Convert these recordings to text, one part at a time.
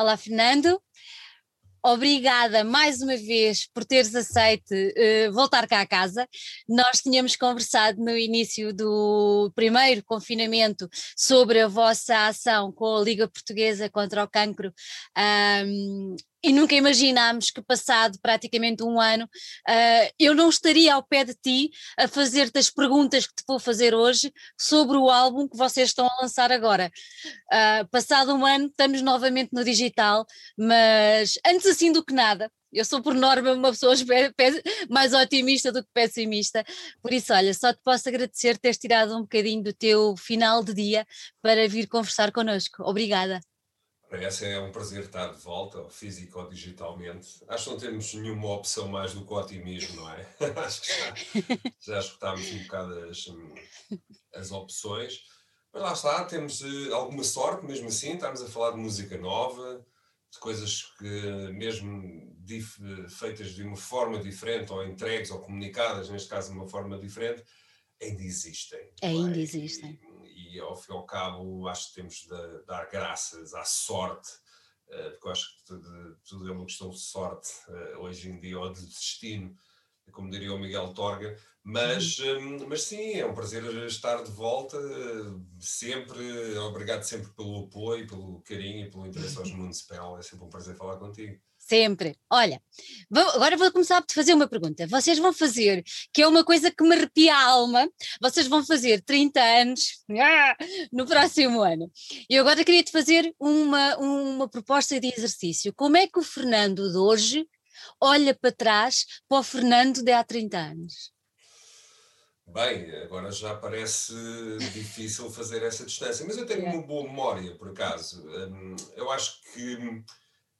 Olá, Fernando. Obrigada mais uma vez por teres aceito uh, voltar cá a casa. Nós tínhamos conversado no início do primeiro confinamento sobre a vossa ação com a Liga Portuguesa contra o Cancro um, e nunca imaginámos que passado praticamente um ano uh, eu não estaria ao pé de ti a fazer-te as perguntas que te vou fazer hoje sobre o álbum que vocês estão a lançar agora. Uh, passado um ano estamos novamente no digital, mas antes assim do que nada, eu sou por norma uma pessoa mais otimista do que pessimista, por isso olha, só te posso agradecer teres tirado um bocadinho do teu final de dia para vir conversar connosco. Obrigada. Essa é um prazer estar de volta, físico ou digitalmente. Acho que não temos nenhuma opção mais do que o otimismo, não é? Acho que já, já escutámos um bocado as, as opções. Mas lá está, temos uh, alguma sorte, mesmo assim, estamos a falar de música nova, de coisas que, mesmo feitas de uma forma diferente, ou entregues, ou comunicadas, neste caso de uma forma diferente, ainda existem. Ainda é? existem e ao fim e ao cabo acho que temos de dar graças à sorte, eh, porque eu acho que tudo, tudo é uma questão de sorte eh, hoje em dia, ou de destino, como diria o Miguel Torga, mas, uhum. mas sim, é um prazer estar de volta, sempre, obrigado sempre pelo apoio, pelo carinho e pelo interesse aos Municipal, é sempre um prazer falar contigo. Sempre. Olha, vou, agora vou começar a te fazer uma pergunta. Vocês vão fazer, que é uma coisa que me arrepia a alma, vocês vão fazer 30 anos ah, no próximo ano. E agora queria te fazer uma, uma proposta de exercício. Como é que o Fernando de hoje olha para trás para o Fernando de há 30 anos? Bem, agora já parece difícil fazer essa distância, mas eu tenho é. uma boa memória, por acaso. Hum, eu acho que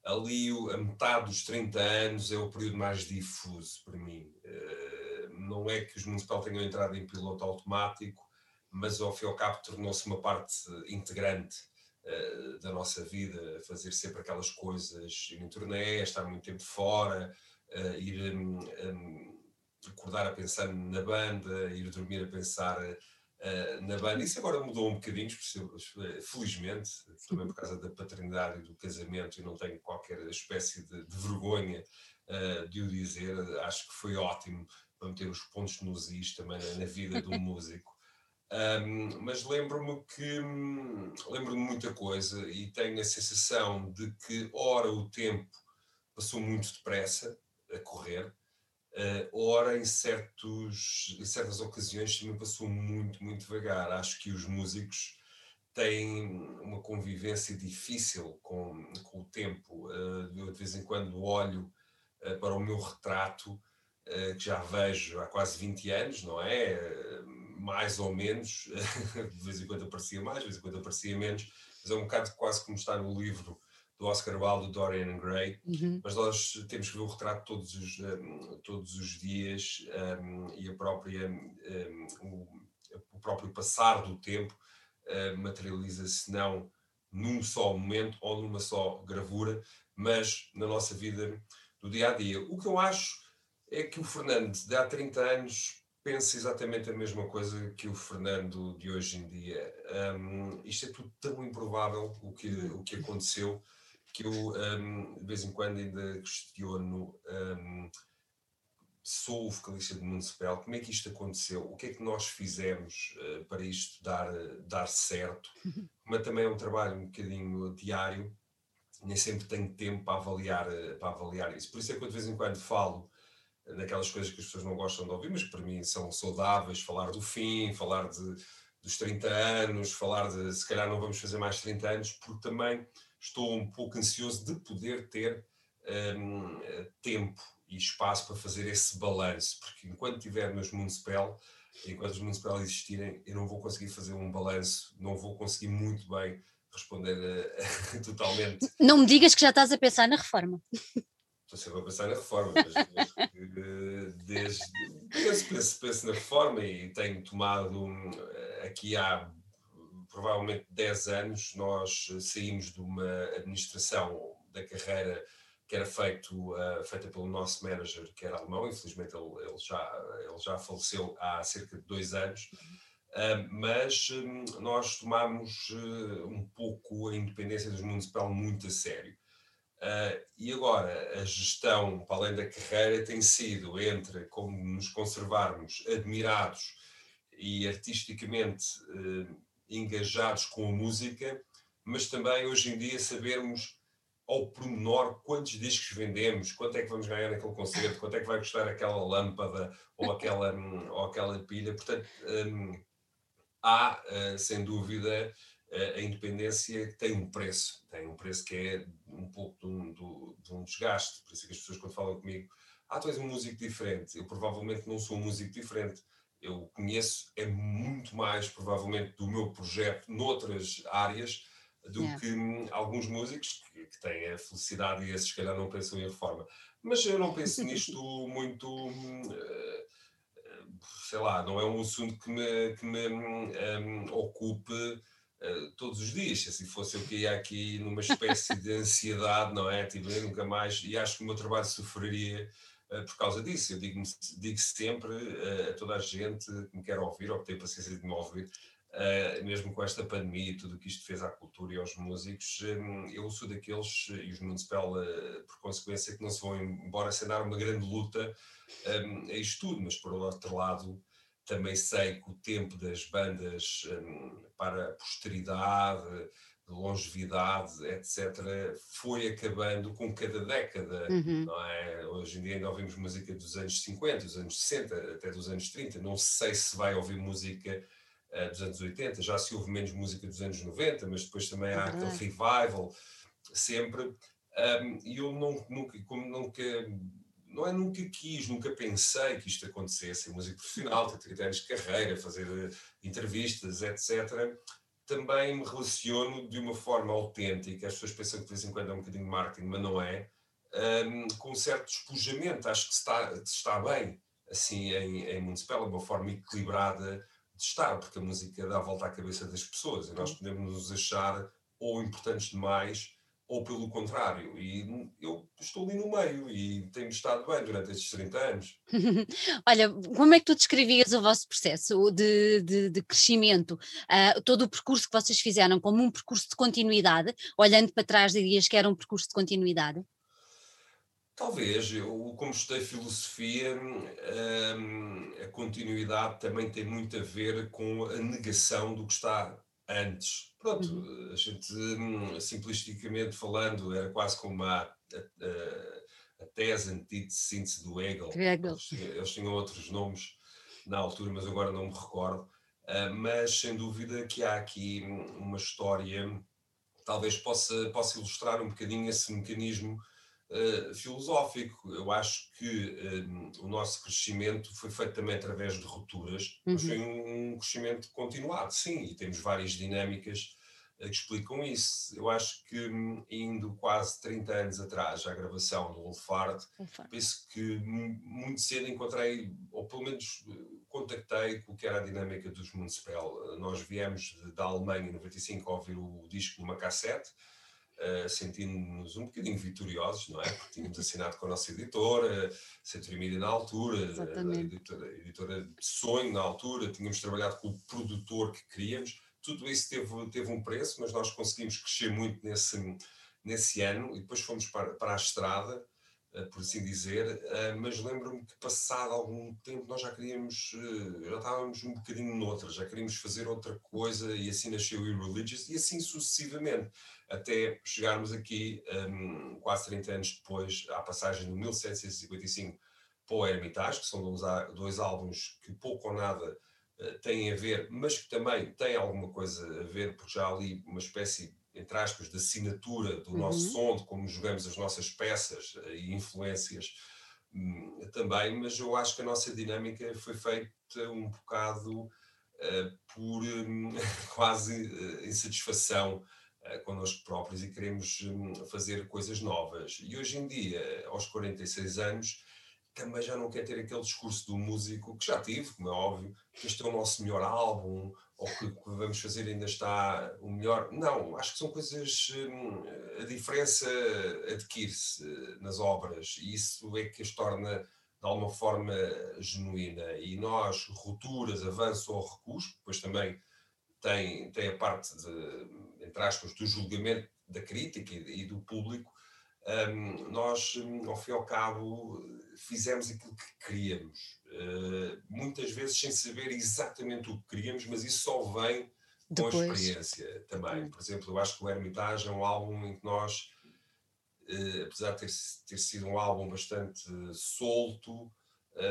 ali a metade dos 30 anos é o período mais difuso para mim. Eh, não é que os municipais tenham entrado em piloto automático, mas ao fim e ao cabo tornou-se uma parte integrante eh, da nossa vida, fazer sempre aquelas coisas, ir em turnê, estar muito tempo fora, eh, ir um, um, acordar a pensar na banda, ir dormir a pensar uh, na banda. Isso agora mudou um bocadinho, felizmente, também por causa da paternidade e do casamento, e não tenho qualquer espécie de, de vergonha uh, de o dizer. Acho que foi ótimo para meter os pontos nos is também na, vida de um músico. Um, mas lembro-me que lembro-me muita coisa e tenho a sensação de que ora o tempo passou muito depressa a correr Uh, ora, em, certos, em certas ocasiões, também passou muito, muito devagar. Acho que os músicos têm uma convivência difícil com, com o tempo. Uh, eu, de vez em quando, olho uh, para o meu retrato, que já vejo há quase 20 anos, não é? mais ou menos. de vez em quando aparecia mais, de vez em quando aparecia menos. Mas é um bocado quase como está no livro do Oscar Wilde, do Dorian Gray, uhum. mas nós temos que ver o retrato todos os, um, todos os dias um, e a própria, um, o, o, próprio passar do tempo uh, materializa-se não num só momento ou numa só gravura, mas na nossa vida do dia a dia. O que eu acho é que o Fernando de há 30 anos pensa exatamente a mesma coisa que o Fernando de hoje em dia. Isto é tudo tão improvável o que, o que aconteceu que eu um, de vez em quando ainda questiono. Um, sou o vocalista do Municipal, como é que isto aconteceu? O que é que nós fizemos uh, para isto dar, dar certo? Mas também é um trabalho um bocadinho diário, nem sempre tenho tempo para avaliar, para avaliar isso. Por isso é que eu de vez em quando falo daquelas coisas que as pessoas não gostam de ouvir, mas que para mim são saudáveis, falar do fim, falar de, dos 30 anos, falar de se calhar não vamos fazer mais 30 anos, porque também estou um pouco ansioso de poder ter um, tempo e espaço para fazer esse balanço, porque enquanto estiver nos Municipal, enquanto os Municipal existirem, eu não vou conseguir fazer um balanço, não vou conseguir muito bem responder uh, totalmente. Não me digas que já estás a pensar na reforma. Estou sempre a pensar na reforma, mas desde, desde penso, penso, penso na reforma e tenho tomado aqui há provavelmente 10 anos, nós saímos de uma administração da carreira que era feito, uh, feita pelo nosso manager, que era alemão, infelizmente ele, ele, já, ele já faleceu há cerca de dois anos, uh, mas um, nós tomámos uh, um pouco a independência dos municipal muito a sério. E agora, a gestão, para além da carreira, tem sido entre como nos conservarmos admirados e artisticamente engajados com a música, mas também hoje em dia sabermos ao pormenor quantos discos vendemos, quanto é que vamos ganhar naquele concerto, quanto é que vai custar aquela lâmpada ou aquela, ou aquela pilha. Portanto, um, há, uh, sem dúvida, uh, a independência tem um preço, tem um preço que é um pouco de um, de um desgaste. Por isso é que as pessoas, quando falam comigo, ah, tu és um músico diferente. Eu provavelmente não sou um músico diferente. Eu conheço, é muito mais, provavelmente, do meu projeto noutras áreas do yeah. que hum, alguns músicos que, que, têm a felicidade e esses, se calhar, não pensam em reforma. Mas eu não penso nisto muito. Uh, sei lá, não é um assunto que me, que me um, ocupe uh, todos os dias. Se assim fosse eu que ia aqui numa espécie de ansiedade, não é? Tipo, nunca mais. E acho que o meu trabalho sofreria por causa disso. Eu digo, digo sempre uh, a toda a gente que me quer ouvir ou que tem paciência de me ouvir. mesmo com esta pandemia e tudo o que isto fez à cultura e aos músicos, eu sou daqueles, e os Municipal, por consequência, que não se vão embora sem dar uma grande luta a isto tudo, mas por outro lado também sei que o tempo das bandas para a posteridade, de longevidade, etc., foi acabando com cada década. Uhum. Não é? Hoje em dia ainda ouvimos música dos anos 50, dos anos 60, até dos anos 30. Não sei se vai ouvir música uh, dos anos 80, já se ouve menos música dos anos 90, mas depois também há aquele revival, sempre. E eu não, nunca, como nunca não é nunca quis, nunca pensei que isto acontecesse. Ser músico profissional, ter 30 anos de carreira, fazer eh, entrevistas, etc. Também me relaciono de uma forma autêntica. As pessoas pensam que de vez em quando é um bocadinho de marketing, mas não é. Um, com um certo despojamento. Acho que se está, se está bem assim em, em Municipal, uma forma equilibrada de estar, porque a música dá a volta à cabeça das pessoas e nós podemos nos achar ou importantes demais ou pelo contrário. E eu estou ali no meio e tenho estado bem durante estes 30 anos. Olha, como é que tu descrevias o vosso processo de, de, de crescimento? Uh, todo o percurso que vocês fizeram como um percurso de continuidade? Olhando para trás, dirias que era um percurso de continuidade? Talvez, eu como estudei filosofia, hum, a continuidade também tem muito a ver com a negação do que está antes. Pronto, uhum. a gente, hum, simplisticamente falando, era quase como a, a, a tese, antítese, síntese do Hegel. Hegel. Eles, eles, tinham outros nomes na altura, mas agora não me recordo. Uh, mas sem dúvida que há aqui uma história, talvez possa, possa ilustrar um bocadinho esse mecanismo uh, filosófico. Eu acho que uh, o nosso crescimento foi feito também através de rupturas, uhum. mas foi um, um, crescimento continuado, sim, e temos várias dinâmicas uh, que explicam isso. Eu acho que um, indo quase 30 anos atrás à gravação do Wolfhard, penso que muito cedo encontrei, ou pelo menos contactei com o que era a dinâmica dos Municipal. Nós viemos da Alemanha em 95 a ouvir o disco numa cassete, uh, sentindo-nos um bocadinho vitoriosos, não é? Porque tínhamos assinado com a nossa editora, Centro Media na altura, a editora, editora de sonho na altura, tínhamos trabalhado com o produtor que queríamos. Tudo isso teve, teve um preço, mas nós conseguimos crescer muito nesse, nesse ano e depois fomos para, para a estrada eh, por assim dizer, eh, mas lembro-me que passado algum tempo nós já queríamos, eh, já estávamos um bocadinho noutra, já queríamos fazer outra coisa e assim nasceu o Irreligious e assim sucessivamente, até chegarmos aqui um, quase 30 anos depois à passagem de 1755 para o Hermitage, que são dois, dois álbuns que pouco ou nada têm a ver, mas que também têm alguma coisa a ver, porque já ali uma espécie entre aspas, de assinatura do uhum. nosso som, de como jogamos as nossas peças eh, e influências hum, também, mas eu acho que a nossa dinâmica foi feita um bocado uh, por um, quase uh, insatisfação uh, connosco próprios e queremos um, fazer coisas novas. E hoje em dia, aos 46 anos, também já não quer ter aquele discurso do músico que já tive, como é óbvio, que este é o nosso melhor álbum, ou que o que vamos fazer ainda está o melhor. Não, acho que são coisas. Hum, a diferença adquire-se nas obras e isso é que as torna de alguma forma genuína. E nós, rupturas, avanço ou recuo, depois também tem, tem a parte, de, entre aspas, do julgamento da crítica e, e do público, um, nós, ao fim e ao cabo, fizemos aquilo que queríamos. Uh, muitas vezes sem saber exatamente o que queríamos, mas isso só vem Depois. com a experiência também. Hum. Por exemplo, eu acho que o Hermitage é um álbum em que nós, uh, apesar de ter, ter, sido um álbum bastante solto,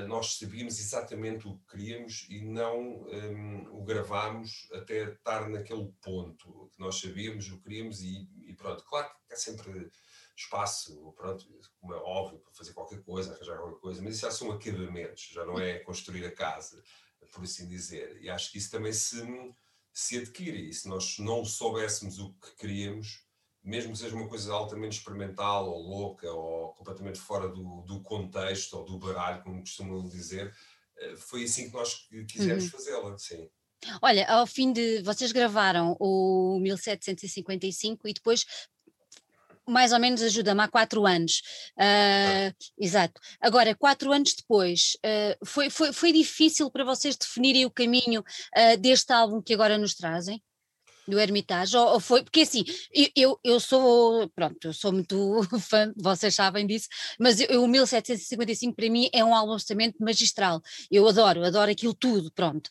nós sabíamos exatamente o que queríamos e não um, o gravámos até estar naquele ponto que nós sabíamos o que queríamos e, e pronto. Claro que há sempre espaço, pronto, como é óbvio, para fazer qualquer coisa, arranjar qualquer coisa, mas isso já são acabamentos, já não é construir a casa, por assim dizer. E acho que isso também se, se adquire. E se nós não soubéssemos o que queríamos, mesmo que seja uma coisa altamente experimental ou louca ou completamente fora do, do contexto ou do baralho, como costumam dizer, eh, foi assim que nós quisemos uhum. fazê-la, sim. Olha, ao fim de. Vocês gravaram o 1755 e depois mais ou menos ajuda-me há quatro anos. Uh, exato. Agora, quatro anos depois, uh, foi, foi, foi difícil para vocês definirem o caminho uh, deste álbum que agora nos trazem? Do Hermitage, ou, ou, foi, porque assim, eu, eu sou, pronto, eu sou muito fã, vocês sabem disso, mas eu, o 1755 para mim é um álbum absolutamente magistral, eu adoro, adoro aquilo tudo, pronto.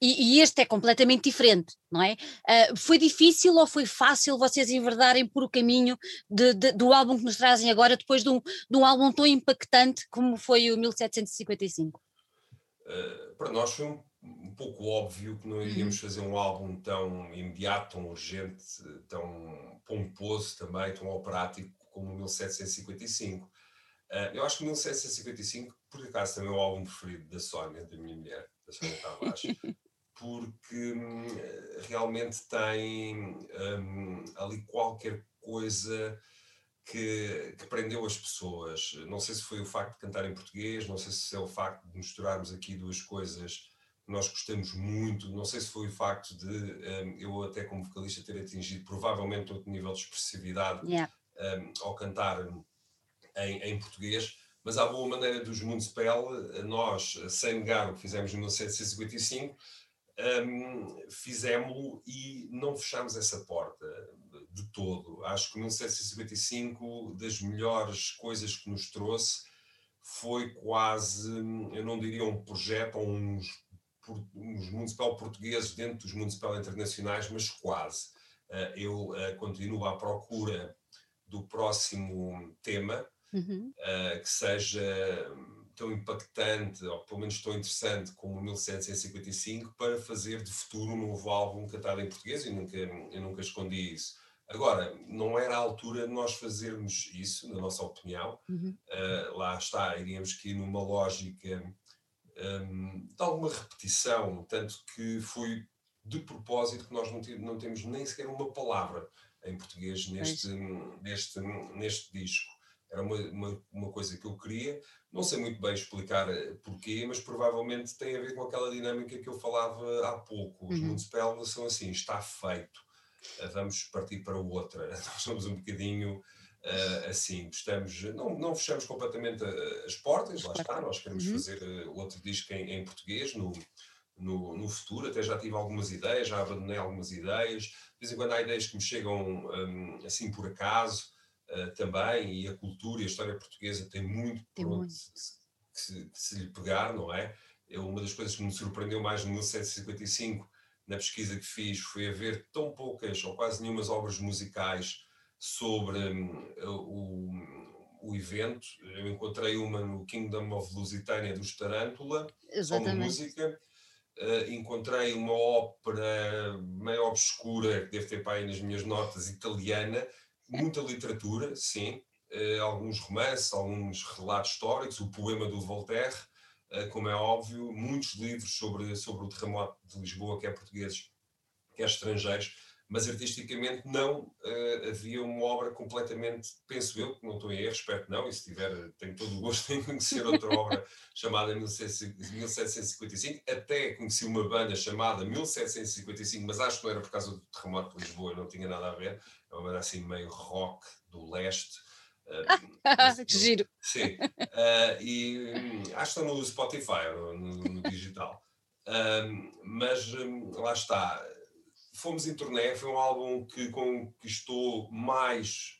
E, e, este é completamente diferente, não é? Uh, foi difícil ou foi fácil vocês enverdarem por o caminho de, de, do álbum que nos trazem agora, depois de um, de um álbum tão impactante como foi o 1755? Uh, para nós foi um, um, pouco óbvio que não iríamos uhum. fazer um álbum tão imediato, tão urgente, tão pomposo também, tão operático como o 1755. Uh, ah, eu acho que o 1755, por acaso, também é o álbum preferido da Sónia, da minha mulher, da Sónia Tavares. porque hum, realmente tem hum, ali qualquer coisa que, que, prendeu as pessoas. Não sei se foi o facto de cantar em português, não sei se é o facto de misturarmos aqui duas coisas nós gostamos muito, não sei se foi o facto de um, eu até como vocalista ter atingido provavelmente outro nível de expressividade yeah. um, ao cantar em, em português, mas à boa maneira dos Municipal, nós, sem negar o que fizemos em 1955, um, fizemos-lo e não fechamos essa porta de todo. Acho que o 1755, das melhores coisas que nos trouxe, foi quase, eu não diria um projeto ou uns, uns municipal portugueses dentro dos municipal internacionais, mas quase. Uh, eu uh, continuo à procura do próximo tema, uhum. uh, que seja tão impactante, ou pelo menos tão interessante como 1755, para fazer de futuro um novo álbum cantado em português, e nunca, eu nunca escondi isso. Agora, não era a altura de nós fazermos isso, na nossa opinião. Uhum. Uh, lá está, iríamos que numa lógica um, de alguma repetição, tanto que foi de propósito que nós não, não temos nem sequer uma palavra em português neste, neste, neste disco. Era uma, uma, uma, coisa que eu queria, não sei muito bem explicar eh, porquê, mas provavelmente tem a ver com aquela dinâmica que eu falava há pouco. Os uhum. Municipal são assim, está feito, eh, vamos partir para outra. Nós somos um bocadinho uh, assim, estamos, não, não fechamos completamente as portas, lá está, nós queremos uhum. fazer outro disco em, em português no, no, no, futuro, até já tive algumas ideias, já abandonei algumas ideias, de vez em quando há ideias que me chegam um, assim por acaso, uh, também, e a cultura e a história portuguesa tem muito tem por onde se, se, se, lhe pegar, não é? Eu, uma das coisas que me surpreendeu mais no 1755, na pesquisa que fiz, foi haver tão poucas ou quase nenhumas obras musicais sobre um, o, o evento. Eu encontrei uma no Kingdom of Lusitânia dos Tarântula, uma música. Uh, encontrei uma ópera meio obscura, que deve ter para aí nas minhas notas, italiana, muita literatura, sim, uh, alguns romances, alguns relatos históricos, o poema do Voltaire, uh, como é óbvio, muitos livros sobre, sobre o terremoto de Lisboa, quer portugueses, quer estrangeiros, mas artisticamente não uh, havia uma obra completamente, penso eu, que não estou em erro, espero que não, e se tiver, tenho todo o gosto em conhecer outra obra chamada 1755, até conheci uma banda chamada 1755, mas acho que não era por causa do terremoto de Lisboa, não tinha nada a ver, é uma banda assim meio rock do leste. Uh, que giro! Sim, uh, e um, acho que está no Spotify, no, no digital. mas um, lá está, fomos em turnê, foi um álbum que conquistou mais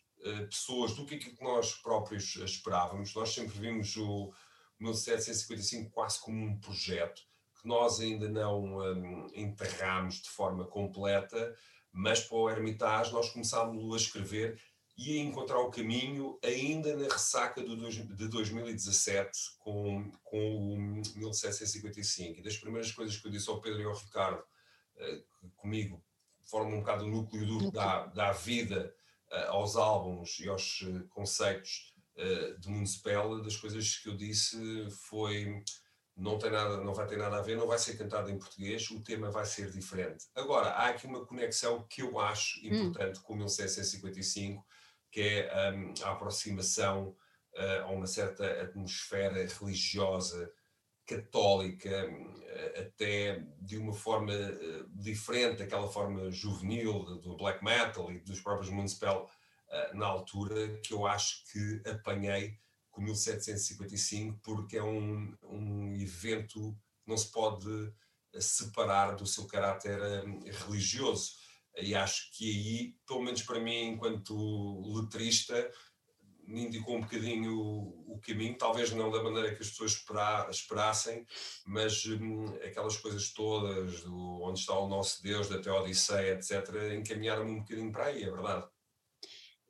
pessoas do que aquilo que nós próprios esperávamos. Nós sempre vimos o 1755 quase como um projeto que nós ainda não um, enterramos de forma completa, mas para o Hermitage nós começámos a escrever e a encontrar o caminho ainda na ressaca do, de 2017 com, com o 1755. E das primeiras coisas que eu disse ao Pedro e ao Ricardo, uh, comigo, forma um bocado o núcleo duro da, da vida uh, aos álbuns e aos uh, conceitos de Municipal, das coisas que eu disse foi não tem nada, não vai ter nada a ver, não vai ser cantado em português, o tema vai ser diferente. Agora, há aqui uma conexão que eu acho hum. importante hum. com o 1755, que é um, a aproximação uh, a uma certa atmosfera religiosa, católica, uh, até de uma forma uh, diferente, aquela forma juvenil do black metal e dos próprios Municipal na altura, que eu acho que apanhei com 1755, porque é um, um evento que não se pode separar do seu caráter religioso. E acho que aí, pelo menos para mim, enquanto letrista, me indicou um bocadinho o, o caminho, talvez não da maneira que as pessoas espera, esperassem, mas hum, aquelas coisas todas, do onde está o nosso Deus, da Teodiceia, etc., encaminharam-me um bocadinho para aí, é verdade.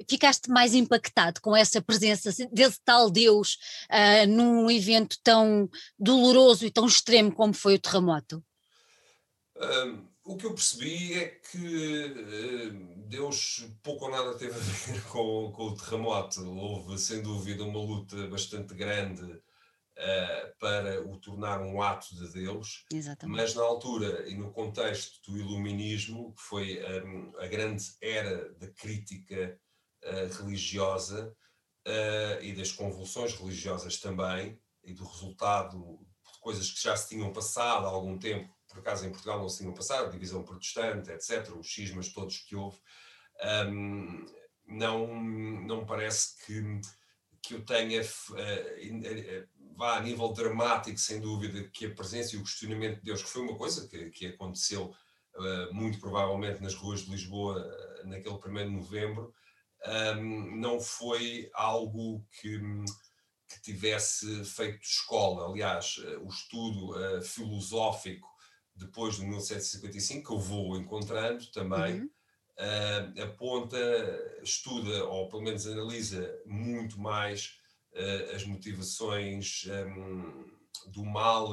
Ficaste mais impactado com essa presença desse tal Deus uh, num evento tão doloroso e tão extremo como foi o terremoto? Um, o que eu percebi é que eh, Deus pouco ou nada teve a ver com, com o terremoto. Houve, sem dúvida, uma luta bastante grande uh, para o tornar um ato de Deus. Exatamente. Mas na altura e no contexto do iluminismo, que foi um, a grande era da crítica uh, religiosa uh, e das convulsões religiosas também, e do resultado de coisas que já se tinham passado há algum tempo por acaso em Portugal não se tinham passado, divisão protestante, etc., os cismas todos que houve, um, não, não parece que, que eu tenha, uh, vá a nível dramático, sem dúvida, que a presença e o questionamento de Deus, que foi uma coisa que, que aconteceu muito provavelmente nas ruas de Lisboa naquele 1 de novembro, um, não foi algo que que tivesse feito escola. Aliás, o estudo filosófico depois de 1755, que eu vou encontrando também, uhum. uh, aponta, estuda, ou pelo menos analisa muito mais uh, as motivações um, do mal,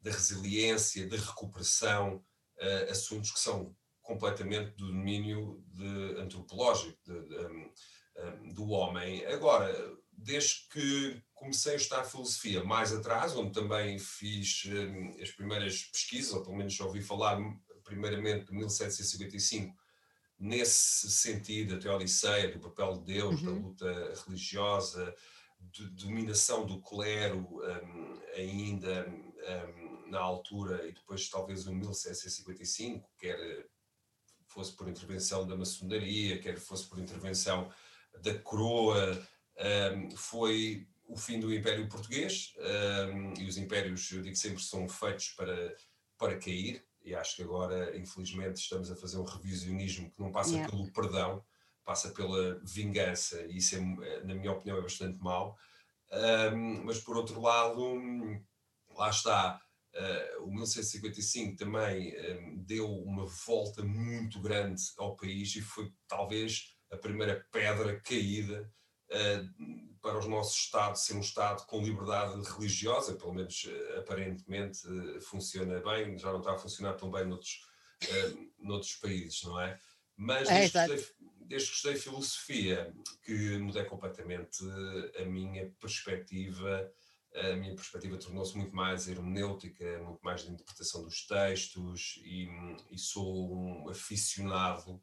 da resiliência, da recuperação, uh, assuntos que são completamente do domínio de, antropológico de, de, um, um, do homem. Agora, desde que comecei a estudar filosofia mais atrás, onde também fiz um, as primeiras pesquisas, ou pelo menos ouvi falar primeiramente de 1755, nesse sentido, até a Odisseia, do papel de Deus, uhum. da luta religiosa, de dominação do clero um, ainda um, na altura, e depois talvez o 1755, quer fosse por intervenção da maçonaria, quer fosse por intervenção da coroa, um, foi o fim do Império Português, um, e os impérios, eu digo sempre, são feitos para, para cair, e acho que agora, infelizmente, estamos a fazer um revisionismo que não passa yeah. pelo perdão, passa pela vingança, e isso, é, na minha opinião, é bastante mau. Um, mas, por outro lado, lá está, uh, o 1655 também um, deu uma volta muito grande ao país e foi talvez a primeira pedra caída uh, para o nosso Estado ser um Estado com liberdade religiosa, pelo menos uh, aparentemente uh, funciona bem, já não está a funcionar tão bem noutros, noutros países, não é? Mas é, desde, que estudei, desde que estudei filosofia, que mudei completamente a minha perspectiva, a minha perspectiva tornou-se muito mais hermenêutica, muito mais de interpretação dos textos e, e sou um aficionado,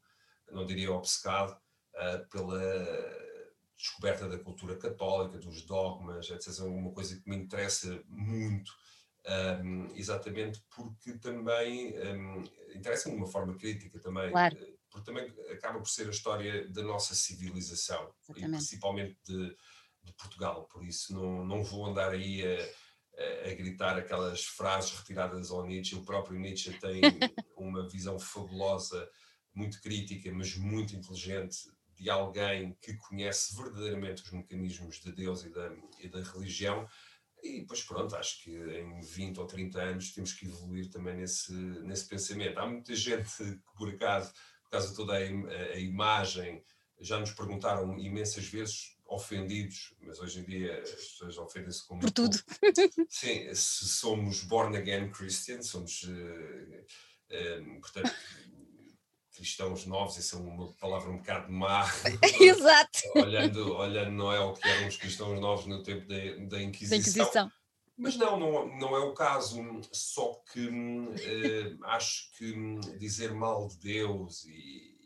não diria obcecado, uh, pela descoberta da cultura católica, dos dogmas, etc. É uma coisa que me interessa muito, um, exatamente porque também um, interessa-me de uma forma crítica também, claro. Eh, porque também acaba por ser a história da nossa civilização, exatamente. e principalmente de, de, Portugal. Por isso não, não vou andar aí a, a, gritar aquelas frases retiradas ao Nietzsche. O próprio Nietzsche tem uma visão fabulosa, muito crítica, mas muito inteligente de alguém que conhece verdadeiramente os mecanismos de Deus e da, e da religião. E depois, pronto, acho que em 20 ou 30 anos temos que evoluir também nesse, nesse pensamento. Há muita gente que, por acaso, por causa de toda a, a, a imagem, já nos perguntaram imensas vezes ofendidos, mas hoje em dia as pessoas ofendem-se como. Por tudo. Sim, se somos born again Christians, somos. Uh, uh, portanto, cristãos novos, isso é uma palavra um bocado má. Exato. olhando, olhando, não é o que eram os cristãos novos no tempo da, da Inquisição. Da Inquisição. Mas não, não, não é o caso, só que uh, acho que dizer mal de Deus e,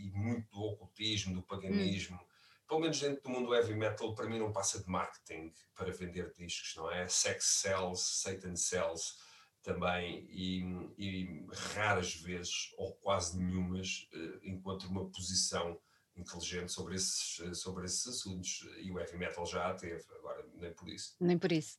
e, muito do ocultismo, do paganismo, hum pelo menos dentro do mundo heavy metal, para mim não passa de marketing para vender discos, não é? Sex sells, Satan sells também, e, e raras vezes, ou quase nenhumas, uh, encontro uma posição inteligente sobre esses, sobre esses assuntos. E o heavy metal já a teve, agora nem por isso. Nem por isso.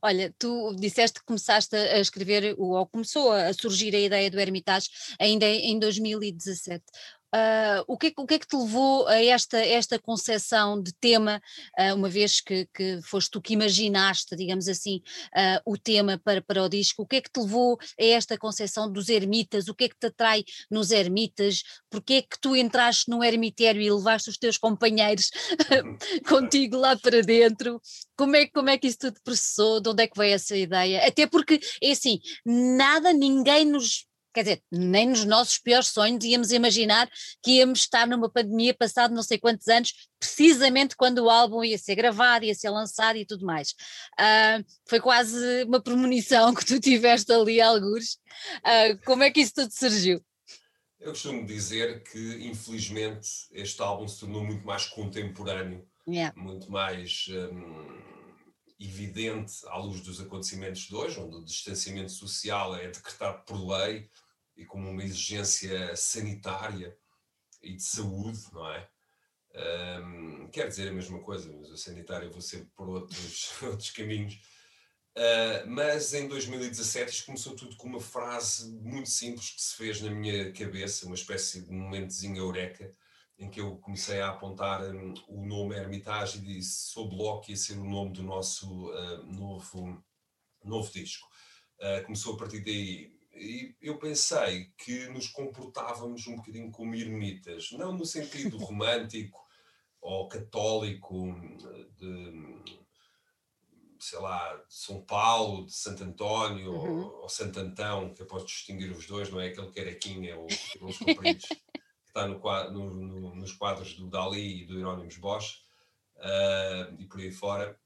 Olha, tu disseste que começaste a escrever, ou começou a surgir a ideia do Hermitage ainda em 2017. Uh, o, que, o que é que te levou a esta, esta concepção de tema, uh, uma vez que, que foste tu que imaginaste, digamos assim, uh, o tema para, para o disco, o que é que te levou a esta concepção dos ermitas, o que é que te atrai nos ermitas, porque é que tu entraste no ermitério e levaste os teus companheiros contigo lá para dentro, como é, como é que isso tudo processou, de onde é que veio essa ideia, até porque, é assim, nada, ninguém nos quer dizer, nem nos nossos piores sonhos íamos imaginar que íamos estar numa pandemia passado não sei quantos anos, precisamente quando o álbum ia ser gravado, ia ser lançado e tudo mais. Uh, foi quase uma premonição que tu tiveste ali, alguns. Uh, como é que isso tudo surgiu? Eu costumo dizer que, infelizmente, este álbum se tornou muito mais contemporâneo, yeah. muito mais um, evidente à luz dos acontecimentos de hoje, onde o distanciamento social é decretado por lei, e como uma exigência sanitária e de saúde, não é? Um, quer dizer a mesma coisa, mas o sanitário eu vou sempre por outros, outros caminhos. Uh, mas em 2017 isto começou tudo com uma frase muito simples que se fez na minha cabeça, uma espécie de momentozinho eureka, em que eu comecei a apontar um, o nome Hermitage e disse sob Bloco ia ser o nome do nosso uh, novo, novo disco. Uh, começou a partir daí e eu pensei que nos comportávamos um bocadinho como ermitas, não no sentido romântico ou católico de, sei lá, de São Paulo, de Santo António uhum. ou, ou Santo Antão, que eu posso distinguir os dois, não é aquele carequinha ou cabelos compridos está no, no, no, nos quadros do Dali e do Hieronymus Bosch uh, e por aí fora.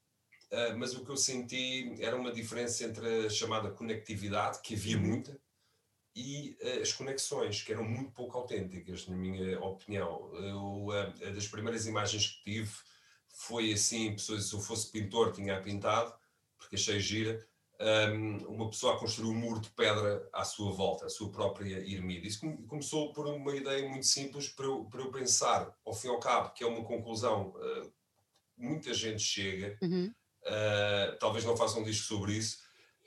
Uh, mas o que eu senti era uma diferença entre a chamada conectividade, que havia uhum. muita, e uh, as conexões, que eram muito pouco autênticas, na minha opinião. Eu, uh, das primeiras imagens que tive foi assim: pessoas, se eu fosse pintor, tinha pintado, porque achei gira. Um, uma pessoa a construir um muro de pedra à sua volta, a sua própria ermida. Isso começou por uma ideia muito simples para eu, para eu pensar, ao fim e ao cabo, que é uma conclusão. Uh, muita gente chega, uhum. uh, talvez não façam um disco sobre isso,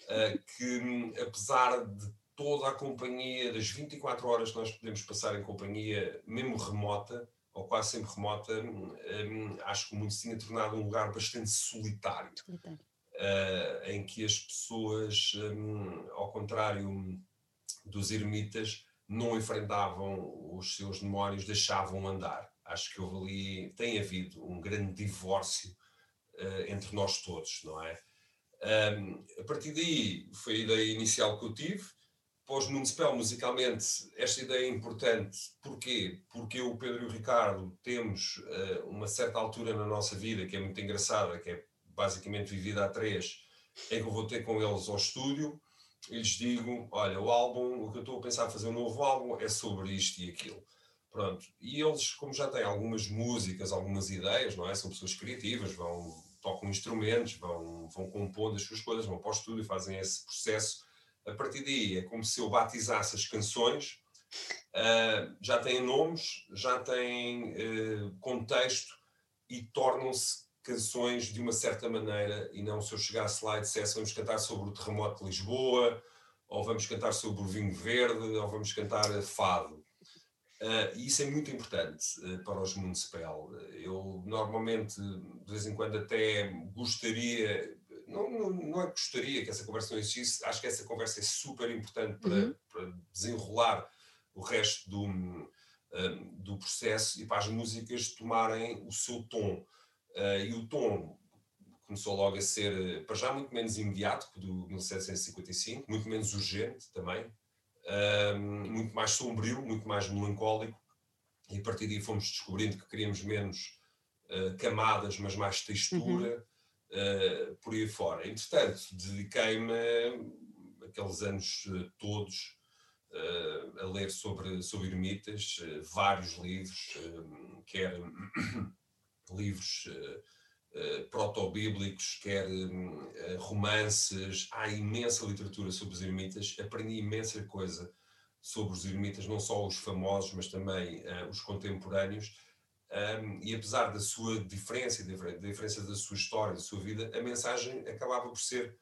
uh, que apesar de toda a companhia, das 24 horas que nós podemos passar em companhia, mesmo remota, ou quase sempre remota, um, acho que o mundo se tinha tornado um lugar bastante solitário. solitário. Uh, em que as pessoas, um, ao contrário dos ermitas, não enfrentavam os seus demónios, deixavam andar. Acho que houve ali, tem havido um grande divórcio uh, entre nós todos, não é? Um, a partir daí foi a ideia inicial que eu tive, os Municipal, musicalmente, esta ideia é importante. Porquê? Porque eu, o Pedro e o Ricardo temos uh, uma certa altura na nossa vida que é muito engraçada, que é basicamente vivida a três, em que eu vou ter com eles ao estúdio e lhes digo: olha, o álbum, o que eu estou a pensar fazer um novo álbum é sobre isto e aquilo. Pronto. E eles, como já têm algumas músicas, algumas ideias, não é? São pessoas criativas, vão, tocam instrumentos, vão, vão compondo as suas coisas, vão para o estúdio, fazem esse processo a partir daí é como se eu batizasse as canções, uh, já têm nomes, já têm uh, contexto e tornam-se canções de uma certa maneira e não se eu chegasse lá e dissesse vamos cantar sobre o terremoto de Lisboa, ou vamos cantar sobre o vinho verde, ou vamos cantar fado. Uh, e isso é muito importante uh, para os Municipal. Eu normalmente, de vez em quando, até gostaria, não, não, não é que gostaria que essa conversa não existisse, acho que essa conversa é super importante para, uhum. para desenrolar o resto do, um, do processo e para as músicas tomarem o seu tom. Uh, e o tom começou logo a ser, para já, muito menos imediato que o do 1755, muito menos urgente também, muito mais sombrio, muito mais melancólico, e a partir daí fomos descobrindo que queríamos menos uh, camadas, mas mais textura, uhum. uh, por aí fora. Entretanto, dediquei-me aqueles anos uh, todos a ler sobre, sobre ermitas, vários livros, quer livros Uh, proto-bíblicos, quer uh, romances, há imensa literatura sobre os ermitas, aprendi imensa coisa sobre os ermitas, não só os famosos, mas também uh, os contemporâneos, um, e apesar da sua diferença, da diferença da sua história, da sua vida, a mensagem acabava por ser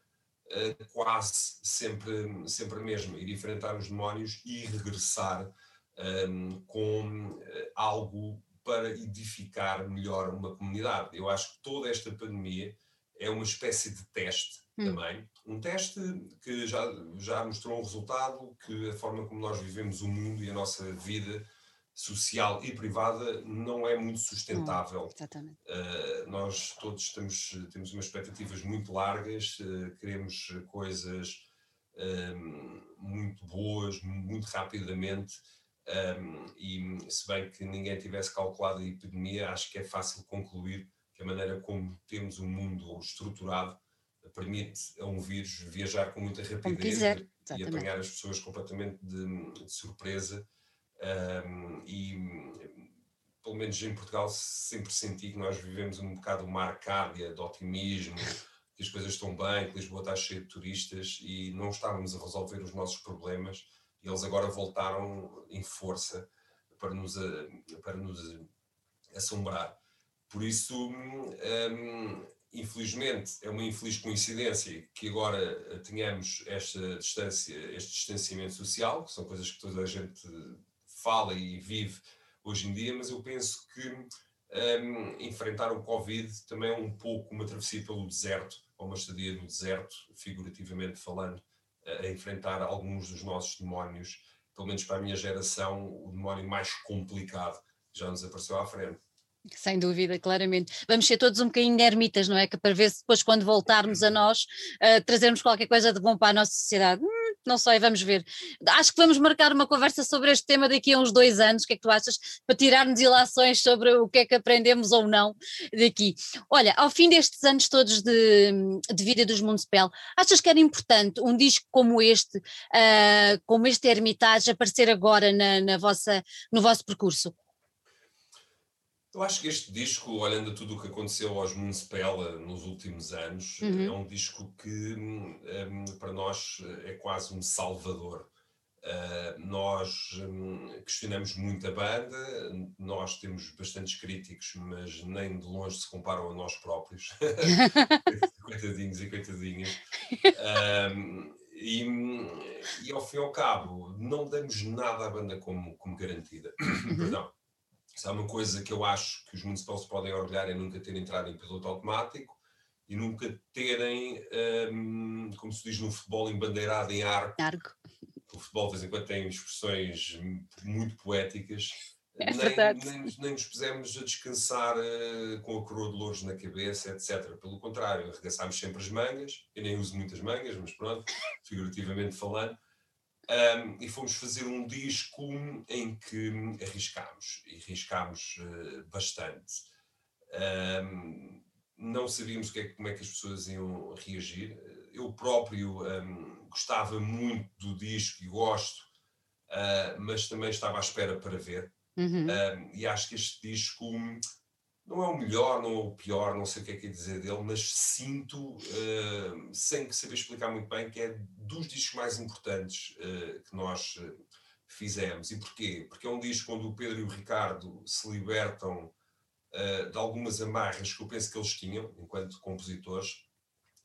quase sempre, sempre a mesma, ir enfrentar os demónios e regressar um, com algo para edificar melhor uma comunidade. Eu acho que toda esta pandemia é uma espécie de teste hum. também. Um teste que já, já mostrou um resultado que a forma como nós vivemos o mundo e a nossa vida social e privada não é muito sustentável. exatamente. Uh, nós todos temos, temos umas expectativas muito largas, uh, queremos coisas uh, muito boas, muito rapidamente, um, e se bem que ninguém tivesse calculado a epidemia, acho que é fácil concluir que a maneira como temos o mundo estruturado permite a um vírus viajar com muita rapidez e apanhar as pessoas completamente de, de surpresa. Um, e pelo menos em Portugal sempre senti que nós vivemos um bocado uma arcádia de otimismo, que as coisas estão bem, que Lisboa está cheia de turistas e não estávamos a resolver os nossos problemas eles agora voltaram em força para nos, para nos assombrar. Por isso, hum, infelizmente, é uma infeliz coincidência que agora tenhamos esta distância, este distanciamento social, que são coisas que toda a gente fala e vive hoje em dia, mas eu penso que um, enfrentar o Covid também é um pouco uma travessia pelo deserto, ou uma estadia no deserto, figurativamente falando, a enfrentar alguns dos nossos demónios, pelo menos para a minha geração, o demónio mais complicado já nos apareceu à frente. Sem dúvida, claramente. Vamos ser todos um bocadinho ermitas, não é? Que para ver se depois, quando voltarmos a nós, uh, trazermos qualquer coisa de bom para a nossa sociedade. Não sei, vamos ver. Acho que vamos marcar uma conversa sobre este tema daqui a uns dois anos, o que é que tu achas? Para tirarmos ilações sobre o que é que aprendemos ou não daqui. Olha, ao fim destes anos todos de, de vida dos Municipal, achas que era importante um disco como este, uh, como este Hermitage, aparecer agora na, na vossa, no vosso percurso? Eu acho que este disco, olhando a tudo o que aconteceu aos Municipal eh, nos últimos anos, uhum. é um disco que um, hum, para nós é quase um salvador. Uh, nós um, questionamos muito a banda, nós temos bastantes críticos, mas nem de longe se comparam a nós próprios. coitadinhos e coitadinhas. Um, e, e, ao fim e ao cabo, não damos nada à banda como, como garantida. Uhum. Perdão. Se há uma coisa que eu acho que os municipais podem orgulhar é nunca terem entrado em piloto automático e nunca terem, um, como se diz no futebol, embandeirado em arco. arco. O futebol, de vez em quando, tem expressões muito poéticas. É nem, nem, nem, nos pusemos a descansar uh, com a coroa de louros na cabeça, etc. Pelo contrário, arregaçámos sempre as mangas. Eu nem uso muitas mangas, mas pronto, figurativamente falando. Um, e fomos fazer um disco em que arriscámos, e arriscámos uh, bastante. Um, não sabíamos que é, como é que as pessoas iam reagir. Eu próprio um, gostava muito do disco e gosto, uh, mas também estava à espera para ver. Uhum. e acho que este disco não é o melhor, não é o pior, não sei o que é que é dizer dele, mas sinto, uh, sem saber explicar muito bem, que é dos discos mais importantes uh, que nós uh, fizemos. E porquê? Porque é um disco onde o Pedro e o Ricardo se libertam de algumas amarras que eu penso que eles tinham enquanto compositores.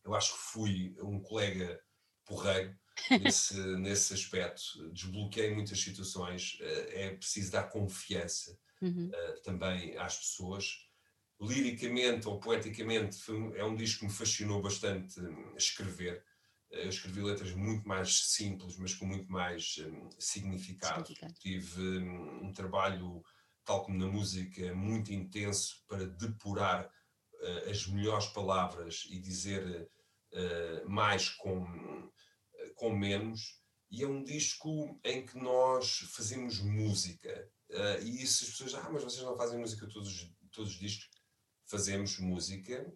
Eu acho que fui um colega porreiro, nesse, nesse aspecto. Desbloqueei muitas situações. É preciso dar confiança uhum. também às pessoas. Liricamente ou poeticamente, é um disco que me fascinou bastante hum, escrever. Eu escrevi letras muito mais simples, mas com muito mais um, significado. significado. Tive um, um, trabalho, tal como na música, muito intenso para depurar uh, as melhores palavras e dizer uh, mais com, uh, com menos. E é um disco em que nós fazemos música. e isso as pessoas, ah, mas vocês não fazem música todos, todos os discos? Fazemos música,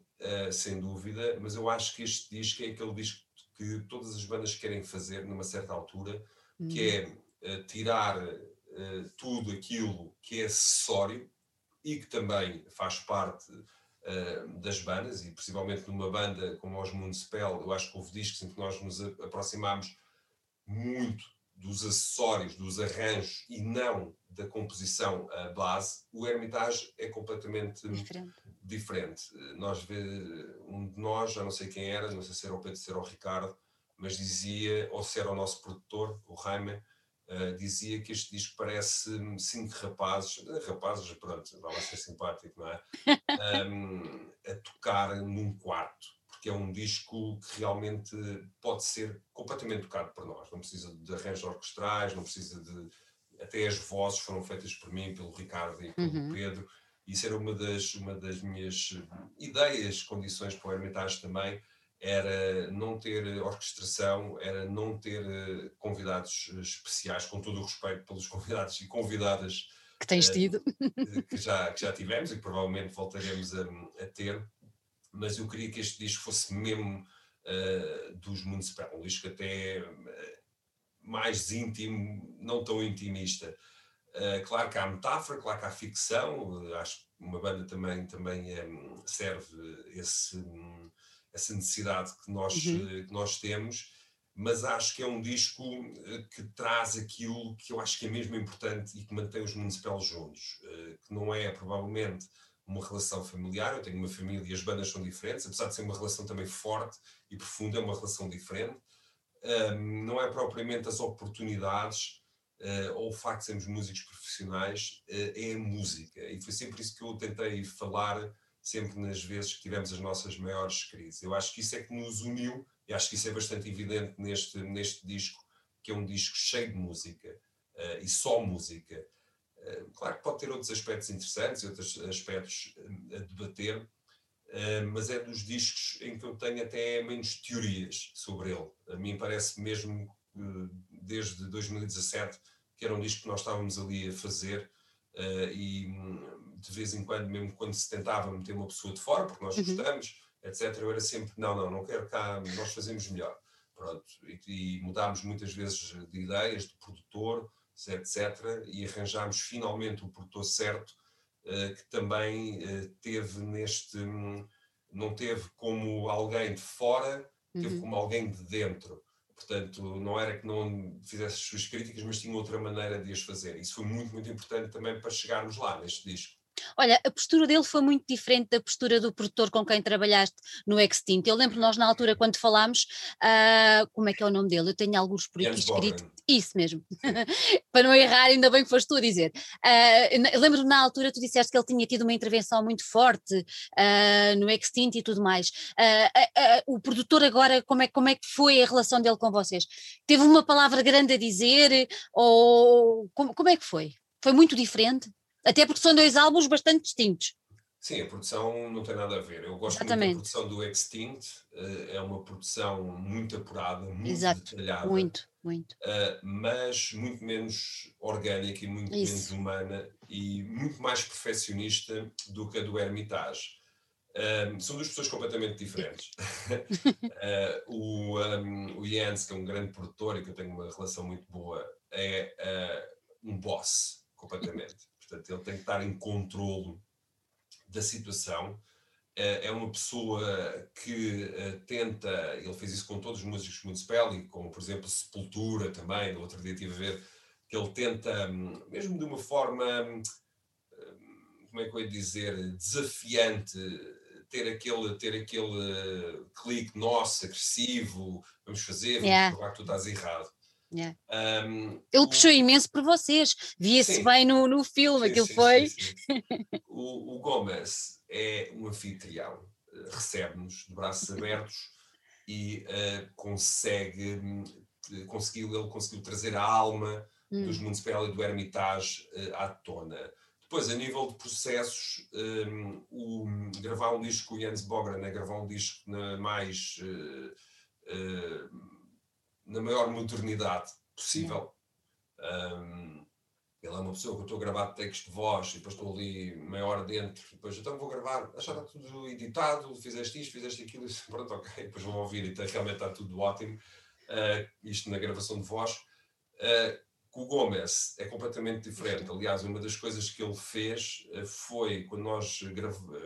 sem dúvida, mas eu acho que este disco é aquele disco que todas as bandas querem fazer numa certa altura, uhum. que é uh, tirar uh, tudo aquilo que é acessório e que também faz parte uh, das bandas, e principalmente numa banda como os Municipal, eu acho que houve discos em que nós nos aproximámos muito dos acessórios, dos arranjos e não da composição base, o Hermitage é completamente diferente diferente. Nós um de nós, já não sei quem era, não sei se era o Pedro, se era o Ricardo, mas dizia, ou se era o nosso produtor, o Jaime, uh, dizia que este disco parece cinco rapazes, eh, rapazes, pronto, vai lá ser simpático, não é? Um, a tocar num quarto, porque é um disco que realmente pode ser completamente tocado por nós, não precisa de arranjos orquestrais, não precisa de. Até as vozes foram feitas por mim, pelo Ricardo e pelo uhum. Pedro isso era uma das, uma das minhas ideias, condições para o Hermitage também, era não ter orquestração, era não ter eh, convidados especiais, com todo o respeito pelos convidados e convidadas que tens tido, uh, que, já, que já tivemos e que provavelmente voltaremos a, a, ter, mas eu queria que este disco fosse mesmo uh, dos Municipal, um disco até mais íntimo, não tão intimista. Uh, claro que há metáfora, claro que há ficção, acho que uma banda também, também um, serve esse, um, essa necessidade que nós, uhum. Que nós temos, mas acho que é um disco que traz aquilo que eu acho que é mesmo importante e que mantém os municipais juntos, uh, que não é provavelmente uma relação familiar, eu tenho uma família e as bandas são diferentes, apesar de ser uma relação também forte e profunda, é uma relação diferente, um, não é propriamente as oportunidades uh, ou o facto de sermos músicos profissionais, uh, é a música. E foi sempre isso que eu tentei falar, sempre nas vezes que tivemos as nossas maiores crises. Eu acho que isso é que nos uniu, e acho que isso é bastante evidente neste, neste disco, que é um disco cheio de música, uh, e só música. Claro que pode ter outros aspectos interessantes e outros aspectos a debater, mas é dos discos em que eu tenho até menos teorias sobre ele. A mim parece mesmo desde 2017, que era um disco que nós estávamos ali a fazer, e hum, de vez em quando, mesmo quando se tentava meter uma pessoa de fora, porque nós uhum. gostamos, etc., eu era sempre, não, não, não quero cá, nós fazemos melhor. Pronto, e, e mudámos muitas vezes de ideias, de produtor, etc., e arranjámos finalmente o produtor certo, uh, que também uh, teve neste, não teve como alguém de fora, teve uhum. como alguém de dentro. Portanto, não era que não fizesse as suas críticas, mas tinha outra maneira de as fazer. Isso foi muito, muito importante também para chegarmos lá neste disco. Olha, a postura dele foi muito diferente da postura do produtor com quem trabalhaste no Extinct. Eu lembro nós na altura quando falámos, uh, como é que é o nome dele? Eu tenho alguns por aqui escrito. Isso mesmo, para não errar, ainda bem que foste tu a dizer. Uh, lembro na altura tu disseste que ele tinha tido uma intervenção muito forte uh, no Extinct e tudo mais. o produtor agora, como é, como é que foi a relação dele com vocês? Teve uma palavra grande a dizer ou como, como é que foi? Foi muito diferente? Até porque são dois álbuns bastante distintos. Sim, a produção não tem nada a ver. Eu gosto Exatamente. muito da produção do Extinct, uh, é uma produção muito apurada, muito Exato. detalhada. Muito, muito. Uh, mas muito menos orgânica e muito Isso. menos humana e muito mais perfeccionista do que a do Hermitage. Um, são duas pessoas completamente diferentes. uh, o, um, o Jens, que é um grande produtor e que eu tenho uma relação muito boa, é um boss, completamente. Portanto, ele tem que estar em controlo da situação. Eh, é uma pessoa que eh, tenta, ele fez isso com todos os músicos municipal e com, por exemplo, Sepultura também, no outro dia estive a ver, que ele tenta, hum, mesmo de uma forma, hum, como é que eu ia dizer, desafiante, ter aquele, ter aquele clique nosso, agressivo, vamos fazer, vamos Yeah. provar que tu estás errado. Yeah. Um, Ele o- puxou imenso por vocês, via-se bem no, no filme, Sim, aquilo sim, foi. sim. O, o Gomes é um anfitrião, eh, recebe-nos de braços abertos e eh, consegue, eh, conseguiu, ele conseguiu trazer a alma Hum. dos Municipal e do Hermitage eh, à tona. Depois, a nível de processos, hum, o, gravar um disco com o Jens Bogren é gravar um disco na mais eh, na maior modernidade possível. Hum, ele é uma pessoa que eu estou a gravar takes de voz e depois estou ali meia hora dentro, depois então vou gravar, já está tudo editado, fizeste isto, fizeste aquilo, e pronto, ok, depois vão ouvir e tá- realmente está tudo ótimo. Ah, isto na gravação de voz. Ah, com o Gomes é completamente diferente. Aliás, uma das coisas que ele fez ah, foi quando nós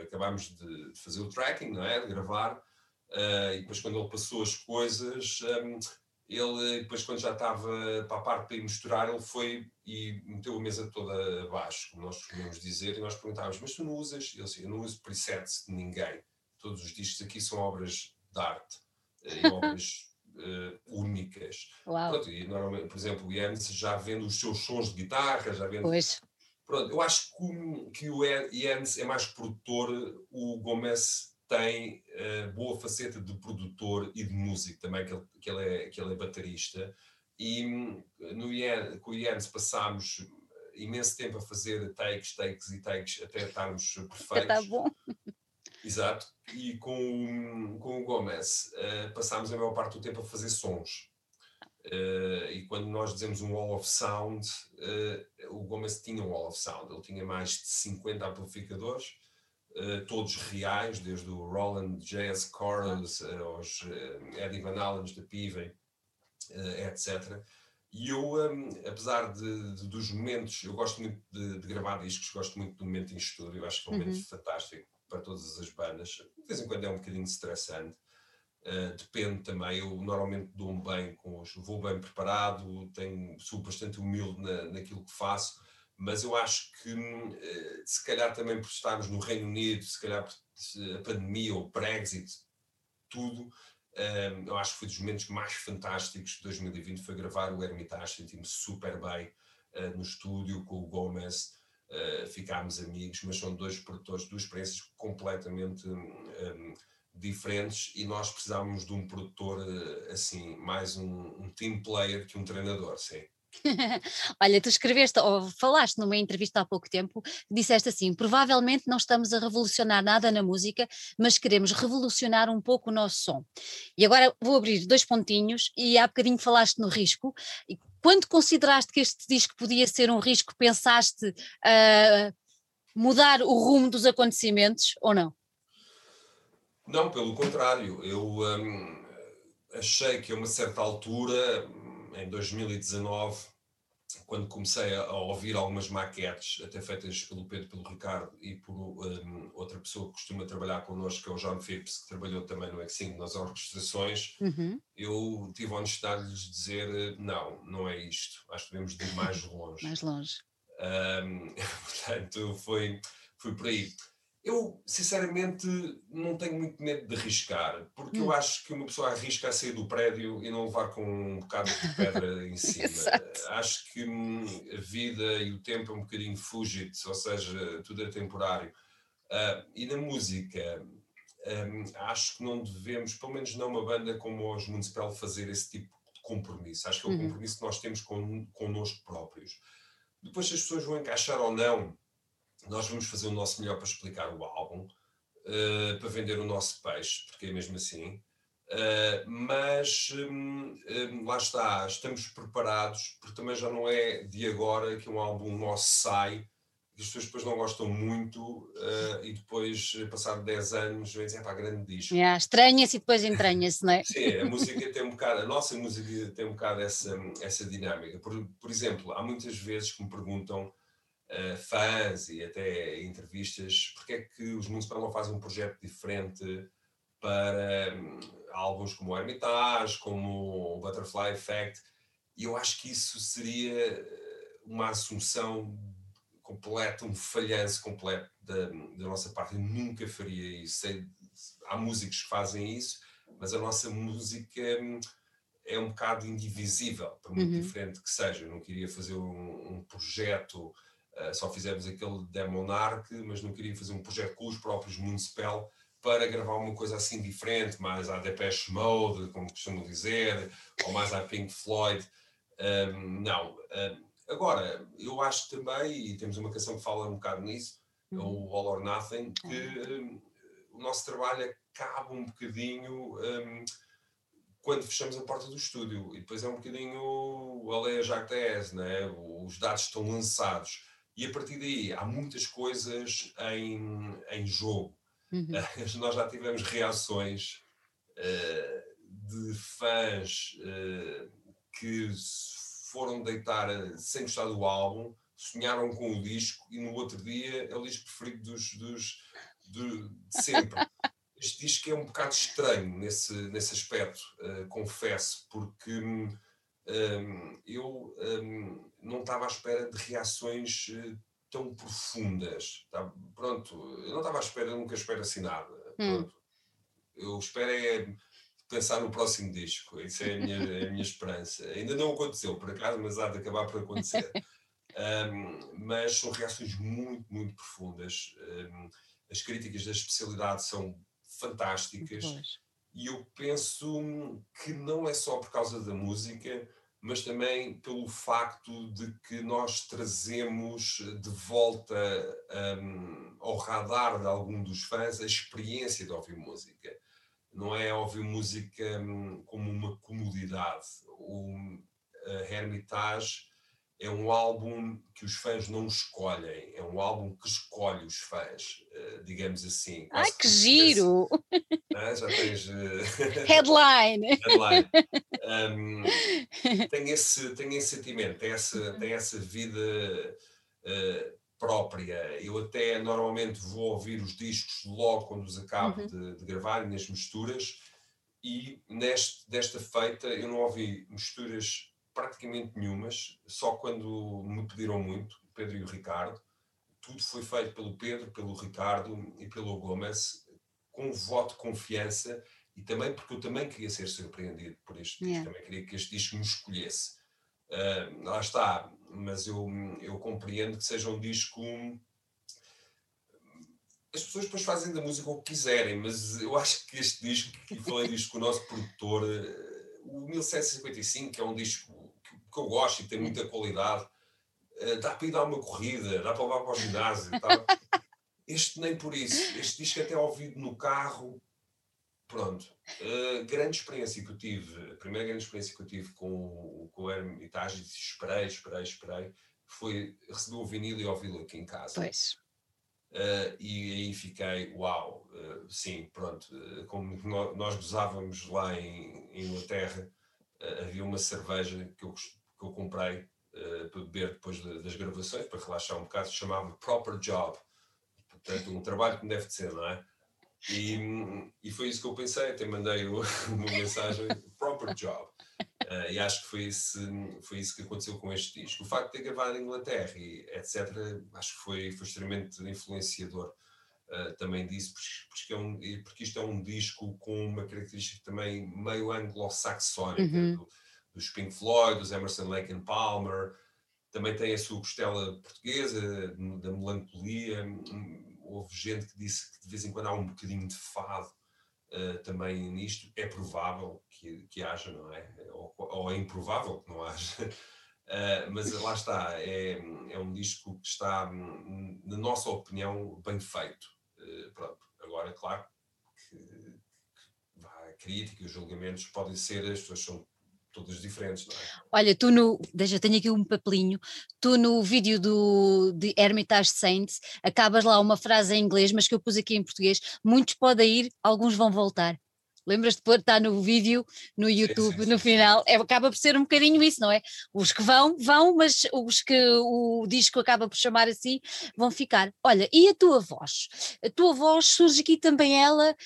acabámos de de fazer o tracking, não é? De gravar, ah, e depois quando ele passou as coisas, hum, ele depois quando já estava para a parte para ir misturar, ele foi e meteu a mesa toda abaixo, como nós costumamos dizer, e nós perguntávamos, mas tu não usas? Ele disse, eu não uso presets de ninguém. Todos os discos aqui são obras de arte eh, e obras eh, únicas. Pronto, e normalmente, por exemplo, o Jens já vendo os seus sons de guitarra, já vendo pois. Pronto, eu acho que, o- que o Jens é mais produtor, o Gomes tem eh, boa faceta de produtor e de músico também, que ele, que ele, é, que ele é baterista. E hum, no Jen, com o Jens passámos imenso tempo a fazer takes, takes e takes até estarmos Já perfeitos. está bom. Exato. E com, o- com o Gomes eh, passámos a maior parte do tempo a fazer sons. Eh, e quando nós dizemos um wall of sound, eh, o Gomes tinha um wall of sound. Ele tinha mais de 50 amplificadores, eh, todos reais, desde o Roland JS Chorus eh, aos eh, Eddie Van Allen's da Piven, etc. E eu, hum, apesar de, de- dos momentos, eu gosto muito de, de gravar discos, gosto muito do momento em estúdio, eu acho que é um momento Uhum. fantástico para todas as bandas. De vez em quando é um bocadinho estressante, Uh, depende também, eu normalmente dou-me bem com os, vou bem preparado, tenho, sou bastante humilde na, naquilo que faço, mas eu acho que eh, se calhar também por estarmos no Reino Unido, se calhar a pandemia, o Brexit, tudo, hum, eu acho que foi dos momentos mais fantásticos de 2020 foi gravar o Hermitage, senti-me super bem eh, no estúdio com o Gomes, eh, ficámos amigos, mas são dois produtores, duas experiências completamente diferentes e nós precisávamos de um produtor eh, assim, mais um, um team player que um treinador, sim. Olha, tu escreveste ou falaste numa entrevista há pouco tempo, disseste assim: provavelmente não estamos a revolucionar nada na música, mas queremos revolucionar um pouco o nosso som. E agora vou abrir dois pontinhos, e há bocadinho falaste no risco. Quando consideraste que este disco podia ser um risco, pensaste ah, mudar o rumo dos acontecimentos ou não? Não, pelo contrário, eu hum, achei que a uma certa altura, em 2019, quando comecei a, ouvir algumas maquetes, até feitas pelo Pedro pelo Ricardo e por hum, outra pessoa que costuma trabalhar connosco, que é o John Phipps, que trabalhou também no Exing nas orquestrações, Uhum. eu tive a honestidade de lhes dizer: eh, não, não é isto, acho que devemos de ir mais longe. Mais longe. Ahm, portanto, foi, foi por aí. Eu, sinceramente, não tenho muito medo de arriscar, porque eu Hum. acho que uma pessoa arrisca a sair do prédio e não levar com um bocado de pedra em cima. Acho que hum, a vida e o tempo é um bocadinho fugit, ou seja, tudo é temporário. Ah, e na música, hum, acho que não devemos, pelo menos não uma banda como os Municipal, fazer esse tipo de compromisso. Acho que é o Uhum. compromisso que nós temos com, connosco próprios. Depois, se as pessoas vão encaixar ou não, nós vamos fazer o nosso melhor para explicar o álbum, eh, para vender o nosso peixe, porque é mesmo assim. Eh, mas hum, hum, lá está, estamos preparados, porque também já não é de agora que um álbum nosso sai, que as pessoas depois não gostam muito eh, e depois, passado 10 anos, vêm dizer, para grande disco. Yeah, Estranha-se e depois entranha-se, não é? Sim, a música tem um bocado, a nossa música tem um bocado essa, essa dinâmica. Por, por exemplo, há muitas vezes que me perguntam eh, fãs e até entrevistas porque é que os Municipal não fazem um projeto diferente para hum, álbuns como o Hermitage, como o Butterfly Effect, e eu acho que isso seria eh, uma assunção completa, um falhanço completo da, da nossa parte, eu nunca faria isso. Sei, há músicos que fazem isso, mas a nossa música hum, é um bocado indivisível, por muito uhum. diferente que seja. Eu não queria fazer um, um projeto, uh, só fizemos aquele Demonarch, mas não queria fazer um projeto com os próprios Moonspell para gravar uma coisa assim diferente, mais à Depeche Mode, como costumo dizer, ou mais à Pink Floyd. Um, não. Um, agora, eu acho também, e temos uma canção que fala um bocado nisso, uhum. o All or Nothing, que um, o nosso trabalho acaba um bocadinho um, quando fechamos a porta do estúdio. E depois é um bocadinho o Alea Jacques né? os dados estão lançados. E a partir daí há muitas coisas em, em jogo. Uhum. Nós já tivemos reações uh, de fãs uh, que foram deitar sem gostar do álbum, sonharam com o disco e no outro dia é o disco preferido dos, dos, de, de sempre. Este disco é um bocado estranho nesse, nesse aspecto, uh, confesso, porque um, eu um, não estava à espera de reações uh, tão profundas. Tá? Pronto, eu não estava à espera, nunca espero assim nada. Hum. Eu espero é pensar no próximo disco, isso é a minha, é a minha esperança. Ainda não aconteceu, por acaso, mas há de acabar por acontecer. Um, mas são reações muito, muito profundas. Um, as críticas da especialidade são fantásticas. Pois. E eu penso que não é só por causa da música, mas também pelo facto de que nós trazemos de volta um, ao radar de algum dos fãs a experiência de ouvir música. Não é ouvir música um, como uma comodidade. O Hermitage é um álbum que os fãs não escolhem, é um álbum que escolhe os fãs, uh, digamos assim. Ai, que giro! Ah, já tens. Uh... Headline! Headline. Um, tem, esse, tem esse sentimento, tem essa, tem essa vida uh, própria. Eu até normalmente vou ouvir os discos logo quando os acabo uhum. de, de gravar, nas misturas, e neste, desta feita eu não ouvi misturas praticamente nenhumas, só quando me pediram muito, o Pedro e o Ricardo. Tudo foi feito pelo Pedro, pelo Ricardo e pelo Gomes, com voto de confiança e também porque eu também queria ser surpreendido por este disco, yeah. também queria que este disco me escolhesse. Uh, lá está, mas eu, eu compreendo que seja um disco. As pessoas depois fazem da música o que quiserem, mas eu acho que este disco, e falei disto com o nosso produtor, o 1755, que é um disco que eu gosto e tem muita qualidade, uh, dá para ir dar uma corrida, dá para levar para o ginásio. Tá? Este nem por isso. Este disco até ouvido no carro. Pronto. Uh, grande experiência que eu tive, a primeira grande experiência que eu tive com, com o Hermitage, esperei, esperei, esperei, foi receber o vinil e ouvi-lo aqui em casa. Pois. Uh, e aí fiquei, uau, uh, sim, pronto, uh, como nós gozávamos lá em, em Inglaterra, havia uma cerveja que eu, que eu comprei para beber depois de, das gravações, para relaxar um bocado, se chamava Proper Job, portanto, um trabalho que deve de ser, não é? E, e foi isso que eu pensei, até mandei uma mensagem, Proper Job. Uh, e acho que foi, esse, foi isso que aconteceu com este disco. O facto de ter gravado em Inglaterra e etc., acho que foi, foi extremamente influenciador uh, também disso, porque, é um, porque isto é um disco com uma característica também meio anglo-saxónica, uhum. do, dos Pink Floyd, dos Emerson Lake and Palmer, também tem a sua costela portuguesa, da melancolia. Houve gente que disse que de vez em quando há um bocadinho de fado uh, também nisto. É provável que, que haja, não é? Ou, ou é improvável que não haja. Uh, mas lá está, é, é um disco que está, na nossa opinião, bem feito. Uh, pronto. Agora, claro que, que a crítica e os julgamentos podem ser, as pessoas são todas diferentes, não é? Olha, tu no, deixa, tenho aqui um papelinho, tu no vídeo do de Hermitage Saints acabas lá uma frase em inglês, mas que eu pus aqui em português, muitos podem ir, alguns vão voltar. Lembras-te de estar no vídeo, no YouTube, sim, sim, sim. no final? É, acaba por ser um bocadinho isso, não é? Os que vão, vão, mas os que o disco acaba por chamar assim, vão ficar. Olha, e a tua voz? A tua voz surge aqui também ela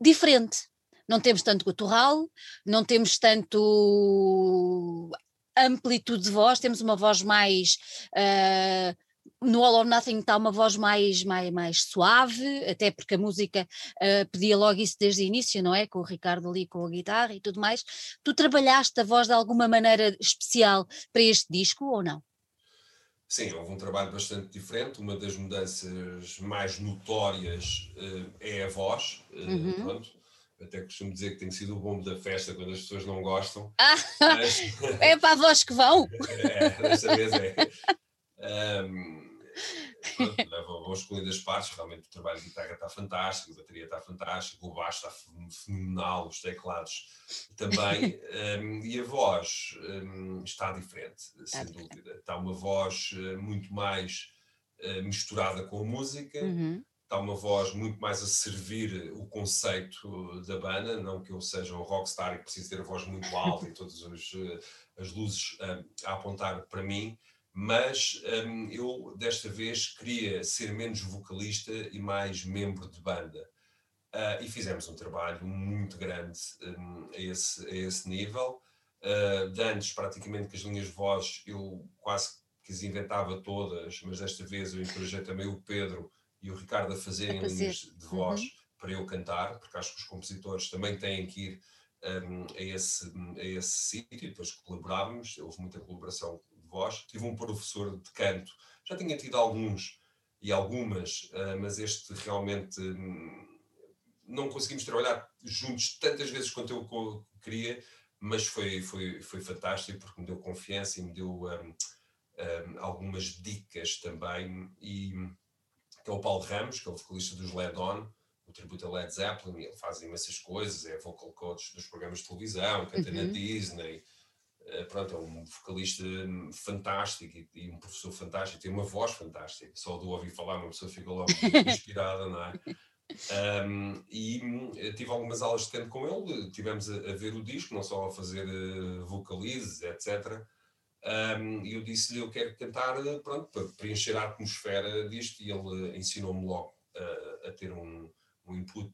diferente não temos tanto guturral, não temos tanto amplitude de voz, temos uma voz mais uh, no All or Nothing está uma voz mais, mais, mais suave, até porque a música uh, pedia logo isso desde o início, não é? Com o Ricardo ali com a guitarra e tudo mais. Tu trabalhaste a voz de alguma maneira especial para este disco ou não? Sim, houve um trabalho bastante diferente. Uma das mudanças mais notórias uh, é a voz. Uh, uhum. Pronto. Até costumo dizer que tem sido o bombo da festa quando as pessoas não gostam. Ah, mas... é para a voz que vão. é, desta vez é. Um, pronto, vou escolher as partes, realmente o trabalho de guitarra está fantástico, a bateria está fantástica, o baixo está fenomenal, os teclados também, um, e a voz um, está diferente, sem dúvida. Está uma voz eh, muito mais uh, misturada com a música, uhum. Está uma voz muito mais a servir o conceito da banda, não que eu seja um rockstar e precise ter a voz muito alta e todas as, eh, as luzes um, a apontar para mim, mas um, eu desta vez queria ser menos vocalista e mais membro de banda. Uh, e fizemos um trabalho muito grande um, a, esse, a esse nível. Uh, de antes, praticamente, que as linhas de voz eu quase que as inventava todas, mas desta vez eu encorajei também o Pedro e o Ricardo a fazerem linhas de voz uhum. para eu cantar, porque acho que os compositores também têm que ir um, a esse, a esse sítio, depois colaborávamos, houve muita colaboração voz. Tive um professor de canto, já tinha tido alguns e algumas, uh, mas este realmente hum, não conseguimos trabalhar juntos tantas vezes quanto eu queria, mas foi, foi, foi fantástico porque me deu confiança e me deu um, um, algumas dicas também. E que é o Paulo Ramos, que é o vocalista dos Led On, o tributo a Led Zeppelin, ele faz imensas coisas, é vocal coach dos programas de televisão, canta uhum. na Disney, eh, pronto, é um vocalista fantástico e, e, um professor fantástico, tem uma voz fantástica, só de ouvir falar uma pessoa fica logo inspirada, não é? Um, e eh, tive algumas aulas de canto com ele, tivemos a, a, ver o disco, não só a fazer uh, vocalizes, etc. Um, e eu disse-lhe, eu quero cantar, pronto, para preencher a atmosfera disto, e ele ensinou-me logo uh, a ter um, um input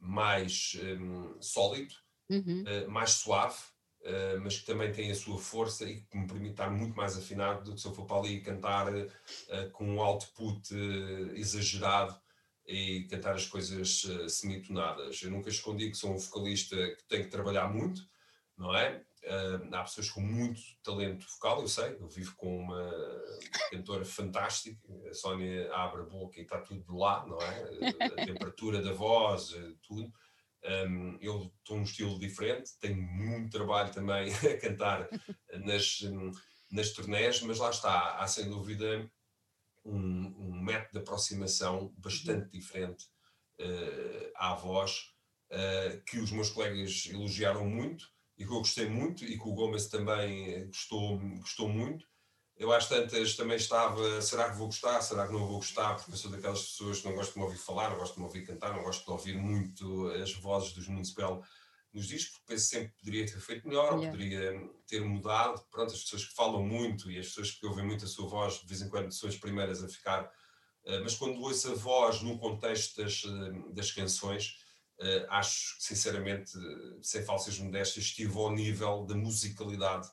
mais um, sólido, uhum. uh, mais suave, Uh, mas que também tem a sua força e que me permite estar muito mais afinado do que se eu for para ali cantar com um output exagerado e cantar as coisas semitonadas. Eu nunca escondi que sou um vocalista que tem que trabalhar muito, não é? Há pessoas com muito talento vocal, eu sei, eu vivo com uma cantora fantástica, a Sónia abre a boca e está tudo lá, não é? A temperatura da voz, tudo um, eu estou num estilo diferente, tenho muito trabalho também a cantar nas, nas turnés, mas lá está, há sem dúvida um, um método de aproximação bastante diferente uh, à voz, uh, que os meus colegas elogiaram muito e que eu gostei muito e que o Gomes também gostou, gostou muito. Eu às tantas também estava, será que vou gostar, será que não vou gostar, porque eu sou daquelas pessoas que não gosto de me ouvir falar, não gosto de me ouvir cantar, não gosto de ouvir muito as vozes dos Municipal nos discos, porque penso sempre que poderia ter feito melhor, ou poderia ter mudado. Pronto, as pessoas que falam muito e as pessoas que ouvem muito a sua voz, de vez em quando são as primeiras a ficar, eh, mas quando ouço a voz no contexto das, eh, das canções, eh, acho sinceramente, sem falsas modéstias, estive ao nível da musicalidade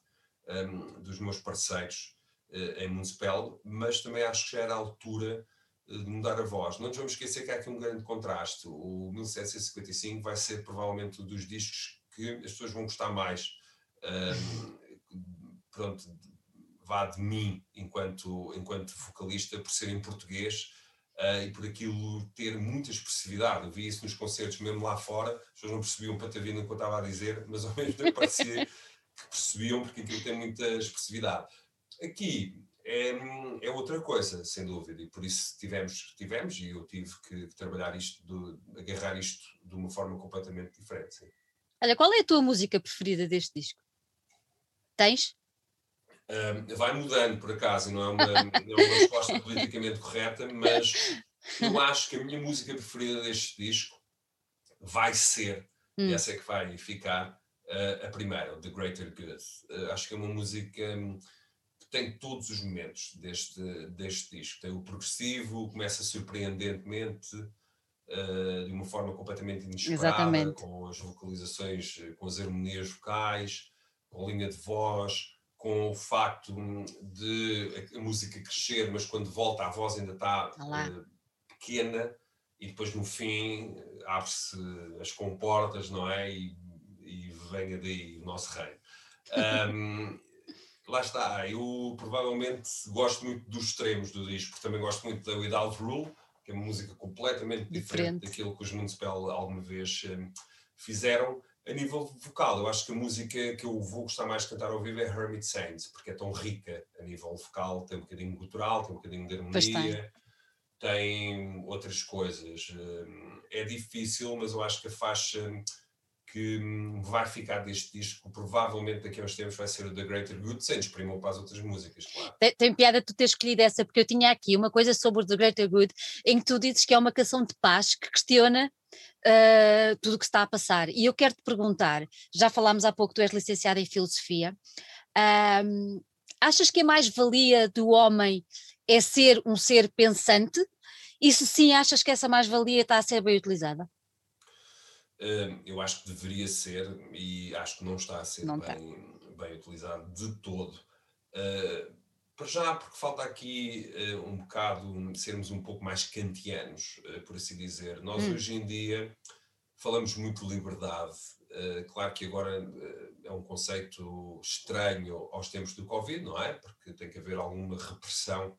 dos meus parceiros eh, em Municipal, mas também acho que já era a altura eh, de mudar a voz. Não nos vamos esquecer que há aqui um grande contraste. O 1755 vai ser provavelmente um dos discos que as pessoas vão gostar mais. Um, pronto, vá de mim enquanto, enquanto vocalista por ser em português uh, e por aquilo ter muita expressividade. Eu vi isso nos concertos mesmo lá fora, as pessoas não percebiam para ter vindo o que eu estava a dizer, mas ao mesmo tempo parecia que percebiam porque aquilo tem muita expressividade. Aqui é, é, outra coisa, sem dúvida, e por isso tivemos, tivemos e eu tive que, trabalhar isto, de, agarrar isto de uma forma completamente diferente. Sim. Olha, qual é a tua música preferida deste disco? Tens? Um, vai mudando, por acaso, não é uma, não é uma resposta politicamente correta, mas eu acho que a minha música preferida deste disco vai ser, hum. e essa é que vai ficar, uh, a primeira, The Greater Good. Uh, acho que é uma música. Um, tem todos os momentos deste, deste disco. Tem o progressivo, começa surpreendentemente, uh, de uma forma completamente inesperada, Exatamente. com as vocalizações, com as harmonias vocais, com a linha de voz, com o facto de a música crescer, mas quando volta a voz ainda está uh, pequena e depois no fim abre-se as comportas, não é? E, e venha daí o nosso reino. Um, lá está, eu provavelmente gosto muito dos extremos do disco, também gosto muito da Without Rule, que é uma música completamente diferente, diferente. daquilo que os Municipal alguma vez um, fizeram. A nível vocal, eu acho que a música que eu vou gostar mais de cantar ao vivo é Hermit Saints, porque é tão rica a nível vocal, tem um bocadinho gutural, tem um bocadinho de harmonia, tem outras coisas. Hum, é difícil, mas eu acho que a faixa que hum, vai ficar deste disco, provavelmente daqui a uns tempos vai ser o The Greater Good, sem desprimor para as outras músicas, claro. Tem, tem, piada tu ter escolhido essa, porque eu tinha aqui uma coisa sobre o The Greater Good, em que tu dizes que é uma canção de paz que questiona uh, tudo o que está a passar. E eu quero te perguntar, já falámos há pouco, tu és licenciada em Filosofia, uh, achas que a mais-valia do homem é ser um ser pensante? E se sim, achas que essa mais-valia está a ser bem utilizada? eu acho que deveria ser e acho que não está a ser bem, bem utilizado de todo. Uh, para já, porque falta aqui uh, um bocado sermos um pouco mais kantianos, uh, por assim dizer. Nós hum. hoje em dia falamos muito de liberdade. claro que agora é um conceito estranho aos tempos do Covid, não é? Porque tem que haver alguma repressão,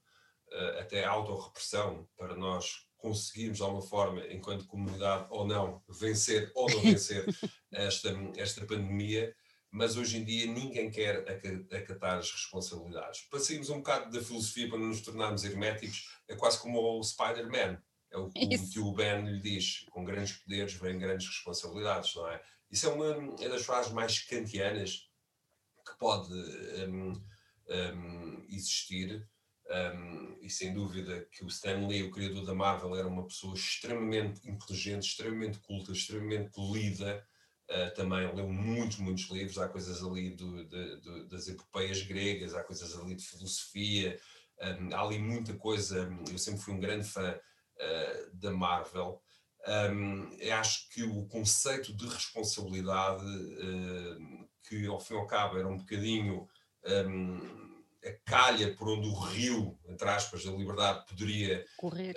até autorrepressão, para nós conseguirmos de alguma forma, enquanto comunidade ou não, vencer ou não vencer esta, esta pandemia, mas hoje em dia ninguém quer acatar as responsabilidades. Para sairmos um bocado da filosofia, para não nos tornarmos herméticos, é quase como o Spider-Man, é o que o Ben lhe diz, com grandes poderes vêm grandes responsabilidades, não é? Isso é uma é das frases mais kantianas que pode um, um, existir, um, e sem dúvida que o Stan Lee, o criador da Marvel, era uma pessoa extremamente inteligente, extremamente culta, extremamente lida. Uh, também leu muitos, muitos livros. Há coisas ali do, de, de, das epopeias gregas, há coisas ali de filosofia, um, há ali muita coisa. Eu sempre fui um grande fã uh, da Marvel. Um, acho que o conceito de responsabilidade, uh, que ao fim e ao cabo era um bocadinho um, a calha por onde o rio, entre aspas, da liberdade poderia correr,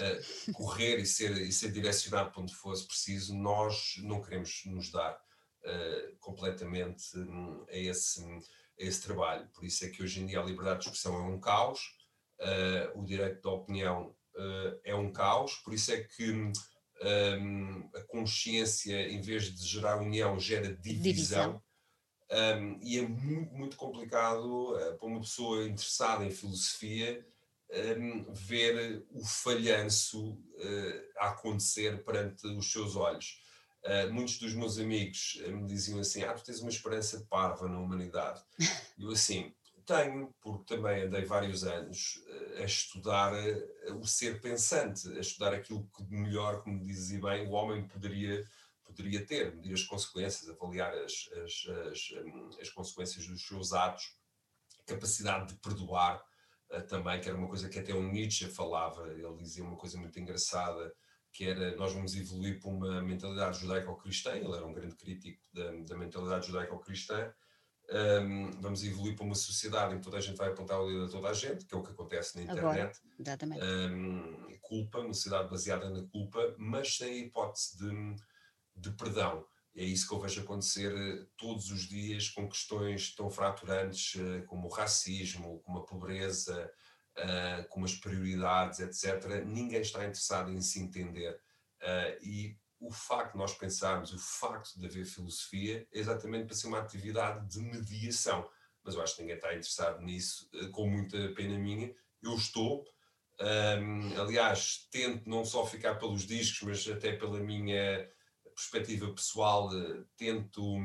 correr e, ser, e ser direcionado para onde fosse preciso, nós não queremos nos dar uh, completamente um, a, esse, a esse trabalho. Por isso é que hoje em dia a liberdade de expressão é um caos, uh, o direito da opinião é um caos, por isso é que um, a consciência, em vez de gerar união, gera divisão. divisão um, e é muito, muito complicado uh, para uma pessoa interessada em filosofia um, ver o falhanço uh, a acontecer perante os seus olhos. Uh, muitos dos meus amigos me diziam assim: Ah, tu tens uma esperança parva na humanidade. E eu, assim, tenho, porque também andei vários anos a estudar o ser pensante, a estudar aquilo que melhor, como dizia bem, o homem poderia poderia ter, medir as consequências, avaliar as, as, as, hum, as consequências dos seus atos, capacidade de perdoar também, que era uma coisa que até o Nietzsche falava, ele dizia uma coisa muito engraçada, que era nós vamos evoluir para uma mentalidade judaico-cristã, ele era um grande crítico da, da mentalidade judaico-cristã, um, vamos evoluir para uma sociedade em que toda a gente vai apontar o dedo a toda a gente, que é o que acontece na internet. Agora, um, culpa, uma sociedade baseada na culpa, mas sem a hipótese de de perdão. É isso que eu vejo acontecer eh, todos os dias com questões tão fraturantes eh, como o racismo, como a pobreza, eh, como as prioridades, etc. Ninguém está interessado em se entender. E o facto de nós pensarmos, o facto de haver filosofia, é exatamente para ser uma atividade de mediação. Mas eu acho que ninguém está interessado nisso, com muita pena minha. Eu estou, um, aliás, tento não só ficar pelos discos, mas até pela minha perspectiva pessoal, tento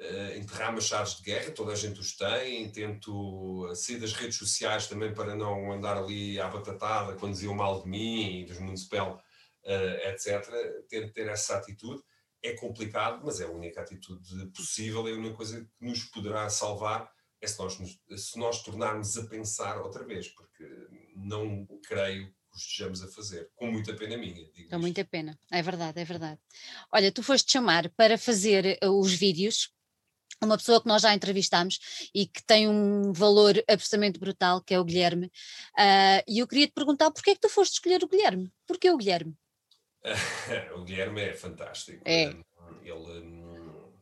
uh, enterrar machados de guerra, toda a gente os tem, tento sair das redes sociais também para não andar ali à batatada quando diziam mal de mim e dos Municipal, uh, etc. Tento ter essa atitude. É complicado, mas é a única atitude possível, é a única coisa que nos poderá salvar é se nós, se nós tornarmos a pensar outra vez, porque não creio que estejamos a fazer, com muita pena minha. com muita pena, é verdade, é verdade. Olha, tu foste chamar para fazer os vídeos uma pessoa que nós já entrevistámos e que tem um valor absolutamente brutal, que é o Guilherme. Uh, e eu queria te perguntar porquê é que tu foste escolher o Guilherme? Porquê o Guilherme? o Guilherme é fantástico. É. Ele, hum,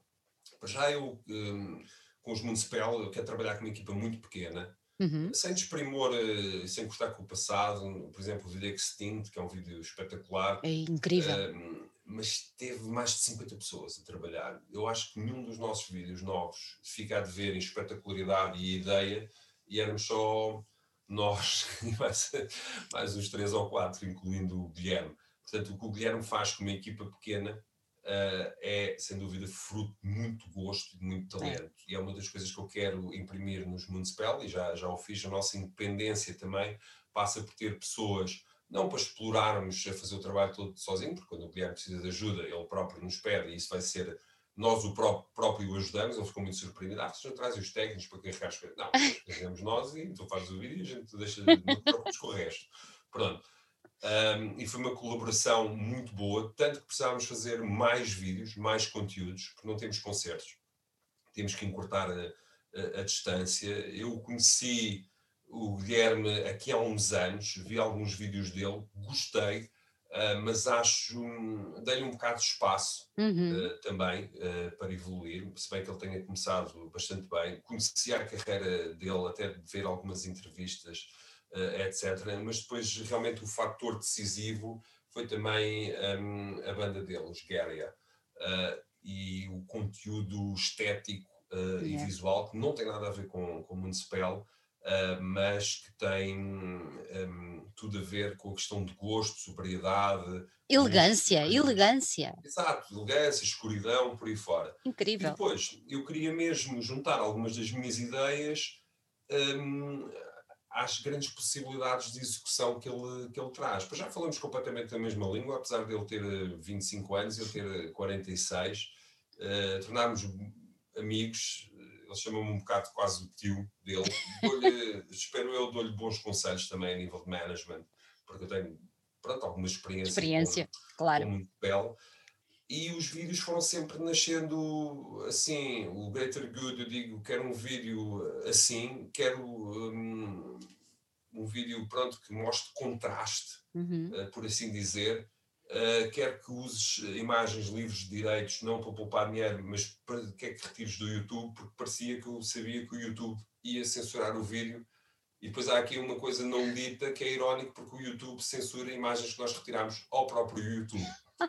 já eu, hum, com os Municipal, eu quero trabalhar com uma equipa muito pequena, uhum. sem desprimor, eh, sem cortar com o passado. Por exemplo, o vídeo Extinct, que é um vídeo espetacular. É incrível. Um, mas teve mais de 50 pessoas a trabalhar. Eu acho que nenhum dos nossos vídeos novos fica a dever em espetacularidade e ideia, e éramos só nós e mais, mais uns três ou quatro, incluindo o Guilherme. Portanto, o que o Guilherme faz com uma equipa pequena uh, é, sem dúvida, fruto de muito gosto e de muito talento. É. E é uma das coisas que eu quero imprimir nos Municipal, e já, já o fiz, a nossa independência também passa por ter pessoas não para explorarmos a fazer o trabalho todo sozinho, porque quando o Guilherme precisa de ajuda, ele próprio nos pede e isso vai ser nós o próprio, próprio o ajudamos, ele ficou muito surpreendido, ah, vocês não trazem os técnicos para carregar as coisas. Não, fazemos nós e tu fazes o vídeo e a gente deixa de com o resto. Pronto. Um, e foi uma colaboração muito boa, tanto que precisávamos fazer mais vídeos, mais conteúdos, porque não temos concertos. Temos que encurtar a, a, a distância. Eu conheci o Guilherme aqui há uns anos, vi alguns vídeos dele, gostei, uh, mas acho, dei-lhe um bocado de espaço uhum. uh, também uh, para evoluir, se bem que ele tenha começado bastante bem. Conheci a carreira dele, até de ver algumas entrevistas, etc. Mas depois, realmente, o fator decisivo foi também um, a banda dele, os Garia, e o conteúdo estético yeah. e visual, que não tem nada a ver com, com o Municipal, mas que tem um, tudo a ver com a questão de gosto, sobriedade. Elegância, elegância. Exato, elegância, escuridão, por aí fora. Incrível. E depois, eu queria mesmo juntar algumas das minhas ideias um, às grandes possibilidades de execução que ele, que ele traz. Pois já falamos completamente a mesma língua, apesar de ele ter 25 anos e eu ter 46, uh, tornámos amigos, ele chama-me um bocado quase o tio dele. espero eu, dou-lhe bons conselhos também a nível de management, porque eu tenho pronto, alguma experiência, experiência com, claro. com muito pele. E os vídeos foram sempre nascendo assim, o Greater Good, eu digo, quero um vídeo assim, quero um, um vídeo pronto, que mostre contraste, uhum. uh, por assim dizer, Uh, quer que uses imagens livres de direitos, não para poupar dinheiro, mas para, quer que retires do YouTube, porque parecia que eu sabia que o YouTube ia censurar o vídeo. E depois há aqui uma coisa não dita que é irónico, porque o YouTube censura imagens que nós retiramos ao próprio YouTube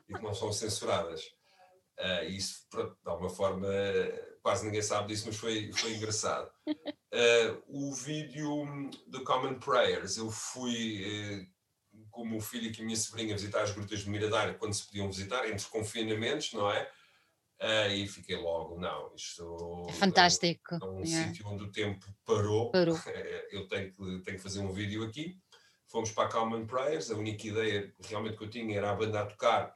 e que não são censuradas. Uh, isso, de alguma forma, quase ninguém sabe disso, mas foi, foi engraçado. Uh, o vídeo do Common Prayers, eu fui com o filho e com a minha sobrinha visitar as grutas de Miradar quando se podiam visitar, entre confinamentos, não é? Uh, e fiquei logo, não, isto fantástico. é um, é um yeah. sítio onde o tempo parou. parou. Eu tenho que, tenho que fazer um vídeo aqui. Fomos para a Common Prayers, a única ideia realmente que eu tinha era a banda a tocar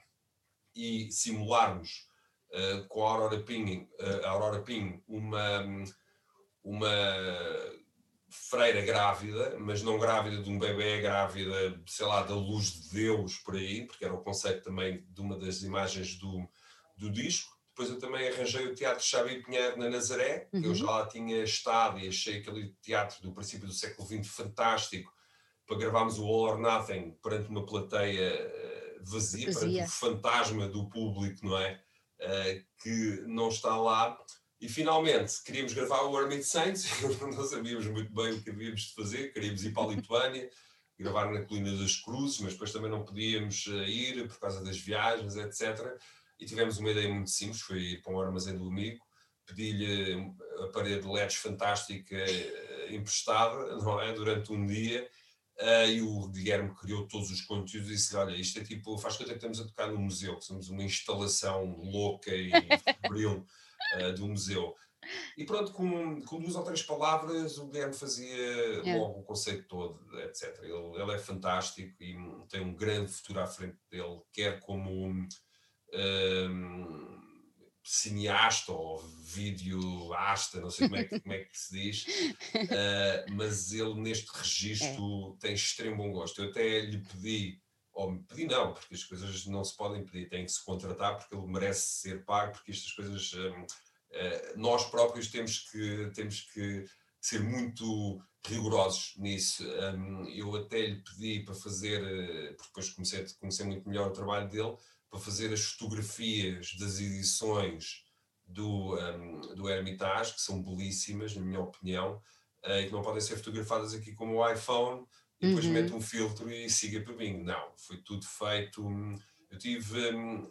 e simularmos uh, com a Aurora Ping, uh, a Aurora uma, uma freira grávida, mas não grávida de um bebê, grávida, sei lá, da luz de Deus por aí, porque era o conceito também de uma das imagens do, do disco. Depois eu também arranjei o Teatro Xavier Pinheiro na Nazaré, uhum. eu já lá tinha estado e achei aquele teatro do princípio do século XX fantástico, para gravarmos o All or Nothing perante uma plateia eh, vazia, vazia. perante o fantasma do público, não é? Uh, que não está lá e finalmente queríamos gravar o Hermit Saints, não sabíamos muito bem o que havíamos de fazer, queríamos ir para a Lituânia, gravar na Colina das Cruzes, mas depois também não podíamos eh, ir por causa das viagens, etc. E tivemos uma ideia muito simples, foi ir para um armazém do amigo, pedi-lhe a parede de LEDs fantástica eh, emprestada, não é, durante um dia, uh, e o Guilherme criou todos os conteúdos e disse olha, isto é tipo, faz conta que estamos a tocar no museu, que somos uma instalação louca e febril uh, do museu. E pronto, com, com duas ou três palavras, o Guilherme fazia yeah. logo o conceito todo, etc. Ele, ele, é fantástico e tem um grande futuro à frente dele, quer como um, cineasta ou videoasta, não sei como é que, como é que se diz, uh, mas ele neste registro é. tem extremo bom gosto. Eu até lhe pedi ou pedi não, porque as coisas não se podem pedir, têm que se contratar porque ele merece ser pago, porque estas coisas um, uh, nós próprios temos que, temos que ser muito rigorosos nisso. Um, eu até lhe pedi para fazer, porque depois comecei a conhecer muito melhor o trabalho dele, para fazer as fotografias das edições do, um, do Hermitage, que são belíssimas, na minha opinião, uh, e que não podem ser fotografadas aqui com o iPhone e depois uhum. mete um filtro e siga para mim. Não, foi tudo feito. Hum, eu tive um,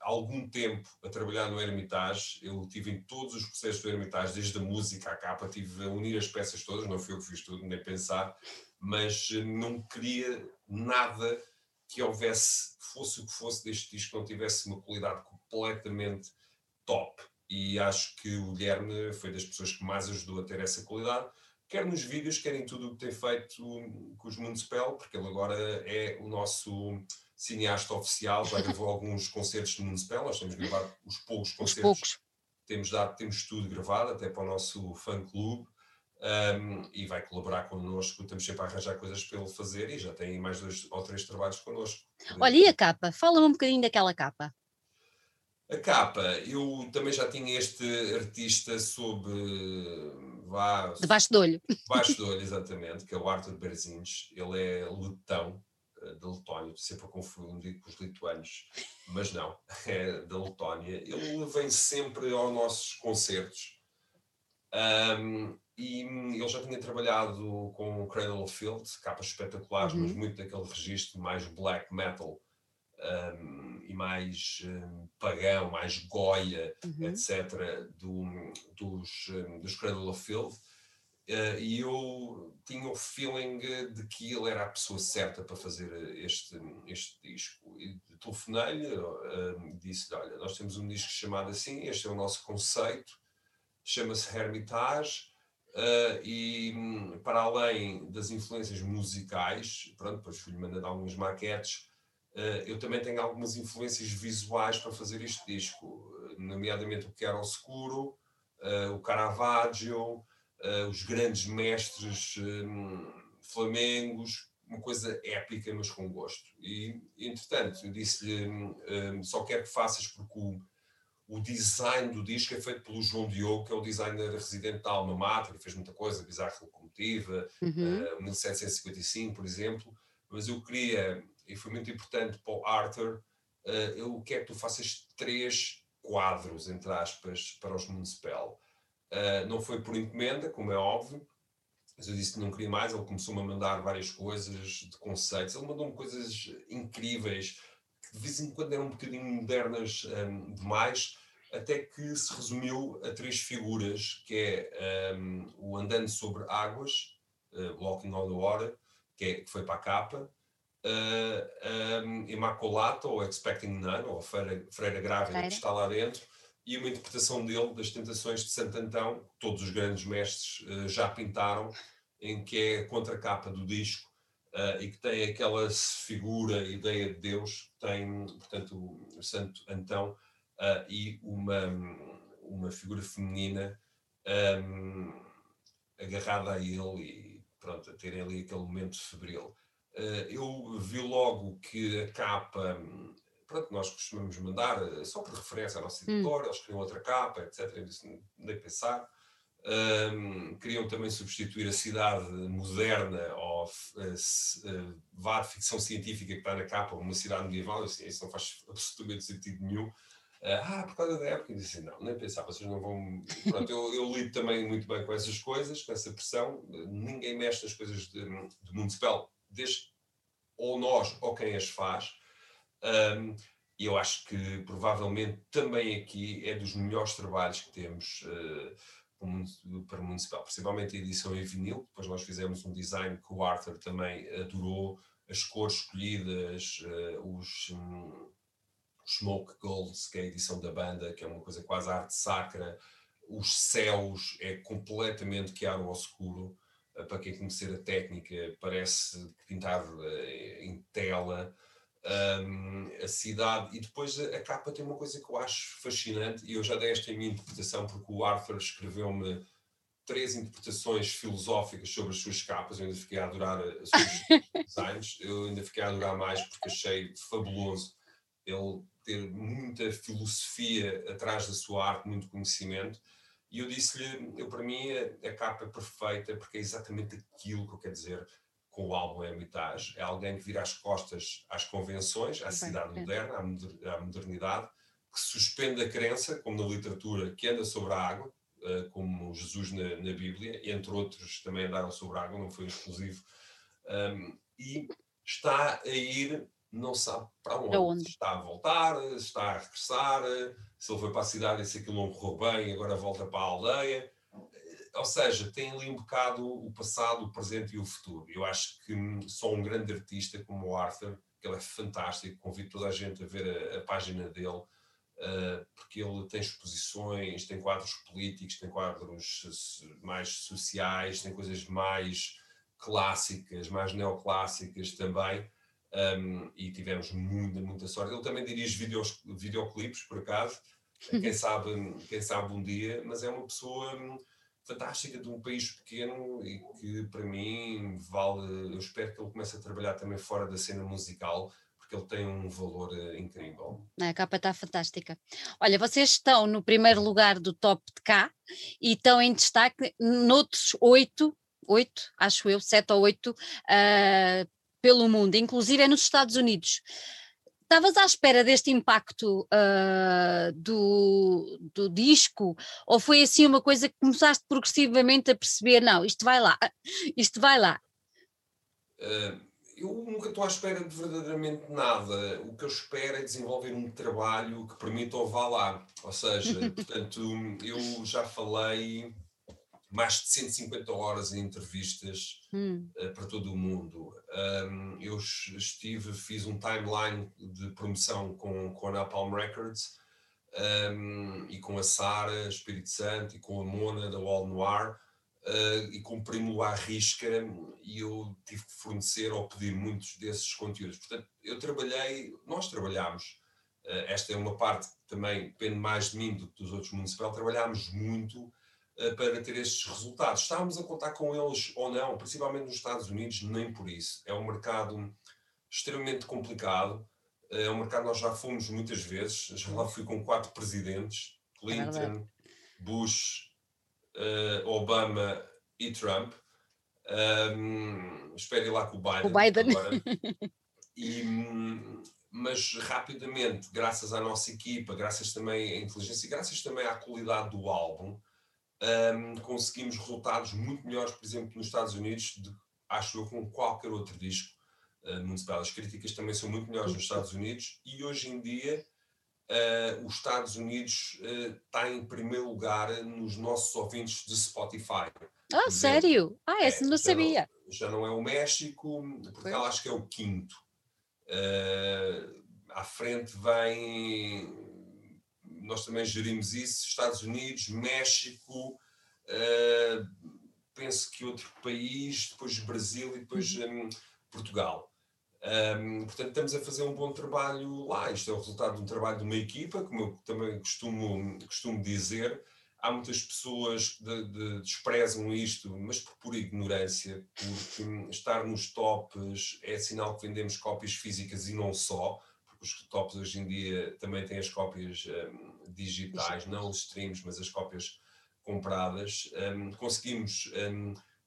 algum tempo a trabalhar no Hermitage, eu tive em todos os processos do Hermitage, desde a música à capa, tive a unir as peças todas, não fui eu que fiz tudo, nem pensar, mas hum, não queria nada que houvesse, fosse o que fosse deste disco, não tivesse uma qualidade completamente top. E acho que o Guilherme foi das pessoas que mais ajudou a ter essa qualidade, quer nos vídeos, quer em tudo o que tem feito com os Municipal, porque ele agora é o nosso cineasta oficial, já gravou alguns concertos no Municipal, nós temos gravado os poucos concertos. Poucos. Temos, dado, temos tudo gravado, até para o nosso fã-clube. Um, e vai colaborar connosco, estamos sempre a arranjar coisas para ele fazer e já tem mais dois ou três trabalhos connosco. Olha, e a capa? Fala um bocadinho daquela capa. A capa, eu também já tinha este artista sob. Vá, Debaixo do olho. Debaixo do olho, exatamente, que é o Arthur Berzins. Ele é letão, eh, da Letónia, sempre a confundir com os lituanos, mas não, é da Letónia. Ele vem sempre aos nossos concertos. Um, e ele já tinha trabalhado com o Cradle of Field, capas espetaculares, uhum. mas muito daquele registro mais black metal um, e mais um, pagão, mais goia, uhum. etc., do, dos, um, dos Cradle of Field. Uh, e eu tinha o feeling de que ele era a pessoa certa para fazer este, este disco. E telefonei-lhe, uh, disse-lhe: Olha, nós temos um disco chamado assim, este é o nosso conceito, chama-se Hermitage. Uh, e para além das influências musicais, pronto, depois fui-lhe mandando algumas maquetes, eu também tenho algumas influências visuais para fazer este disco, nomeadamente o Chiaroscuro, uh, o Caravaggio, os grandes mestres um, flamengos, uma coisa épica, mas com gosto. E, entretanto, eu disse-lhe, um, só quero que faças porque o o design do disco é feito pelo João Diogo, que é o designer residente da Alma Mater, fez muita coisa, Bizarra Locomotiva, uhum. uh, 1755, por exemplo, mas eu queria, e foi muito importante para o Arthur, uh, eu quero que tu faças três quadros, entre aspas, para os Municipal. Uh, não foi por encomenda, como é óbvio, mas eu disse que não queria mais, ele começou-me a mandar várias coisas de conceitos, ele mandou-me coisas incríveis, de vez em quando eram um bocadinho modernas um, demais, até que se resumiu a três figuras, que é um, o Andando sobre Águas, uh, Walking on the Water, que, é, que foi para a capa, uh, um, Imaculata, ou Expecting None, ou Freira, Freira Grávida, Freira. que está lá dentro, e uma interpretação dele das Tentações de Santo Antão, que todos os grandes mestres uh, já pintaram, em que é a contracapa do disco, uh, e que tem aquela figura, ideia de Deus, tem, portanto, o Santo Antão uh, e uma, uma figura feminina um, agarrada a ele e pronto, a terem ali aquele momento febril. Uh, eu vi logo que a capa, pronto, nós costumamos mandar, só por referência à nossa hum. editora, hum. eles queriam outra capa, etc. Eu disse, nem pensar. Um, queriam também substituir a cidade moderna ou uh, vá ficção científica que está na capa, uma cidade medieval. Assim, isso não faz absolutamente sentido nenhum. Uh, ah, por causa da época, eu disse não, nem pensar, vocês não vão. Pronto, eu, eu lido também muito bem com essas coisas, com essa pressão. Ninguém mexe nas coisas de, de Municipal, desde ou nós ou quem as faz. Um, e eu acho que provavelmente também aqui é dos melhores trabalhos que temos. Uh, para o Municipal, principalmente a edição em vinil. Depois nós fizemos um design que o Arthur também adorou, as cores escolhidas, uh, os, um, Smoke Golds, que é a edição da banda, que é uma coisa quase arte sacra. Os céus é completamente chiaro escuro. Uh, para quem conhecer a técnica, parece pintado uh, em tela um, a cidade. E depois a, capa tem uma coisa que eu acho fascinante, e eu já dei esta minha interpretação, porque o Arthur escreveu-me três interpretações filosóficas sobre as suas capas. Eu ainda fiquei a adorar os seus designs, eu ainda fiquei a adorar mais porque achei fabuloso ele ter muita filosofia atrás da sua arte, muito conhecimento. E eu disse-lhe, eu para mim a, a, capa é perfeita porque é exatamente aquilo que eu quero dizer com o álbum Hermitage. É alguém que vira as costas às convenções, à cidade moderna, à modernidade, que suspende a crença, como na literatura, que anda sobre a água, uh, como Jesus na, na, Bíblia, entre outros também andaram sobre a água, não foi exclusivo, um, e está a ir, não sabe para onde. onde. Está a voltar, está a regressar, se ele foi para a cidade e se aquilo não correu bem, agora volta para a aldeia. Ou seja, tem ali um bocado o passado, o presente e o futuro. Eu acho que só um grande artista como o Arthur, que ele é fantástico, convido toda a gente a ver a, a página dele, Uh, porque ele tem exposições, tem quadros políticos, tem quadros mais sociais, tem coisas mais clássicas, mais neoclássicas também, um, e tivemos muita, muita sorte. Ele também dirige videos, videoclipes, por acaso, quem sabe, quem sabe um dia, mas é uma pessoa hum, fantástica de um país pequeno e que para mim vale, eu espero que ele comece a trabalhar também fora da cena musical, porque ele tem um valor uh, incrível. A capa está fantástica. Olha, vocês estão no primeiro lugar do top de cá e estão em destaque noutros oito, oito, acho eu, sete ou oito, uh, pelo mundo, inclusive é nos Estados Unidos. Estavas à espera deste impacto uh, do, do disco ou foi assim uma coisa que começaste progressivamente a perceber, não, isto vai lá, isto vai lá? Uh, eu nunca estou à espera de verdadeiramente nada. O que eu espero é desenvolver um trabalho que permita o vá lá. Ou seja, portanto, eu já falei mais de 150 horas em entrevistas hum. uh, para todo o mundo. Um, eu estive, fiz um timeline de promoção com, com a Napalm Records um, e com a Sara Espírito Santo e com a Mona da Wall Noir uh, e cumprimos-lo à risca e eu tive que fornecer ou pedir muitos desses conteúdos. Portanto, eu trabalhei, nós trabalhámos, uh, esta é uma parte que também depende mais de mim do que dos outros municipais, trabalhámos muito para ter estes resultados. Estávamos a contar com eles ou não, principalmente nos Estados Unidos, nem por isso. É um mercado extremamente complicado. É um mercado que nós já fomos muitas vezes. Já lá fui com quatro presidentes: Clinton, é Bush, uh, Obama e Trump. Um, espero ir lá com o Biden. O Biden. E, mas rapidamente, graças à nossa equipa, graças também à inteligência e graças também à qualidade do álbum, um, conseguimos resultados muito melhores, por exemplo, nos Estados Unidos, de, acho eu, com qualquer outro disco uh, municipal. As críticas também são muito melhores nos Estados Unidos e hoje em dia uh, os Estados Unidos está uh, em primeiro lugar nos nossos ouvintes de Spotify. Ah, sério? Ah, esse é, não sabia. Não, já não é o México, Portugal acho que é o quinto. Uh, à frente vem, nós também gerimos isso, Estados Unidos, México, uh, penso que outro país, depois Brasil e depois um, Portugal. Um, portanto, estamos a fazer um bom trabalho lá. Isto é o resultado de um trabalho de uma equipa, como eu também costumo, costumo dizer. Há muitas pessoas que de, de, desprezam isto, mas por pura ignorância, porque estar nos tops é sinal que vendemos cópias físicas e não só, porque os tops hoje em dia também têm as cópias um, digitais, não os streams, mas as cópias compradas. Um, conseguimos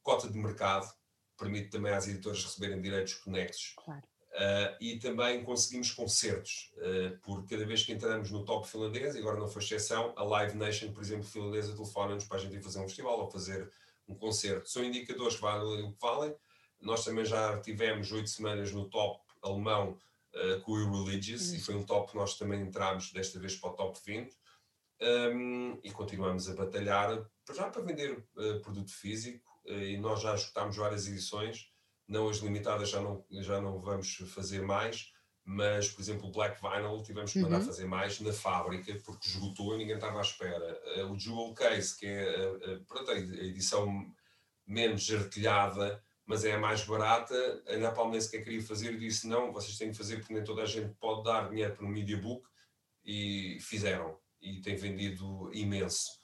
cota de mercado, permite também às editoras receberem direitos conexos. Claro. Uh, e também conseguimos concertos, uh, porque cada vez que entramos no top finlandês, e agora não foi exceção, a Live Nation, por exemplo, finlandesa, telefona-nos para a gente ir fazer um festival ou fazer um concerto. São indicadores que valem o que valem. Nós também já tivemos oito semanas no top alemão uh, com o Religious, e foi um top que nós também entramos desta vez para o top 20. Um, e continuamos a batalhar já para vender produto físico, e nós já escutámos várias edições não as limitadas já não, já não vamos fazer mais, mas, por exemplo, o Black Vinyl tivemos que mandar uhum. fazer mais na fábrica, porque esgotou e ninguém estava à espera. Uh, o Jewel Case, que é uh, pronto, a edição menos artilhada, mas é a mais barata, a Napalm nem sequer queria fazer disse, não, vocês têm que fazer porque nem toda a gente pode dar dinheiro para um media book, e fizeram, e tem vendido imenso.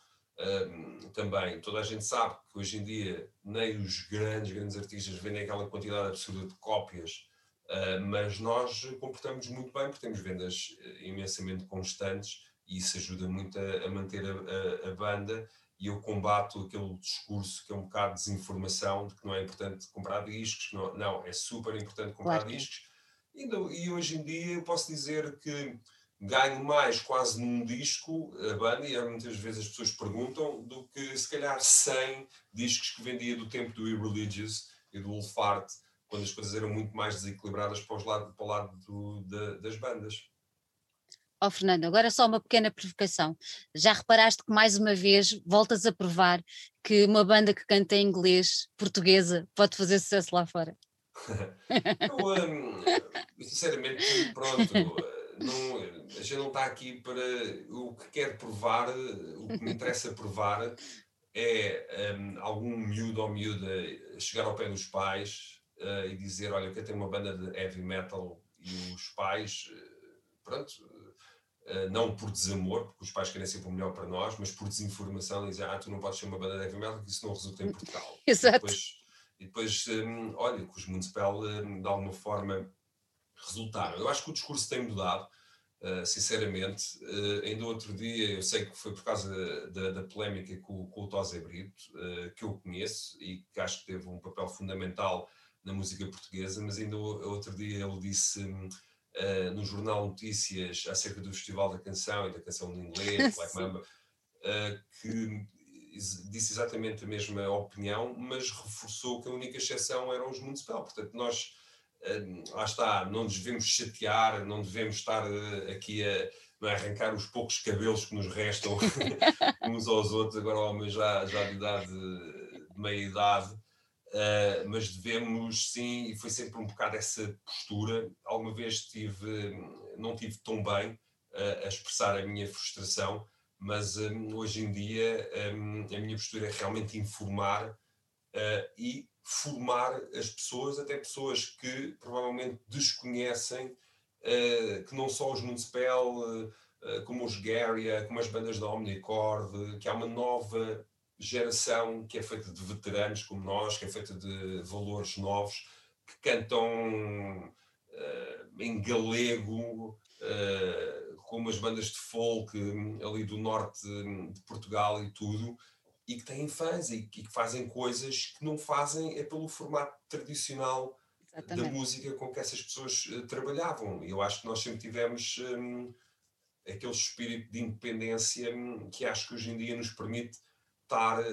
Também toda a gente sabe que hoje em dia nem os grandes, grandes artistas vendem aquela quantidade absurda de cópias. Uh, mas nós comportamos muito bem porque temos vendas imensamente constantes e isso ajuda muito a, a manter a, a, a, banda e eu combato aquele discurso que é um bocado de desinformação de que não é importante comprar discos, não, não é super importante comprar claro. discos e, e hoje em dia eu posso dizer que ganho mais quase num disco, a banda, e muitas vezes as pessoas perguntam, do que se calhar 100 discos que vendia do tempo do Irreligious e do Wolfart, quando as coisas eram muito mais desequilibradas para, os lado, para o lado do, da, das bandas. Oh, Fernando, agora só uma pequena provocação. Já reparaste que mais uma vez voltas a provar que uma banda que canta em inglês, portuguesa, pode fazer sucesso lá fora? eu, um, sinceramente, pronto, não, a gente não está aqui para. O que quer provar, o que me interessa provar é um, algum miúdo ou miúda chegar ao pé dos pais uh, e dizer: Olha, eu tenho uma banda de heavy metal e os pais, uh, pronto, não por desamor, porque os pais querem sempre o melhor para nós, mas por desinformação, dizer: Ah, tu não podes ser uma banda de heavy metal, que isso não resulta em Portugal. Exato. E depois, e depois um, olha, que os Municipal, um, de alguma forma, resultaram. Eu acho que o discurso tem mudado, uh, sinceramente. Uh, ainda outro dia, eu sei que foi por causa da, da polémica com, com o Tosé Brito, uh, que eu conheço e que acho que teve um papel fundamental na música portuguesa, mas ainda outro dia ele disse uh, no Jornal Notícias acerca do Festival da Canção e da canção de inglês, Black Mamba, que disse exatamente a mesma opinião, mas reforçou que a única exceção eram os Municipal. Portanto, nós, uh, lá está, não nos devemos chatear, não devemos estar uh, aqui a, a, arrancar os poucos cabelos que nos restam uns aos outros, agora homens já, já de idade, de meia idade, uh, mas devemos sim, e foi sempre um bocado essa postura. Alguma vez tive, não tive tão bem a expressar a minha frustração, mas um, hoje em dia um, a minha postura é realmente informar uh, e formar as pessoas, até pessoas que provavelmente desconhecem, uh, que não só os Municipal, uh, como os Garia, como as bandas da Omnicord, que há uma nova geração que é feita de veteranos como nós, que é feita de valores novos, que cantam em galego, com umas bandas de folk hum, ali do norte hum, de Portugal e tudo, e que têm fãs e que fazem coisas que não fazem é pelo formato tradicional Exatamente. da música com que essas pessoas uh, trabalhavam. Eu acho que nós sempre tivemos um, aquele espírito de independência um, que acho que hoje em dia nos permite estar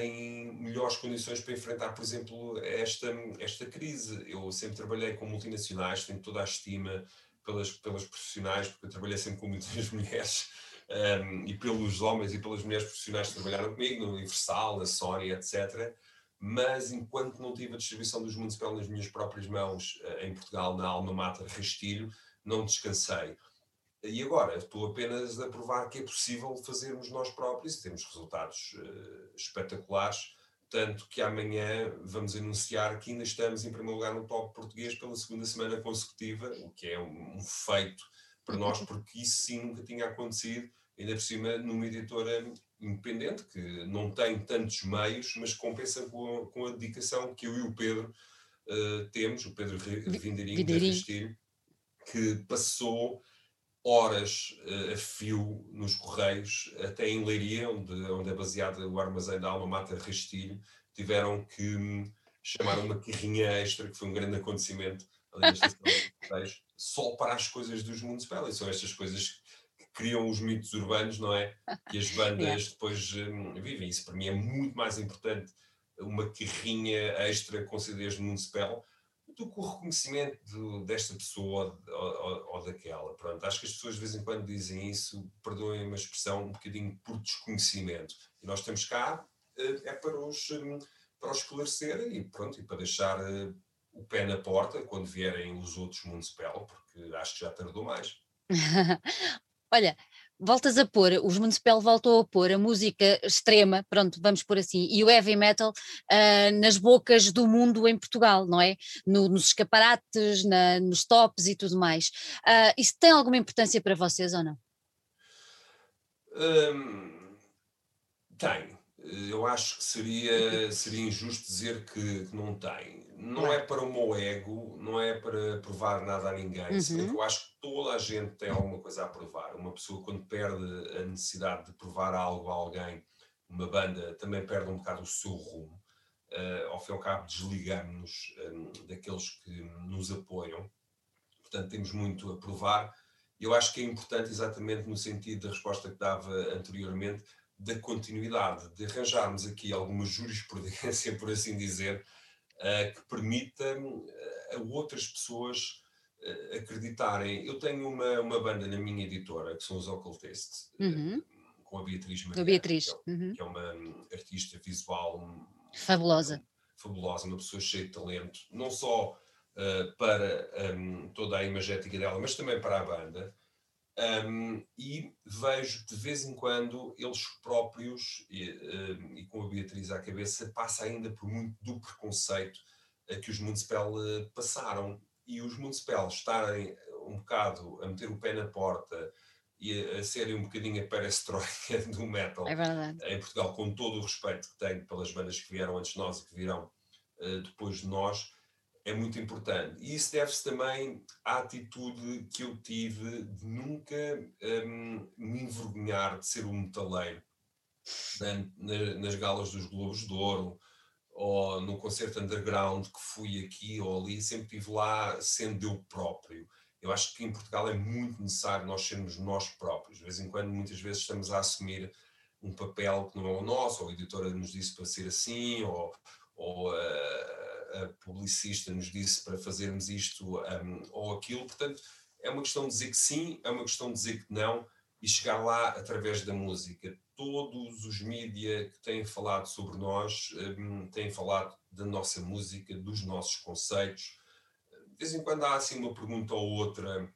em melhores condições para enfrentar, por exemplo, esta, esta crise. Eu sempre trabalhei com multinacionais, tenho toda a estima pelas, pelas profissionais, porque eu trabalhei sempre com muitas mulheres, um, e pelos homens e pelas mulheres profissionais que trabalharam comigo, no Universal, na Sony, etc. Mas enquanto não tive a distribuição dos Municipal nas minhas próprias mãos uh, em Portugal, na Alma Mata Rastilho, não descansei. E agora estou apenas a provar que é possível fazermos nós próprios e temos resultados uh, espetaculares tanto que amanhã vamos anunciar que ainda estamos em primeiro lugar no top português pela segunda semana consecutiva, o que é um, feito para nós, porque isso sim nunca tinha acontecido, ainda por cima numa editora independente, que não tem tantos meios, mas compensa com a, com a dedicação que eu e o Pedro uh, temos, o Pedro Vindeirinho, Castilho, que passou horas uh, a fio nos correios, até em Leiria, onde, onde é baseado o armazém da Alma Mata Rastilho, tiveram que hum, chamar uma carrinha extra, que foi um grande acontecimento ali de correios, só para as coisas dos municipais. São estas coisas que criam os mitos urbanos, não é? Que as bandas depois um, vivem. Isso para mim é muito mais importante uma carrinha extra com CDs municipal do que o reconhecimento desta pessoa ou, ou, ou, daquela. Pronto, acho que as pessoas de vez em quando dizem isso, perdoem uma expressão, um bocadinho por desconhecimento. E nós temos cá, eh, é para os, hum, para os esclarecer e pronto, e para deixar eh, o pé na porta quando vierem os outros municipal, porque acho que já tardou mais. Olha, voltas a pôr, os Municipal voltou a pôr a música extrema, pronto, vamos pôr assim, e o heavy metal uh, nas bocas do mundo em Portugal, não é? No, nos escaparates, na, nos tops e tudo mais. Uh, isso tem alguma importância para vocês ou não? Um, tem. eu acho que seria, seria injusto dizer que, que não tem. Não é para o meu ego, não é para provar nada a ninguém, uhum. se bem que eu acho que toda a gente tem alguma coisa a provar. Uma pessoa, quando perde a necessidade de provar algo a alguém, uma banda também perde um bocado o seu rumo. Uh, ao fim e ao cabo, desligamos-nos um, daqueles que nos apoiam. Portanto, temos muito a provar. Eu acho que é importante, exatamente no sentido da resposta que dava anteriormente, da continuidade, de arranjarmos aqui alguma jurisprudência, por assim dizer, que permita uh, a outras pessoas uh, acreditarem. Eu tenho uma, uma banda na minha editora, que são os Occultists, uhum. com a Beatriz Maria, Beatriz. Que, é, uhum. que, é, uma um, artista visual fabulosa. Fabulosa, uma pessoa cheia de talento, não só para um, toda a imagética dela, mas também para a banda. Um, e vejo de vez em quando eles próprios, e, um, e, com a Beatriz à cabeça, passa ainda por muito do preconceito a que os Municipal uh, passaram. E os Municipal estarem um bocado a meter o pé na porta e a, a serem um bocadinho a perestroika do metal é em Portugal, com todo o respeito que tenho pelas bandas que vieram antes de nós e que virão uh, depois de nós, é muito importante. E isso deve-se também à atitude que eu tive de nunca um, me envergonhar de ser um metaleiro nas galas dos Globos de Ouro ou no concerto underground que fui aqui ou ali, sempre estive lá sendo eu próprio. Eu acho que em Portugal é muito necessário nós sermos nós próprios. De vez em quando, muitas vezes, estamos a assumir um papel que não é o nosso, ou a editora nos disse para ser assim, ou, ou uh, publicista nos disse para fazermos isto um, ou aquilo. Portanto, é uma questão de dizer que sim, é uma questão de dizer que não e chegar lá através da música. Todos os mídia que têm falado sobre nós um, têm falado da nossa música, dos nossos conceitos. De vez em quando há assim uma pergunta ou outra,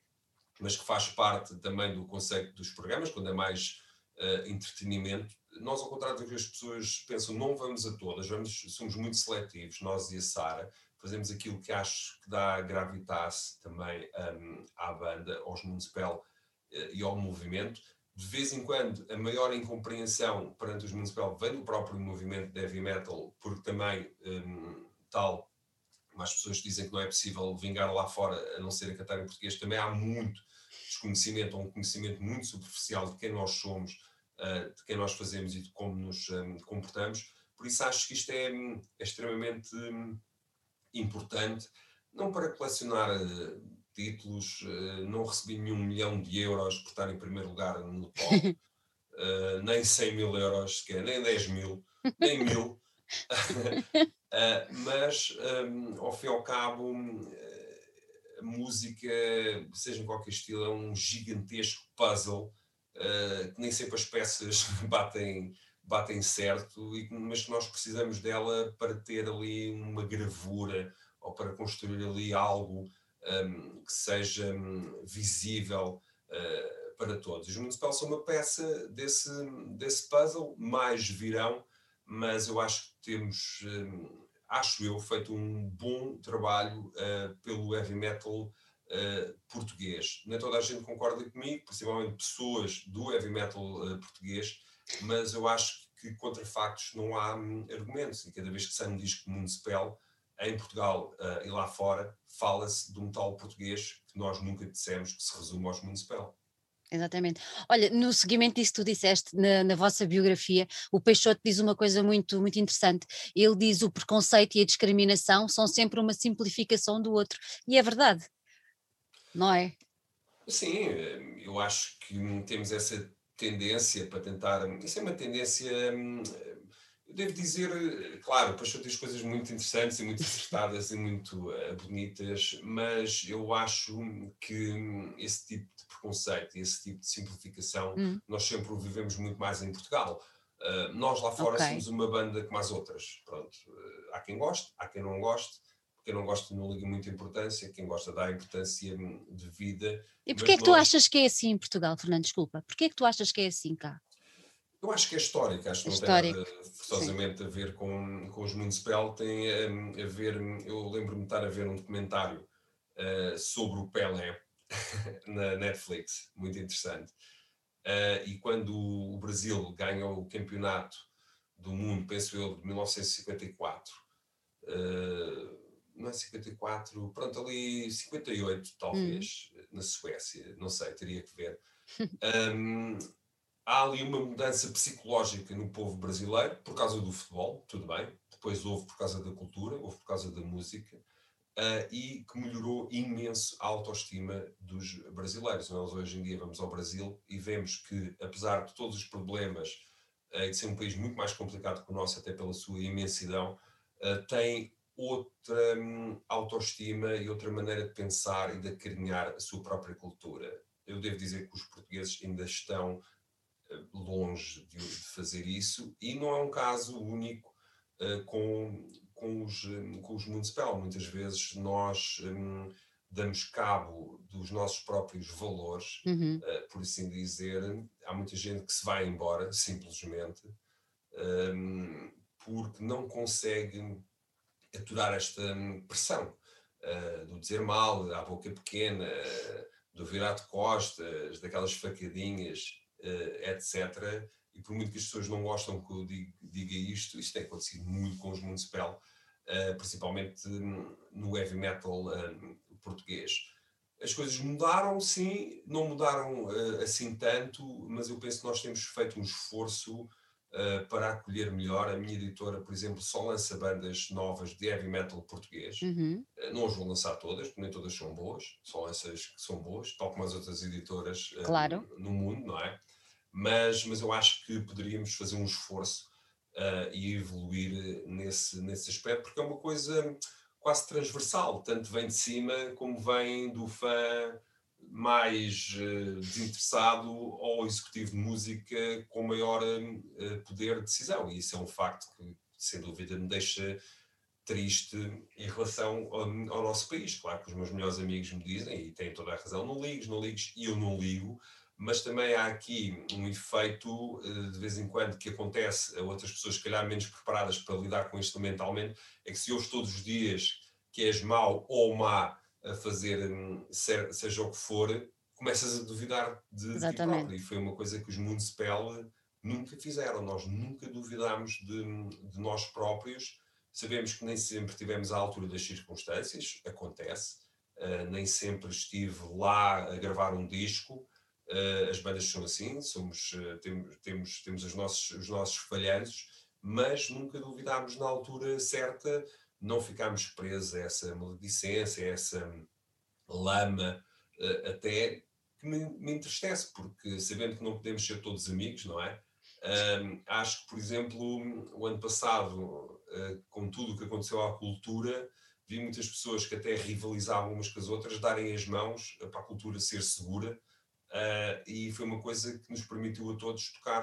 mas que faz parte também do conceito dos programas, quando é mais uh, entretenimento nós, ao contrário do que as pessoas pensam, não vamos a todas, vamos, somos muito seletivos, nós e a Sara, fazemos aquilo que acho que dá gravitas também um, à banda, aos municipal uh, e ao movimento. De vez em quando, a maior incompreensão perante os municipal vem do próprio movimento de heavy metal, porque também, um, tal, mais pessoas dizem que não é possível vingar lá fora a não ser a cantar em português, também há muito desconhecimento ou um conhecimento muito superficial de quem nós somos uh, de quem nós fazemos e de como nos um, comportamos. Por isso acho que isto é, é extremamente um, importante, não para colecionar uh, títulos, uh, não recebi nenhum milhão de euros por estar em primeiro lugar no top, nem 100 mil euros, que é, nem 10 mil, nem mil. mas, um, ao fim e ao cabo, a música, seja em qualquer estilo, é um gigantesco puzzle uh, que nem sempre as peças batem, batem certo, e, mas que nós precisamos dela para ter ali uma gravura ou para construir ali algo um, que seja um, visível uh, para todos. Os Municipal são uma peça desse, desse puzzle, mais virão, mas eu acho que temos, um, acho eu, feito um bom trabalho uh, pelo heavy metal uh, português. Nem toda a gente concorda comigo, principalmente pessoas do heavy metal uh, português, mas eu acho que contra factos não há um, argumentos. E cada vez que sai um disco municipal, em Portugal uh, e lá fora, fala-se de um tal português que nós nunca dissemos que se resume aos municipal. Exatamente. Olha, no seguimento disso que tu disseste na, na, vossa biografia, o Peixoto diz uma coisa muito, muito interessante. Ele diz o preconceito e a discriminação são sempre uma simplificação do outro. E é verdade não é? Sim, eu acho que temos essa tendência para tentar. Isso é uma tendência. Eu devo dizer, claro, Peixoto diz coisas muito interessantes e muito acertadas e muito uh, bonitas, mas eu acho que esse tipo de preconceito, esse tipo de simplificação, hum. nós sempre o vivemos muito mais em Portugal. Uh, nós lá fora okay. somos uma banda como as outras. Pronto, uh, há quem goste, há quem não goste quem não gosta não liga muita importância, quem gosta dá importância de vida. E porquê é que nós... tu achas que é assim em Portugal, Fernando? Desculpa, porquê é que tu achas que é assim cá? Eu acho que é histórico, acho que não histórico. tem nada forçosamente Sim. a ver com, com os municipal, tem a, a ver, eu lembro-me de estar a ver um documentário uh, sobre o Pelé na Netflix, muito interessante. Uh, e quando o Brasil ganhou o campeonato do mundo, penso eu, de 1954. Uh, não é 54, pronto, ali 58 talvez, hum. na Suécia, não sei, teria que ver. Um, há ali uma mudança psicológica no povo brasileiro por causa do futebol, tudo bem. Depois houve por causa da cultura, houve por causa da música. Uh, e que melhorou imenso a autoestima dos brasileiros. Nós hoje em dia vamos ao Brasil e vemos que, apesar de todos os problemas uh, e de ser um país muito mais complicado que o nosso, até pela sua imensidão, uh, tem outra um, autoestima e outra maneira de pensar e de acarinhar a sua própria cultura. Eu devo dizer que os portugueses ainda estão longe de, de fazer isso e não é um caso único com com os, hum, com os municipal. Muitas vezes nós um, damos cabo dos nossos próprios valores, uhum. uh, por assim dizer. Há muita gente que se vai embora, simplesmente, um, porque não consegue aturar esta hum, pressão uh, do dizer mal, à boca pequena, do virar de costas, daquelas facadinhas, uh, etc. E por muito que as pessoas não gostam que eu diga, isto, isto tem acontecido muito com os municipal, uh, principalmente no heavy metal uh, português. As coisas mudaram, sim, não mudaram assim tanto, mas eu penso que nós temos feito um esforço para acolher melhor. A minha editora, por exemplo, só lança bandas novas de heavy metal português. Uhum. não as vou lançar todas, porque nem todas são boas, só essas que são boas, tal como as outras editoras claro. no mundo, não é? Mas, mas eu acho que poderíamos fazer um esforço uh, e evoluir nesse, nesse aspecto, porque é uma coisa quase transversal, tanto vem de cima como vem do fã mais uh, desinteressado ao executivo de música com maior uh, poder de decisão. E isso é um facto que, sem dúvida, me deixa triste em relação ao, ao, nosso país. Claro que os meus melhores amigos me dizem, e têm toda a razão, não ligues, não ligues, e eu não ligo, mas também há aqui um efeito eh, de vez em quando que acontece a outras pessoas, se calhar menos preparadas para lidar com isto mentalmente, é que se ouves todos os dias que és mau ou má a fazer hum, seja o que for, começas a duvidar de, de ti próprio. E foi uma coisa que os Municipal nunca fizeram. Nós nunca duvidámos de, de nós próprios. Sabemos que nem sempre tivemos à altura das circunstâncias, acontece. Uh, nem sempre estive lá a gravar um disco, Uh, as bandas são assim, somos, uh, temos, temos, temos os, nossos, os nossos falhanços, mas nunca duvidámos na altura certa, não ficámos presos a essa maledicência, a essa lama, uh, até que me, me, entristece, porque sabendo que não podemos ser todos amigos, não é? acho que, por exemplo, o ano passado, com tudo o que aconteceu à cultura, vi muitas pessoas que até rivalizavam umas com as outras darem as mãos para a cultura ser segura Uh, e foi uma coisa que nos permitiu a todos tocar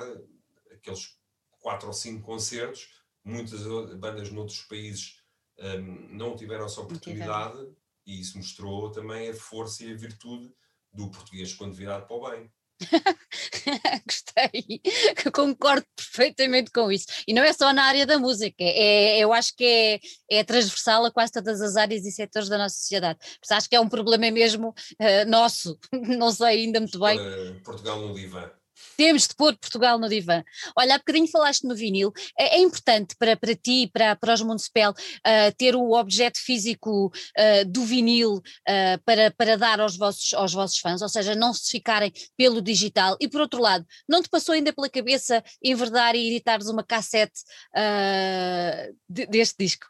aqueles quatro ou cinco concertos. Muitas bandas noutros países um, não tiveram essa oportunidade e isso mostrou também a força e a virtude do português quando virado para o bem. Gostei, concordo perfeitamente com isso. E não é só na área da música, é, eu acho que é, é transversal a quase todas as áreas e setores da nossa sociedade. Mas acho que é um problema mesmo uh, nosso, não sei ainda muito bem. Portugal no divã. Temos de pôr Portugal no divã. Olha, há bocadinho falaste no vinil. É, é importante para, para ti, para, para os Municipal, uh, ter o objeto físico uh, do vinil uh, para, para dar aos vossos, aos vossos fãs, ou seja, não se ficarem pelo digital. E por outro lado, não te passou ainda pela cabeça enverdar e editares uma cassete de, deste disco?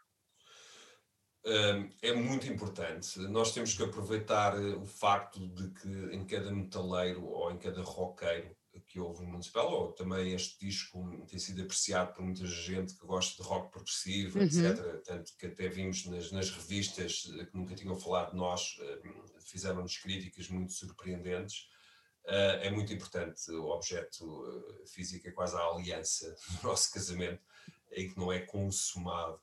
é muito importante. Nós temos que aproveitar o facto de que em cada metaleiro ou em cada roqueiro que houve no ou também este disco tem sido apreciado por muita gente que gosta de rock progressivo, uhum. etc. Tanto que até vimos nas, nas, revistas eh, que nunca tinham falado de nós, eh, fizeram-nos críticas muito surpreendentes. Uh, é muito importante o objeto físico, é quase a aliança do nosso casamento, em que não é consumado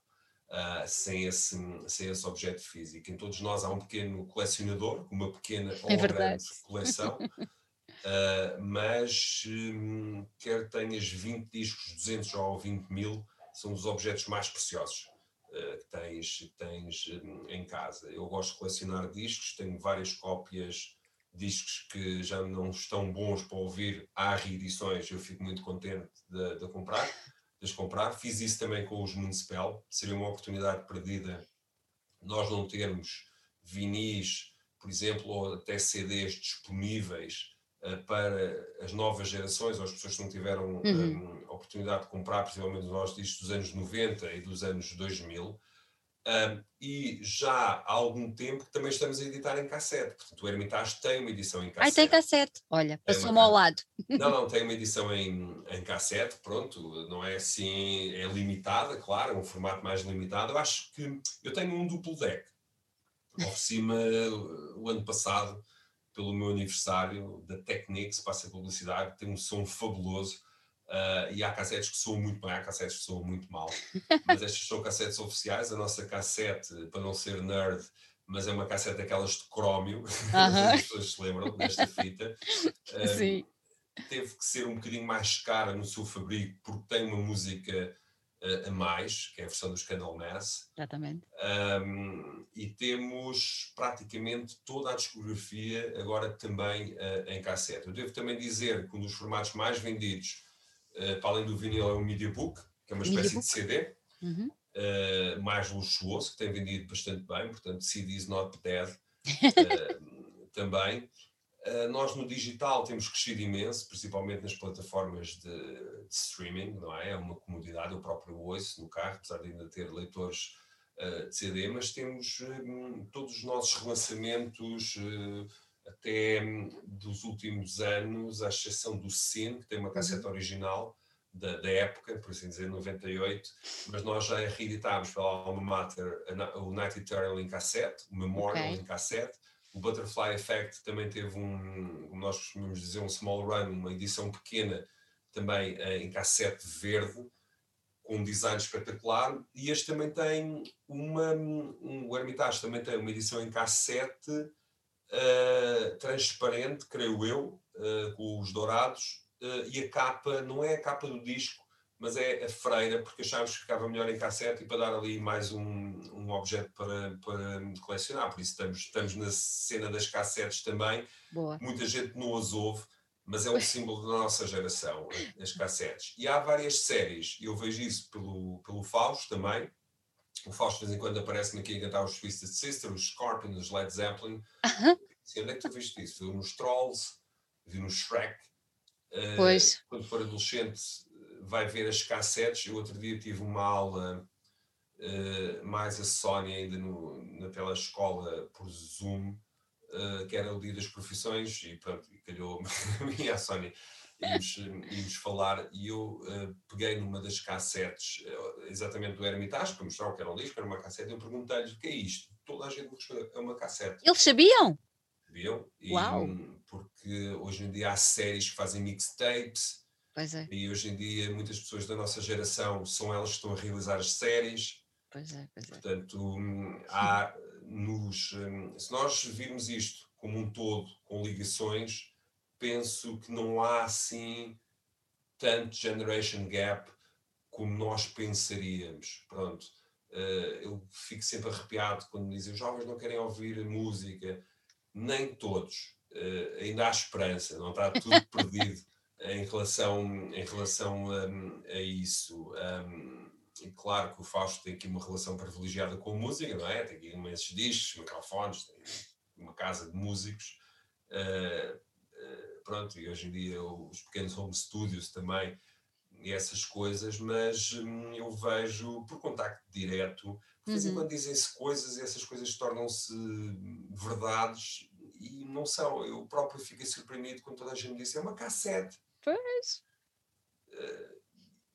uh, sem, esse, sem esse objeto físico. Em todos nós há um pequeno colecionador, uma pequena ou é grande coleção. Uh, mas um, quer tenhas 20 discos, 200 ou 20 mil, são os objetos mais preciosos uh, que tens, tens um, em casa. Eu gosto de colecionar discos, tenho várias cópias, discos que já não estão bons para ouvir, há reedições, eu fico muito contente de, de comprar. de comprar. Fiz isso também com os Municipal, seria uma oportunidade perdida nós não termos vinis, por exemplo, ou até CDs disponíveis para as novas gerações, ou as pessoas que não tiveram uhum. um, oportunidade de comprar, principalmente nós discos dos anos 90 e dos anos 2000. Um, e já há algum tempo que também estamos a editar em cassete. Portanto, o Hermitage tem uma edição em cassete. Ai, tem cassete. Olha, passou-me ao lado. Não, não, tem uma edição em, em cassete, pronto, não é assim, é limitada, claro, é um formato mais limitado. Eu acho que eu tenho um duplo deck. Ofereci-me o ano passado, pelo meu aniversário, da Technics, passa a publicidade, tem um som fabuloso Uh, e há cassetes que soam muito bem, há cassetes que soam muito mal, mas estas são cassetes oficiais. A nossa cassete, para não ser nerd, mas é uma cassete daquelas de crómio, uh -huh. as pessoas se lembram desta fita. Uh, Sim. Teve que ser um bocadinho mais cara no seu fabrico, porque tem uma música a mais, que é a versão do Scandal Mass. Exatamente. Um, e temos praticamente toda a discografia agora também em cassete. Eu devo também dizer que um dos formatos mais vendidos uh, para além do vinil, é um media book, que é uma espécie de CD, uhum. uh, mais luxuoso, que tem vendido bastante bem, portanto, CDs Not Dead uh, também. Nós no digital temos crescido imenso, principalmente nas plataformas de, de, streaming, não é? É uma comodidade, eu próprio ouço no carro, apesar de ainda ter leitores de CD, mas temos todos os nossos relançamentos até hum, dos últimos anos, à exceção do Sin, que tem uma cassete uhum. original da, da, época, por assim dizer, 98, mas nós já reeditámos pela Alma Mater o Night Eternal em cassete, o Memorial okay. em cassete, o Butterfly Effect também teve um, como nós costumamos dizer, um small run, uma edição pequena também eh, em cassete verde, com um design espetacular, e este também tem uma, um, o Hermitage também tem uma edição em cassete uh, transparente, creio eu, uh, com os dourados, uh, e a capa não é a capa do disco, mas é a freira, porque achámos que ficava melhor em cassete e para dar ali mais um, um objeto para, para colecionar. Por isso estamos, estamos na cena das cassetes também. Boa. Muita gente não as ouve, mas é um símbolo da nossa geração, as cassetes. E há várias séries, eu vejo isso pelo, pelo Fausto também, o Fausto de vez em quando aparece-me aqui a cantar os Twisted Sister, os Scorpions, os Led Zeppelin. Uh -huh. Assim, onde é que tu viste isso? Vi nos Trolls, vi no Shrek. Uh. Quando for adolescente, vai ver as cassetes. Eu outro dia tive uma aula, uh, mais a Sónia, ainda no, naquela escola por Zoom, uh, que era o dia das profissões, e pronto, calhou-me a a Sónia íamos, íamos falar e eu uh, peguei numa das cassetes, exatamente do Hermitage, para mostrar o que era um disco, era uma cassete, eu perguntei-lhes o que é isto. Toda a gente me respondeu, é uma cassete. Eles sabiam? Sabiam. E, Uau. Um, porque hoje em dia há séries que fazem mixtapes. Pois é. E hoje em dia muitas pessoas da nossa geração são elas que estão a realizar as séries. Pois é, pois é. Portanto, hum, há nos. Hum, se nós virmos isto como um todo, com ligações, penso que não há assim tanto generation gap como nós pensaríamos. Pronto, uh, eu fico sempre arrepiado quando dizem os jovens não querem ouvir música. Nem todos. Uh, ainda há esperança, não está tudo perdido em relação, em relação um, a isso. Um, e claro que o Fausto tem aqui uma relação privilegiada com a música, não é? Tem aqui imensos discos, microfones, tem uma casa de músicos. Uh, pronto, e hoje em dia os pequenos home studios também, e essas coisas, mas hum, eu vejo por contacto direto, de vez em uhum. quando dizem-se coisas e essas coisas tornam-se verdades e não são. Eu próprio fiquei surpreendido quando toda a gente disse é uma cassete. Pois. Uh,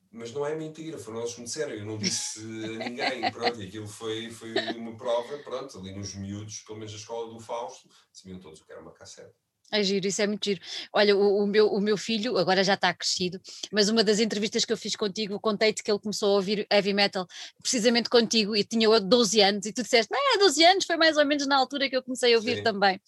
mas não é mentira, foram eles que me disseram, eu não disse a ninguém, pronto, e aquilo foi, foi uma prova, pronto, ali nos miúdos, pelo menos a escola do Fausto, sabiam todos o que era uma cassete. É giro, isso é muito giro. Olha, o, o, meu, o meu filho agora já está crescido, mas uma das entrevistas que eu fiz contigo, contei-te que ele começou a ouvir heavy metal precisamente contigo e tinha 12 anos, e tu disseste, ah, 12 anos foi mais ou menos na altura que eu comecei a ouvir Sim. também.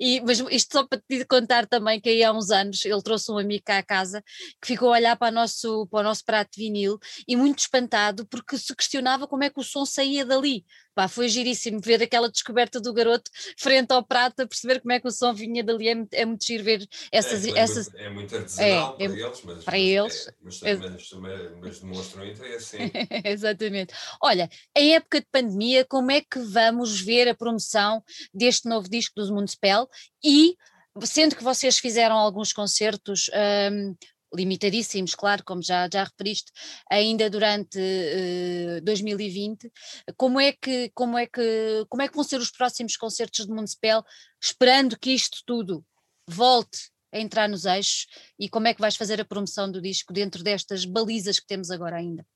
E, mas isto só para te contar também que aí há uns anos ele trouxe um amigo cá à casa que ficou a olhar para o nosso, para o nosso prato de vinil e muito espantado porque se questionava como é que o som saía dali Pá, foi giríssimo ver aquela descoberta do garoto frente ao prato, a perceber como é que o som vinha dali. É, muito, é muito giro ver essas. É, essas... é muito artesanal é, para eles, mas, para eles. Mas, mas, mas, mas demonstram interesse. Exatamente. Olha, em época de pandemia, como é que vamos ver a promoção deste novo disco dos Municipal e sendo que vocês fizeram alguns concertos um, limitadíssimos, claro, como já, já referiste, ainda durante uh, eh, 2020. Como é, que, como, é que, como é que vão ser os próximos concertos de Municipal, esperando que isto tudo volte a entrar nos eixos e como é que vais fazer a promoção do disco dentro destas balizas que temos agora ainda?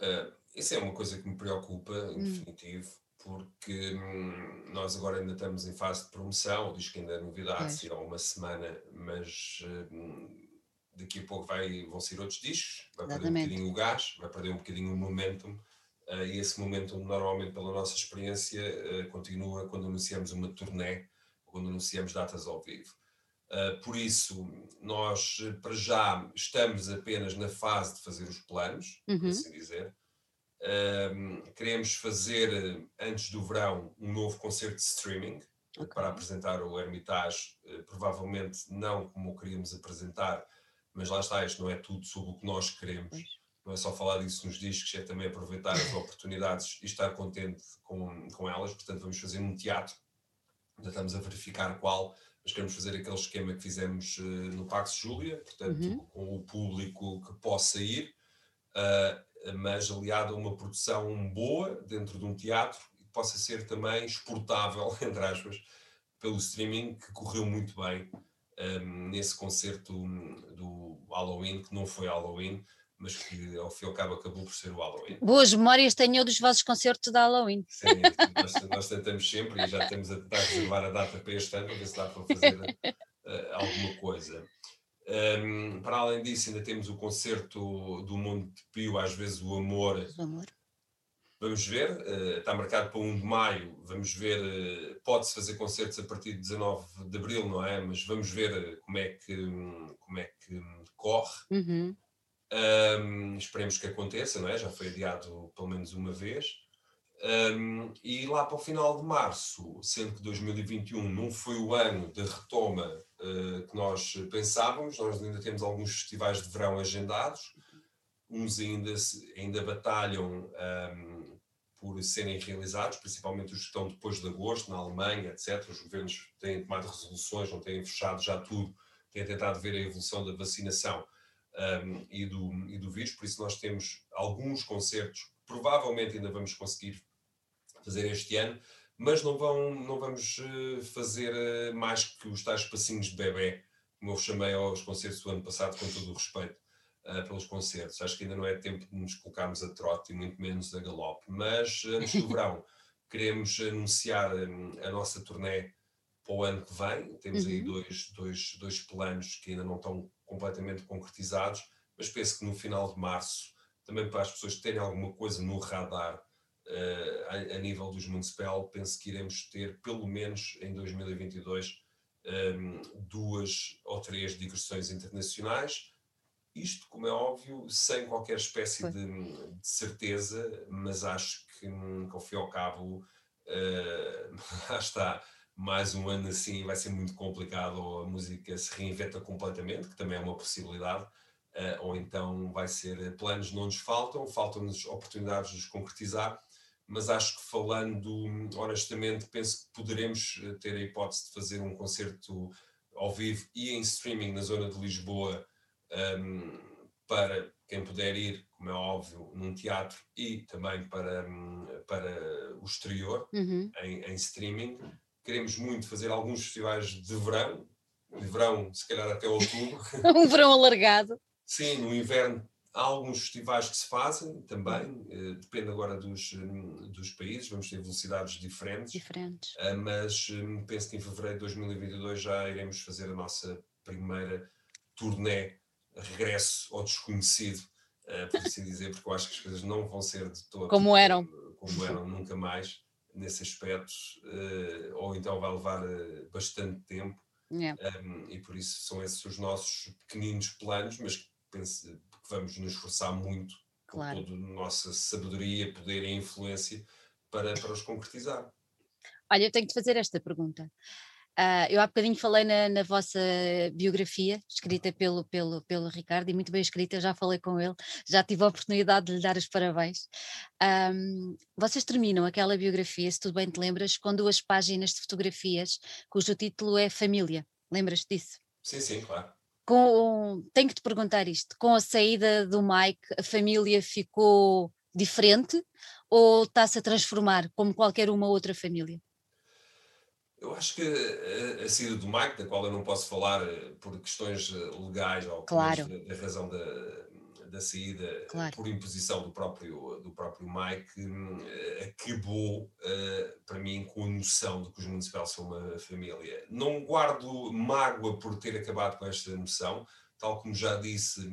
Uh, isso é uma coisa que me preocupa, em hum. definitivo, porque hum, nós agora ainda estamos em fase de promoção, o disco ainda é novidade, é. há uma semana, mas hum, daqui a pouco vai, vão sair outros discos, vai Exatamente. perder um bocadinho o gás, vai perder um bocadinho o momentum, uh, e esse momentum, normalmente, pela nossa experiência, uh, continua quando anunciamos uma turnê, quando anunciamos datas ao vivo. Uh, por isso, nós, para já, estamos apenas na fase de fazer os planos, uhum. por assim dizer. queremos fazer, antes do verão, um novo concerto de streaming, okay. para apresentar o Hermitage, provavelmente não como queríamos apresentar, mas lá está, isto não é tudo sobre o que nós queremos. Não é só falar disso nos discos, é também aproveitar as oportunidades e estar contente com, com elas. Portanto, vamos fazer um teatro, ainda estamos a verificar qual, mas queremos fazer aquele esquema que fizemos uh, no Pax Júlia, portanto, uhum. com o público que possa ir, uh, mas aliado a uma produção boa dentro de um teatro e que possa ser também exportável, entre aspas, pelo streaming, que correu muito bem um, nesse concerto do Halloween, que não foi Halloween, mas que ao fim e ao cabo acabou por ser o Halloween. Boas memórias tenho dos vossos concertos de Halloween. Sim, nós, nós, tentamos sempre e já temos a tentar reservar a data para este ano, para ver se dá para fazer uh, alguma coisa. Um, para além disso, ainda temos o concerto do Monte Pio, às vezes o amor, o amor. Vamos ver, uh, está marcado para 1 de maio, vamos ver, uh, pode-se fazer concertos a partir de 19 de abril, não é? Mas vamos ver eh, como é que, como é que corre. Uhum. Um, esperemos que aconteça, não é? Já foi adiado pelo menos uma vez. Um, e lá para o final de março, sendo que 2021 não foi o ano de retoma uh, que nós pensávamos, nós ainda temos alguns festivais de verão agendados, uns ainda, ainda batalham um, por serem realizados, principalmente os que estão depois de agosto, na Alemanha, etc. Os governos têm tomado resoluções, não têm fechado já tudo, têm tentado ver a evolução da vacinação um, e, do, e do vírus, por isso nós temos alguns concertos, provavelmente ainda vamos conseguir fazer este ano, mas não, vão, não vamos eh, fazer eh, mais que os tais passinhos de bebê, como eu chamei aos concertos do ano passado, com todo o respeito pelos concertos. Acho que ainda não é tempo de nos colocarmos a trote e muito menos a galope. Mas antes do verão, queremos anunciar um, a nossa turnê para o ano que vem. Temos uhum. aí dois, dois, dois planos que ainda não estão completamente concretizados, mas penso que no final de março, também para as pessoas terem alguma coisa no radar uh, a, a, nível dos Municipal, penso que iremos ter, pelo menos em 2022, um, duas ou três digressões internacionais isto, como é óbvio, sem qualquer espécie de, de, certeza, mas acho que, ao fim e ao cabo, uh, lá está, mais um ano assim vai ser muito complicado, ou a música se reinventa completamente, que também é uma possibilidade, uh, ou então vai ser, planos não nos faltam, faltam-nos oportunidades de os concretizar, mas acho que falando honestamente, penso que poderemos eh, ter a hipótese de fazer um concerto ao vivo e em streaming na zona de Lisboa, um, para quem puder ir, como é óbvio, num teatro e também para, um, para o exterior, uhum. em, em, streaming. Queremos muito fazer alguns festivais de verão, de verão, se calhar até outubro. um verão alargado. Sim, no inverno há alguns festivais que se fazem também, eh, depende agora dos, hum, dos países, vamos ter velocidades diferentes. Diferentes. Eh, mas hum, penso que em fevereiro de 2022 já iremos fazer a nossa primeira turnê regresso ao desconhecido, uh, por assim dizer, porque eu acho que as coisas não vão ser de todo como eram, como eram nunca mais nesse aspecto, uh, ou então vai levar uh, bastante tempo. Yeah. Um, e por isso são esses os nossos pequeninos planos, mas que, pense, que vamos nos esforçar muito claro. com toda a nossa sabedoria, poder e influência para, para os concretizar. Olha, eu tenho que fazer esta pergunta. Uh, eu há bocadinho falei na, na, vossa biografia, escrita pelo, pelo, pelo Ricardo, e muito bem escrita, já falei com ele, já tive a oportunidade de lhe dar os parabéns. Um, vocês terminam aquela biografia, se tudo bem te lembras, com duas páginas de fotografias, cujo título é Família. Lembras-te disso? Sim, sim, claro. Com, tenho que te perguntar isto: com a saída do Mike, a família ficou diferente ou está-se a transformar como qualquer uma outra família? Eu acho que a, a saída do Mike, da qual eu não posso falar eh, por questões eh, legais ou claro. da, da, razão da, da saída claro. por imposição do próprio, do próprio Mike, eh, acabou para mim com a noção de que os municipais são uma família. Não guardo mágoa por ter acabado com esta noção, tal como já disse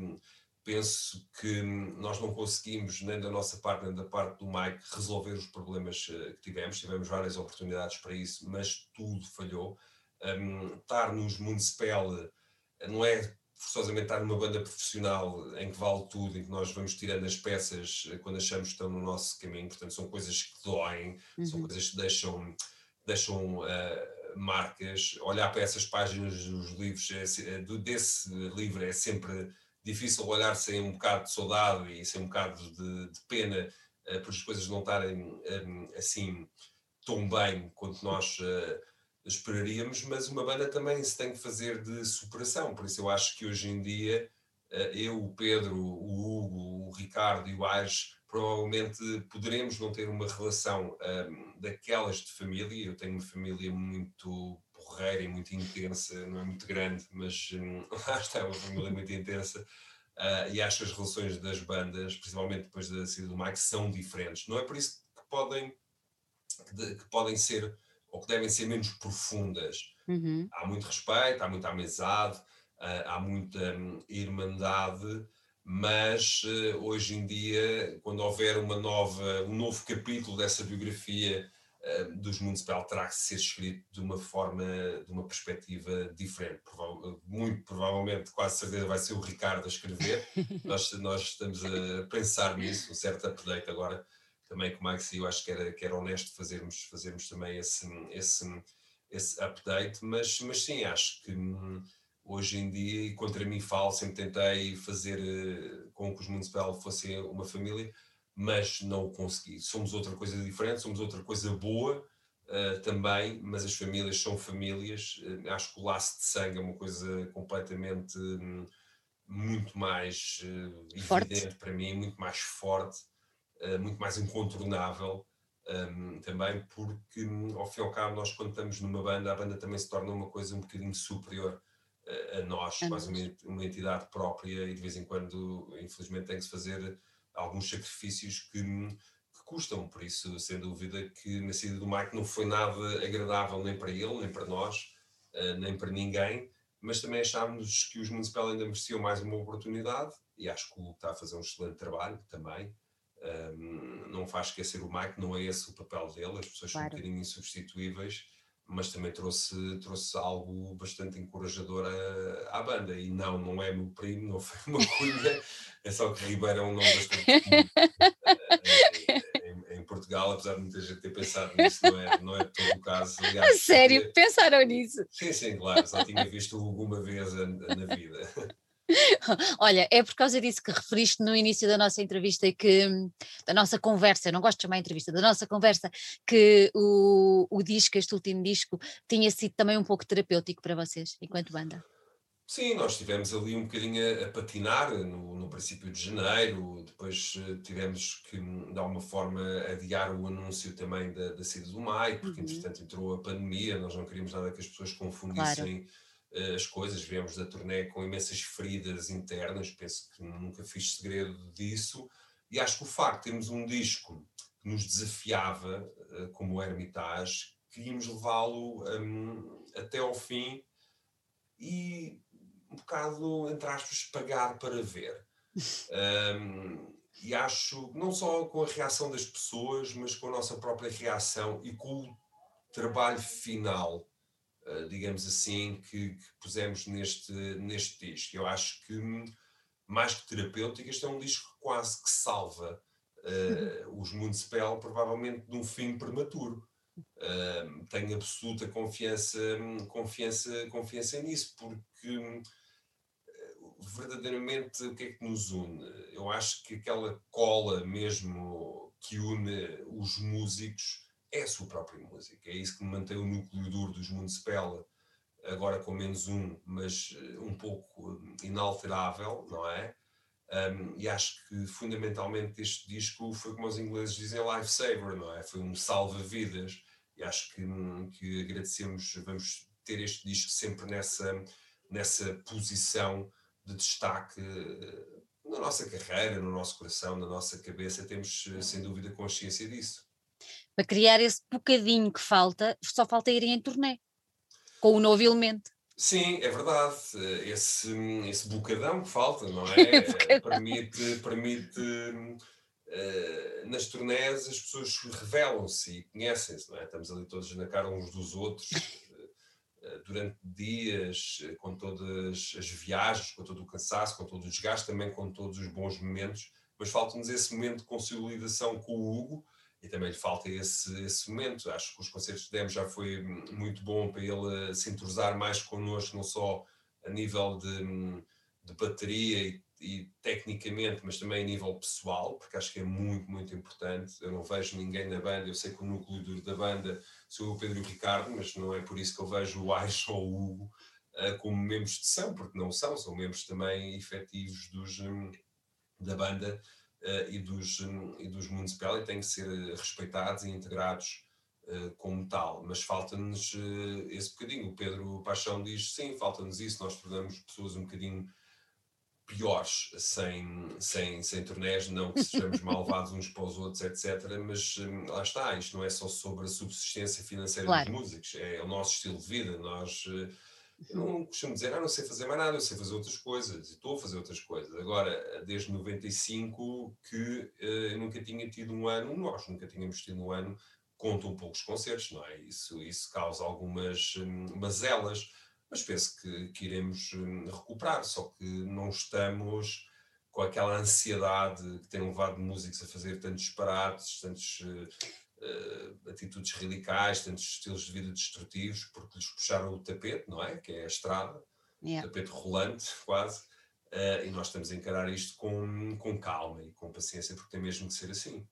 penso que nós não conseguimos, nem da nossa parte, nem da parte do Mike, resolver os problemas eh, que tivemos. Tivemos várias oportunidades para isso, mas tudo falhou. Um, estar nos Municipal eh, não é forçosamente estar numa banda profissional em que vale tudo, em que nós vamos tirando as peças eh, quando achamos que estão no nosso caminho. Portanto, são coisas que doem, uhum. são coisas que deixam, deixam uh, marcas. Olhar para essas páginas dos livros, é, desse livro, é sempre difícil olhar sem um bocado de saudade e sem um bocado de, de pena uh, por as coisas não estarem um, assim tão bem quanto nós uh, esperaríamos, mas uma banda também se tem que fazer de superação, por isso eu acho que hoje em dia uh, eu, o Pedro, o Hugo, o Ricardo e o Aires provavelmente poderemos não ter uma relação um, daquelas de família, eu tenho uma família muito porreira e muito intensa, não é muito grande, mas hum, lá está, é uma família muito intensa. Uh, e acho que as relações das bandas, principalmente depois da saída do Mike, são diferentes. Não é por isso que podem, que, de, que podem ser ou que devem ser menos profundas. Uhum. Há muito respeito, há muita amizade, uh, há muita um, irmandade, mas uh, hoje em dia, quando houver uma nova, um novo capítulo dessa biografia eh, dos Municipal terá que ser escrito de uma forma, de uma perspectiva diferente. muito provavelmente, quase certeza, vai ser o Ricardo a escrever. nós, nós estamos a pensar nisso, um certo update agora também com o Maxi, eu acho que era, que era honesto fazermos, fazermos também esse, esse, esse update, mas, mas sim, acho que hum, hoje em dia, e contra mim falo, sempre tentei fazer eh, com que os Municipal fossem uma família, mas não o consegui. Somos outra coisa diferente, somos outra coisa boa uh, também, mas as famílias são famílias. Uh, acho que o laço de sangue é uma coisa completamente um, muito mais uh, evidente para mim, muito mais forte, muito mais incontornável. Um, também porque, hum, ao fim e ao cabo, nós quando estamos numa banda, a banda também se torna uma coisa um bocadinho superior a nós, quase uma, uma entidade própria, e de vez em quando, infelizmente, tem que se fazer alguns sacrifícios que, que, custam, por isso, sem dúvida, que na saída do Mike não foi nada agradável nem para ele, nem para nós, uh, nem para ninguém, mas também achámos que os Municipal ainda mereciam mais uma oportunidade e acho que o está a fazer um excelente trabalho também. Um, não faz esquecer o Mike, não é esse o papel dele, as pessoas claro. são um bocadinho insubstituíveis mas também trouxe, trouxe algo bastante encorajador à, à, banda. E não, não é meu primo, não foi uma cunha, é só que Ribeiro é um nome bastante comum em, em, Portugal, apesar de muita gente ter pensado nisso, não é, não é todo o caso. Aliás, a sério, pensaram nisso? Sim, sim, claro, só tinha visto alguma vez na vida. Olha, é por causa disso que referiste no início da nossa entrevista e que da nossa conversa, não gosto de chamar entrevista, da nossa conversa, que o, o disco, este último disco, tinha sido também um pouco terapêutico para vocês, enquanto banda. Sim, nós estivemos ali um bocadinho a, a patinar no, no, princípio de janeiro, depois uh, tivemos que, de alguma forma, adiar o anúncio também da, da saída do maio, porque uhum. entretanto entrou a pandemia, nós não queríamos nada que as pessoas confundissem. Claro eh, as coisas. Viemos da turnê com imensas feridas internas, penso que nunca fiz segredo disso. E acho que o facto de termos um disco que nos desafiava, eh, como o Hermitage, queríamos levá-lo um, até ao fim e um bocado, entre aspas, pagar para ver. Um, e acho, não só com a reação das pessoas, mas com a nossa própria reação e com o trabalho final eh, digamos assim, que, que, pusemos neste, neste disco. Eu acho que, mais que terapêutico, este é um disco que quase que salva uh, os Municipal provavelmente de um fim prematuro. Uh, tenho absoluta confiança, confiança, confiança nisso, porque uh, verdadeiramente o que é que nos une? Eu acho que aquela cola mesmo que une os músicos é a sua própria música. É isso que mantém o núcleo duro dos Municipal, agora com menos um, mas um pouco inalterável, não é? Um, e acho que fundamentalmente este disco foi como os ingleses dizem lifesaver, não é? Foi um salva-vidas e acho que, que agradecemos, vamos ter este disco sempre nessa, nessa posição de destaque eh, na nossa carreira, no nosso coração, na nossa cabeça, temos eh, sem dúvida consciência disso. Para criar esse bocadinho que falta, só falta irem em turnê com o novo elemento. Sim, é verdade. Esse, esse bocadão que falta, não é? permite, permite uh, nas turnés as pessoas revelam-se e conhecem-se, não é? Estamos ali todos na cara uns dos outros uh, durante dias, com todas as viagens, com todo o cansaço, com todo o desgaste, também com todos os bons momentos, mas falta-nos esse momento de consolidação com o Hugo e também lhe falta esse, esse momento. Acho que os concertos que demos já foi muito bom para ele eh, se entrosar mais connosco, não só a nível de, de bateria e, e, tecnicamente, mas também a nível pessoal, porque acho que é muito, muito importante. Eu não vejo ninguém na banda, eu sei que o núcleo da banda sou o Pedro e o Ricardo, mas não é por isso que eu vejo o Ais ou o Hugo uh, como membros de são, porque não são, são membros também efetivos dos, um, da banda e, dos, e dos municipal e têm que ser respeitados e integrados uh, como tal. Mas falta-nos uh, esse bocadinho. O Pedro Paixão diz sim, falta-nos isso. Nós tornamos pessoas um bocadinho piores sem, sem, sem torneios, não que sejamos malvados uns para os outros, etc. Mas um, lá está, isto não é só sobre a subsistência financeira claro. dos músicos, é o nosso estilo de vida. Nós eu não costumo dizer, ah, não sei fazer mais nada, eu sei fazer outras coisas, e estou a fazer outras coisas. Agora, desde 95 que uh, eu nunca tinha tido um ano, nós nunca tínhamos tido um ano com tão poucos concertos, não é? Isso, isso causa algumas um, mazelas, mas penso que, que iremos um, recuperar, só que não estamos com aquela ansiedade que tem levado músicos a fazer tantos disparates, tantos... Uh, uh, atitudes radicais, tantos estilos de vida destrutivos, porque lhes puxaram o tapete, não é? Que é a estrada, yeah. tapete rolante, quase. Uh, e nós estamos a encarar isto com, com calma e com paciência, porque tem mesmo de ser assim.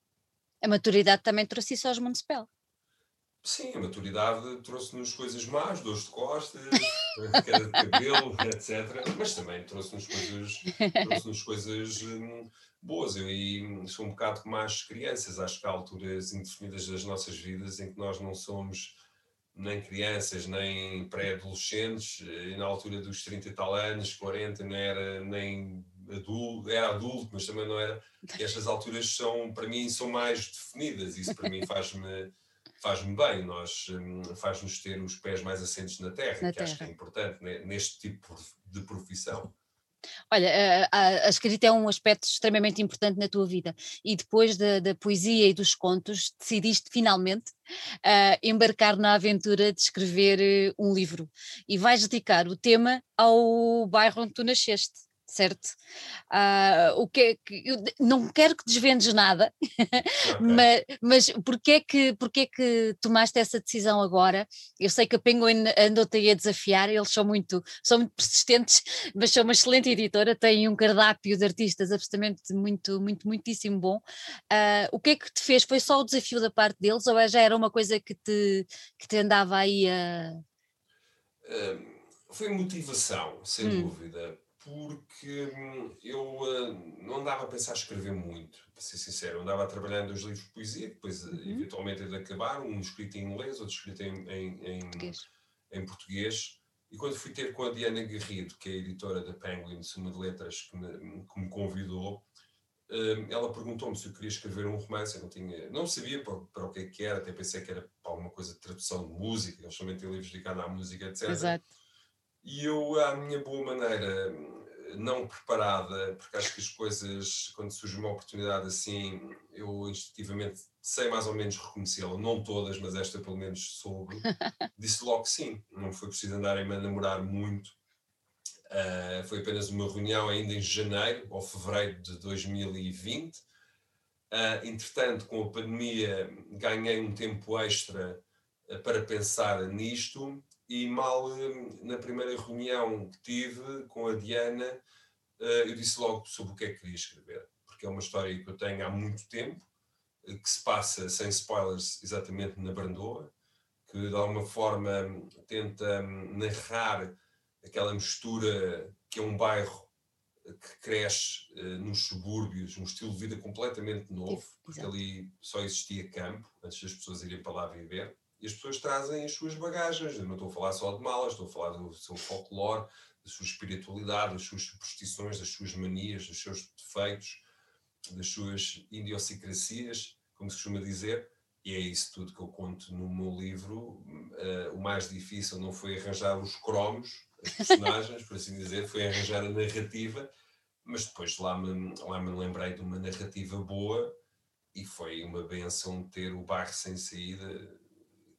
A maturidade também trouxe isso aos Municipal. Sim, a maturidade trouxe-nos coisas más, dores de costas, queda de cabelo, etc. Mas também trouxe-nos coisas, trouxe coisas hum, boas. Eu aí sou um bocado como as crianças. Acho que há alturas indefinidas das nossas vidas em que nós não somos nem crianças, nem pré-adolescentes, e na altura dos 30 e tal anos, 40, não era nem adulto, era adulto, mas também não era. E estas alturas são, para mim, são mais definidas. Isso para mim faz-me faz-me bem, nós hum, faz-nos ter os pés mais assentes na terra, na que terra. acho que é importante né, neste tipo de profissão. Olha, a, a, escrita é um aspecto extremamente importante na tua vida. E depois da, da poesia e dos contos decidiste finalmente uh, embarcar na aventura de escrever uh, um livro. E vais dedicar o tema ao bairro onde tu nasceste certo? Uh, o que é que eu não quero que desvendes nada, okay. mas, mas porquê é que, porquê é que tomaste essa decisão agora? Eu sei que a Penguin andou-te aí a desafiar, eles são muito, são muito persistentes, mas são uma excelente editora, têm um cardápio de artistas absolutamente muito, muito, muitíssimo bom. Uh, o que é que te fez? Foi só o desafio da parte deles ou já era uma coisa que te, que te andava aí a. Uh, foi motivação, sem hum. dúvida porque hum, eu uh, não andava a pensar escrever muito, para ser sincero. Eu andava a trabalhar em dois livros de poesia, depois uhum. eventualmente de acabar, um escrito em inglês, outro escrito em, em, em, português. em, português. E quando fui ter com a Diana Garrido, que é a editora da Penguin, Suma de Letras, que me, que me convidou, uh, ela perguntou-me se eu queria escrever um romance. Eu não, tinha, não sabia para, para o que é que era, até pensei que era para alguma coisa de tradução de música, eles também têm livros dedicados à música, etc. Exato. E eu, à minha boa maneira, não preparada, porque acho que as coisas, quando surge uma oportunidade assim, eu instintivamente sei mais ou menos reconhecê-la, não todas, mas esta pelo menos soube, disse logo que sim, não foi preciso andarem-me a namorar muito. Uh, foi apenas uma reunião ainda em janeiro ou fevereiro de 2020. Uh, entretanto, com a pandemia, ganhei um tempo extra uh, para pensar nisto e mal uh, na primeira reunião que tive com a Diana, eu disse logo sobre o que é que queria escrever, porque é uma história que eu tenho há muito tempo, que se passa, sem spoilers, exatamente na Brandoa, que de alguma forma tenta hum, narrar aquela mistura que é um bairro que cresce nos subúrbios, um estilo de vida completamente novo, porque ali só existia campo antes das pessoas irem para lá viver. E as pessoas trazem as suas bagagens. Eu não estou a falar só de malas, estou a falar do seu folclore, da sua espiritualidade, das suas superstições, das suas manias, dos seus defeitos, das suas idiosincrasias, como se costuma dizer. E é isso tudo que eu conto no meu livro. Uh, o mais difícil não foi arranjar os cromos, as personagens, por assim dizer, foi arranjar a narrativa, mas depois lá me, lá me lembrei de uma narrativa boa e foi uma benção ter o bairro sem saída.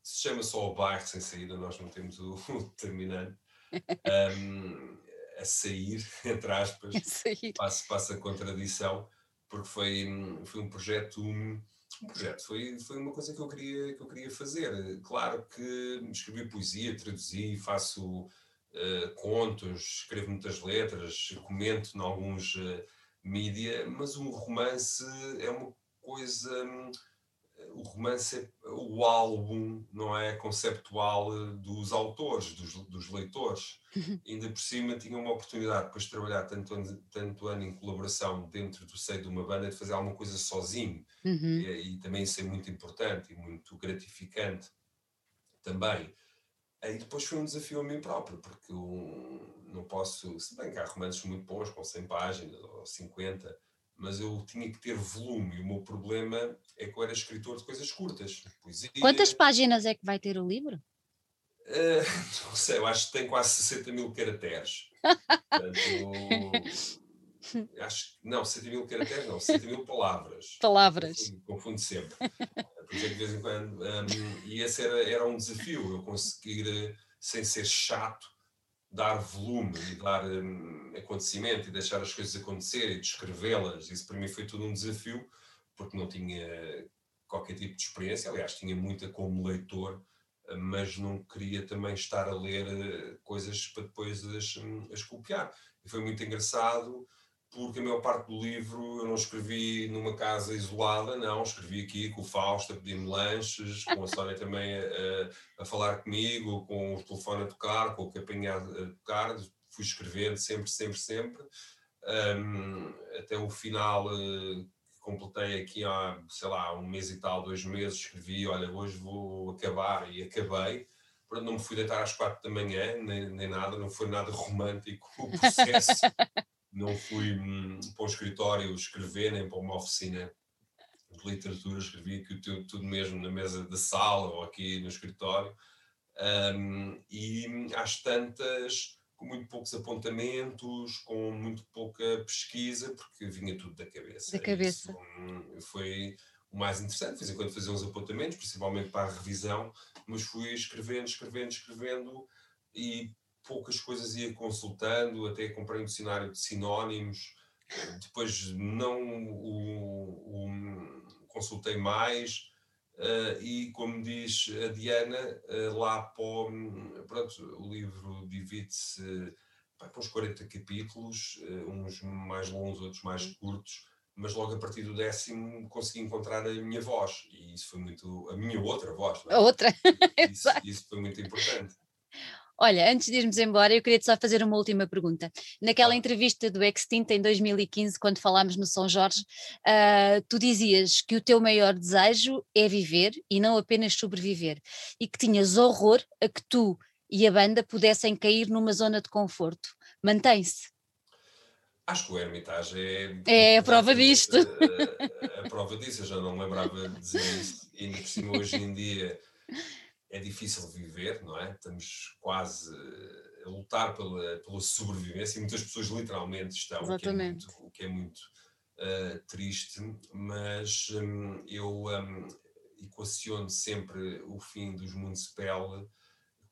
Se chama só o bairro sem saída, nós não temos o, o determinante. Um, a sair, entre aspas, passa, passa a contradição, porque foi, foi um projeto um projeto, foi, foi uma coisa que eu, queria, que eu queria fazer. Claro que escrevi poesia, traduzi, faço uh, contos, escrevo muitas letras, comento em alguns uh, mídia, mas um romance é uma coisa. O romance o álbum, não é? Conceptual eh, dos autores, dos, dos leitores. Uhum. Ainda por cima tinha uma oportunidade depois de trabalhar tanto, tanto ano em colaboração dentro do seio de uma banda, de fazer alguma coisa sozinho. Uhum. E, e, também isso é muito importante e muito gratificante também. Aí depois foi um desafio a mim próprio, porque eu não posso, se bem que há romances muito bons, com 100 páginas ou 50, mas eu tinha que ter volume. E o meu problema é que eu era escritor de coisas curtas. Poesia. Quantas páginas é que vai ter o livro? Uh, não sei, eu acho que tem quase 60 mil caracteres. Portanto, acho que não, 60 mil caracteres não, 60 mil palavras. Palavras. Confundo, confundo sempre. Por isso é de vez em quando. Um, e esse era, era um desafio, eu conseguir, sem ser chato, dar volume e dar um, acontecimento e deixar as coisas acontecer e descrevê-las, isso para mim foi tudo um desafio, porque não tinha qualquer tipo de experiência, aliás, tinha muita como leitor, mas não queria também estar a ler eh, coisas para depois as, hum, as copiar. E foi muito engraçado porque a maior parte do livro eu não escrevi numa casa isolada, não, escrevi aqui com o Fausto a pedir-me lanches, com a Sónia também a, a, falar comigo, com o telefone a tocar, com o capinha a tocar, fui escrevendo sempre, sempre, sempre, um, até o final uh, completei aqui há, sei lá, um mês e tal, dois meses, escrevi, olha, hoje vou acabar, e acabei, não me fui deitar às quatro da manhã, nem, nem nada, não foi nada romântico o processo, não fui hum, para o escritório escrever, nem para uma oficina de literatura, escrevi aqui tudo, tudo mesmo na mesa da sala ou aqui no escritório. Um, e às tantas, com muito poucos apontamentos, com muito pouca pesquisa, porque vinha tudo da cabeça. Da cabeça. Isso, um, foi o mais interessante, fiz enquanto fazia uns apontamentos, principalmente para a revisão, mas fui escrevendo, escrevendo, escrevendo e poucas coisas ia consultando, até comprei um dicionário de sinónimos, depois não o, o consultei mais, uh, e como diz a Diana, uh, lá para pronto, o livro divide-se para uns 40 capítulos, uh, uns mais longos, outros mais curtos, mas logo a partir do décimo consegui encontrar a minha voz, e isso foi muito, a minha outra voz. É? A outra, isso, isso foi muito importante. Olha, antes de irmos embora, eu queria só fazer uma última pergunta. Naquela entrevista do Extinct em 2015, quando falámos no São Jorge, uh, tu dizias que o teu maior desejo é viver e não apenas sobreviver, e que tinhas horror a que tu e a banda pudessem cair numa zona de conforto. Mantém-se? Acho que o Hermitage é. É a prova disto. A, a, a, prova disso, eu já não me lembrava de dizer isso. E ainda por cima, hoje em dia é difícil viver, não é? Estamos quase a lutar pela, pela sobrevivência e muitas pessoas literalmente estão, Exatamente. o que é muito, que é muito uh, triste, mas um, eu um, equaciono sempre o fim dos Municipal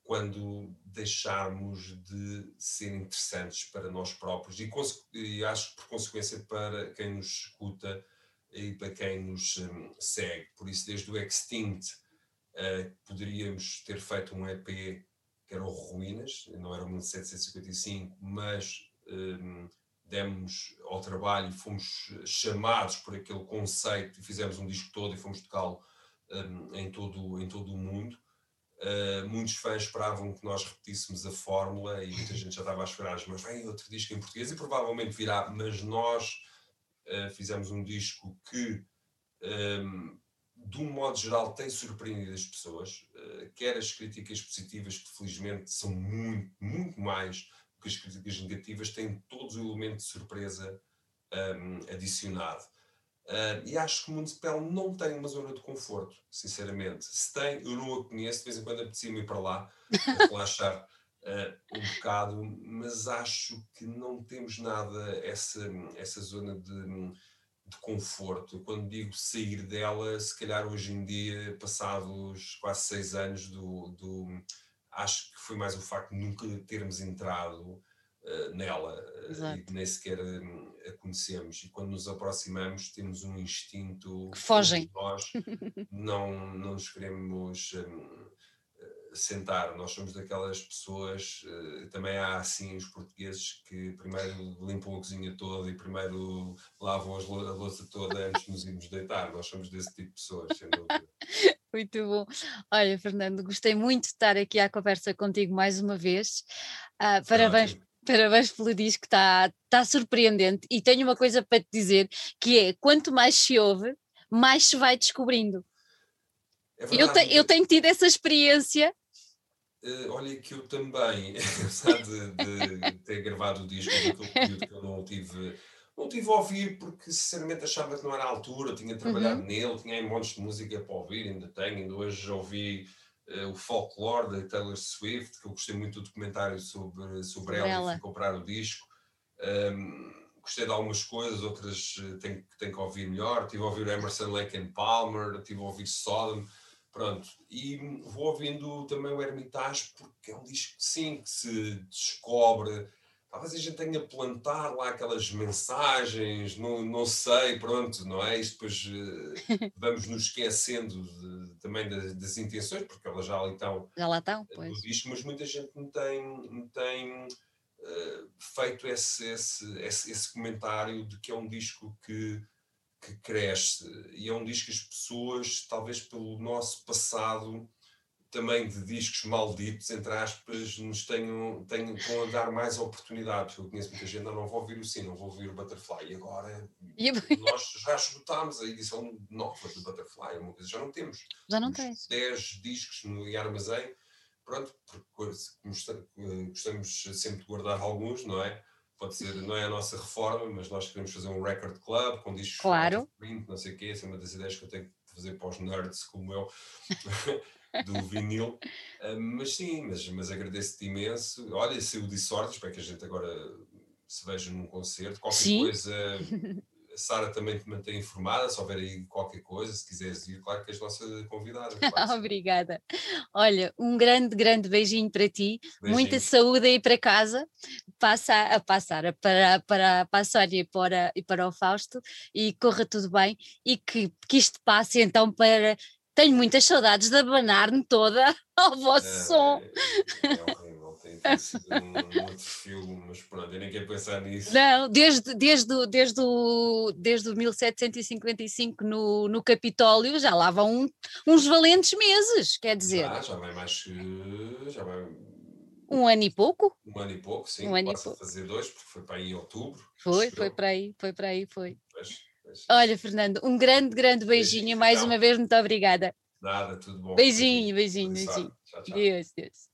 quando deixarmos de ser interessantes para nós próprios e, e acho que por consequência para quem nos escuta e para quem nos um, segue. Por isso, desde o Extinct, uh, poderíamos ter feito um EP que era o Ruínas, não era o 1755, mas um, demos ao trabalho e fomos chamados por aquele conceito e fizemos um disco todo e fomos tocá-lo um, em, todo, em todo o mundo. Uh, muitos fãs esperavam que nós repetíssemos a fórmula e muita gente já estava a esperar, mas vem outro disco em português e provavelmente virá, mas nós uh, fizemos um disco que, um, de um modo geral, tem surpreendido as pessoas, uh, quer as críticas positivas, que felizmente são muito, muito mais que as críticas negativas têm todos o elemento de surpresa um, adicionado. Uh, e acho que o Municipal não tem uma zona de conforto, sinceramente. Se tem, eu não a conheço, de vez em quando apetecia-me ir para lá, para relaxar uh, um bocado, mas acho que não temos nada essa, essa zona de, de conforto. Quando digo sair dela, se calhar hoje em dia, passados quase seis anos do, do acho que foi mais o facto de nunca termos entrado uh, nela uh, e nem sequer um, a conhecemos. E quando nos aproximamos, temos um instinto que fogem. Nós não, não nos queremos um, eh, sentar. Nós somos daquelas pessoas, uh, também há assim os portugueses que primeiro limpam a cozinha toda e primeiro lavam a louça toda antes de nos irmos deitar. Nós somos desse tipo de pessoas, sem dúvida. Muito bom. Olha, Fernando, gostei muito de estar aqui à conversa contigo mais uma vez. Uh, parabéns, parabéns pelo disco, está tá surpreendente. E tenho uma coisa para te dizer, que é, quanto mais se ouve, mais se vai descobrindo. É eu, te, eu tenho tido essa experiência Uh, olha que eu também, apesar de, de, ter gravado o disco naquele período que eu não tive não tive a ouvir porque sinceramente achava que não era a altura, tinha trabalhado uhum. nele, tinha aí montes de música para ouvir, ainda tenho, ainda hoje ouvi uh, o Folklore da Taylor Swift, que eu gostei muito do documentário sobre, sobre ela, ela, e fui comprar o disco. Um, gostei de algumas coisas, outras uh, tenho, tenho que ouvir melhor. Tive a ouvir Emerson Lake and Palmer, tive a ouvir Sodom, pronto. E vou ouvindo também o Hermitage porque é um disco, sim, que se descobre talvez a gente tenha plantado lá aquelas mensagens, não, não sei, pronto, não é? Isto depois uh, vamos nos esquecendo de, também das, das, intenções, porque elas já ali estão. Já lá estão, pois. Disco, mas muita gente me tem, me tem uh, feito esse, esse, esse, esse, comentário de que é um disco que, que cresce e é um disco que as pessoas, talvez pelo nosso passado, também de discos malditos, entre aspas, nos tenham, tenham a dar mais oportunidades. Eu conheço muita gente, não, não vou ouvir o Sim, não vou ouvir o Butterfly. E agora nós já esgotámos a edição nova do Butterfly, uma coisa já não temos. Já não tens. 10 discos no em armazém, pronto, porque gostamos sempre de guardar alguns, não é? Pode ser, não é a nossa reforma, mas nós queremos fazer um record club com discos claro. print, não sei o quê, essa é uma das ideias que eu tenho de fazer para os nerds como eu. do vinil. Uh, mas sim, mas, mas agradeço-te imenso. Olha, se o Dissorte, espero que a gente agora se veja num concerto. Qualquer sim. coisa, a Sara também te mantém informada. Se houver aí qualquer coisa, se quiseres ir, claro que és nossa convidada. Obrigada. Olha, um grande, grande beijinho para ti. Beijinho. Muita saúde aí para casa. Passa a passar para, para, para a Sónia e para, e para o Fausto e corra tudo bem e que, que isto passe então para tenho muitas saudades de abanar-me toda ao vosso é, som. É, é horrível, tem, sido um, outro filme, mas pronto, eu nem quero pensar nisso. Não, desde, desde, desde, o, desde o 1755 no, no Capitólio já lá vão uns valentes meses, quer dizer. Ah, já vai mais. Já vai, um ano e pouco? Um ano e pouco, sim. Um ano e pouco. fazer dois, porque foi para aí em outubro. Foi, foi para aí, foi para aí, foi. Pois. Olha, Fernando, um grande, grande beijinho. Mais uma vez, muito obrigada. Nada, tudo bom. Beijinho, beijinho, beijinho. Tchau, tchau. Deus, Deus.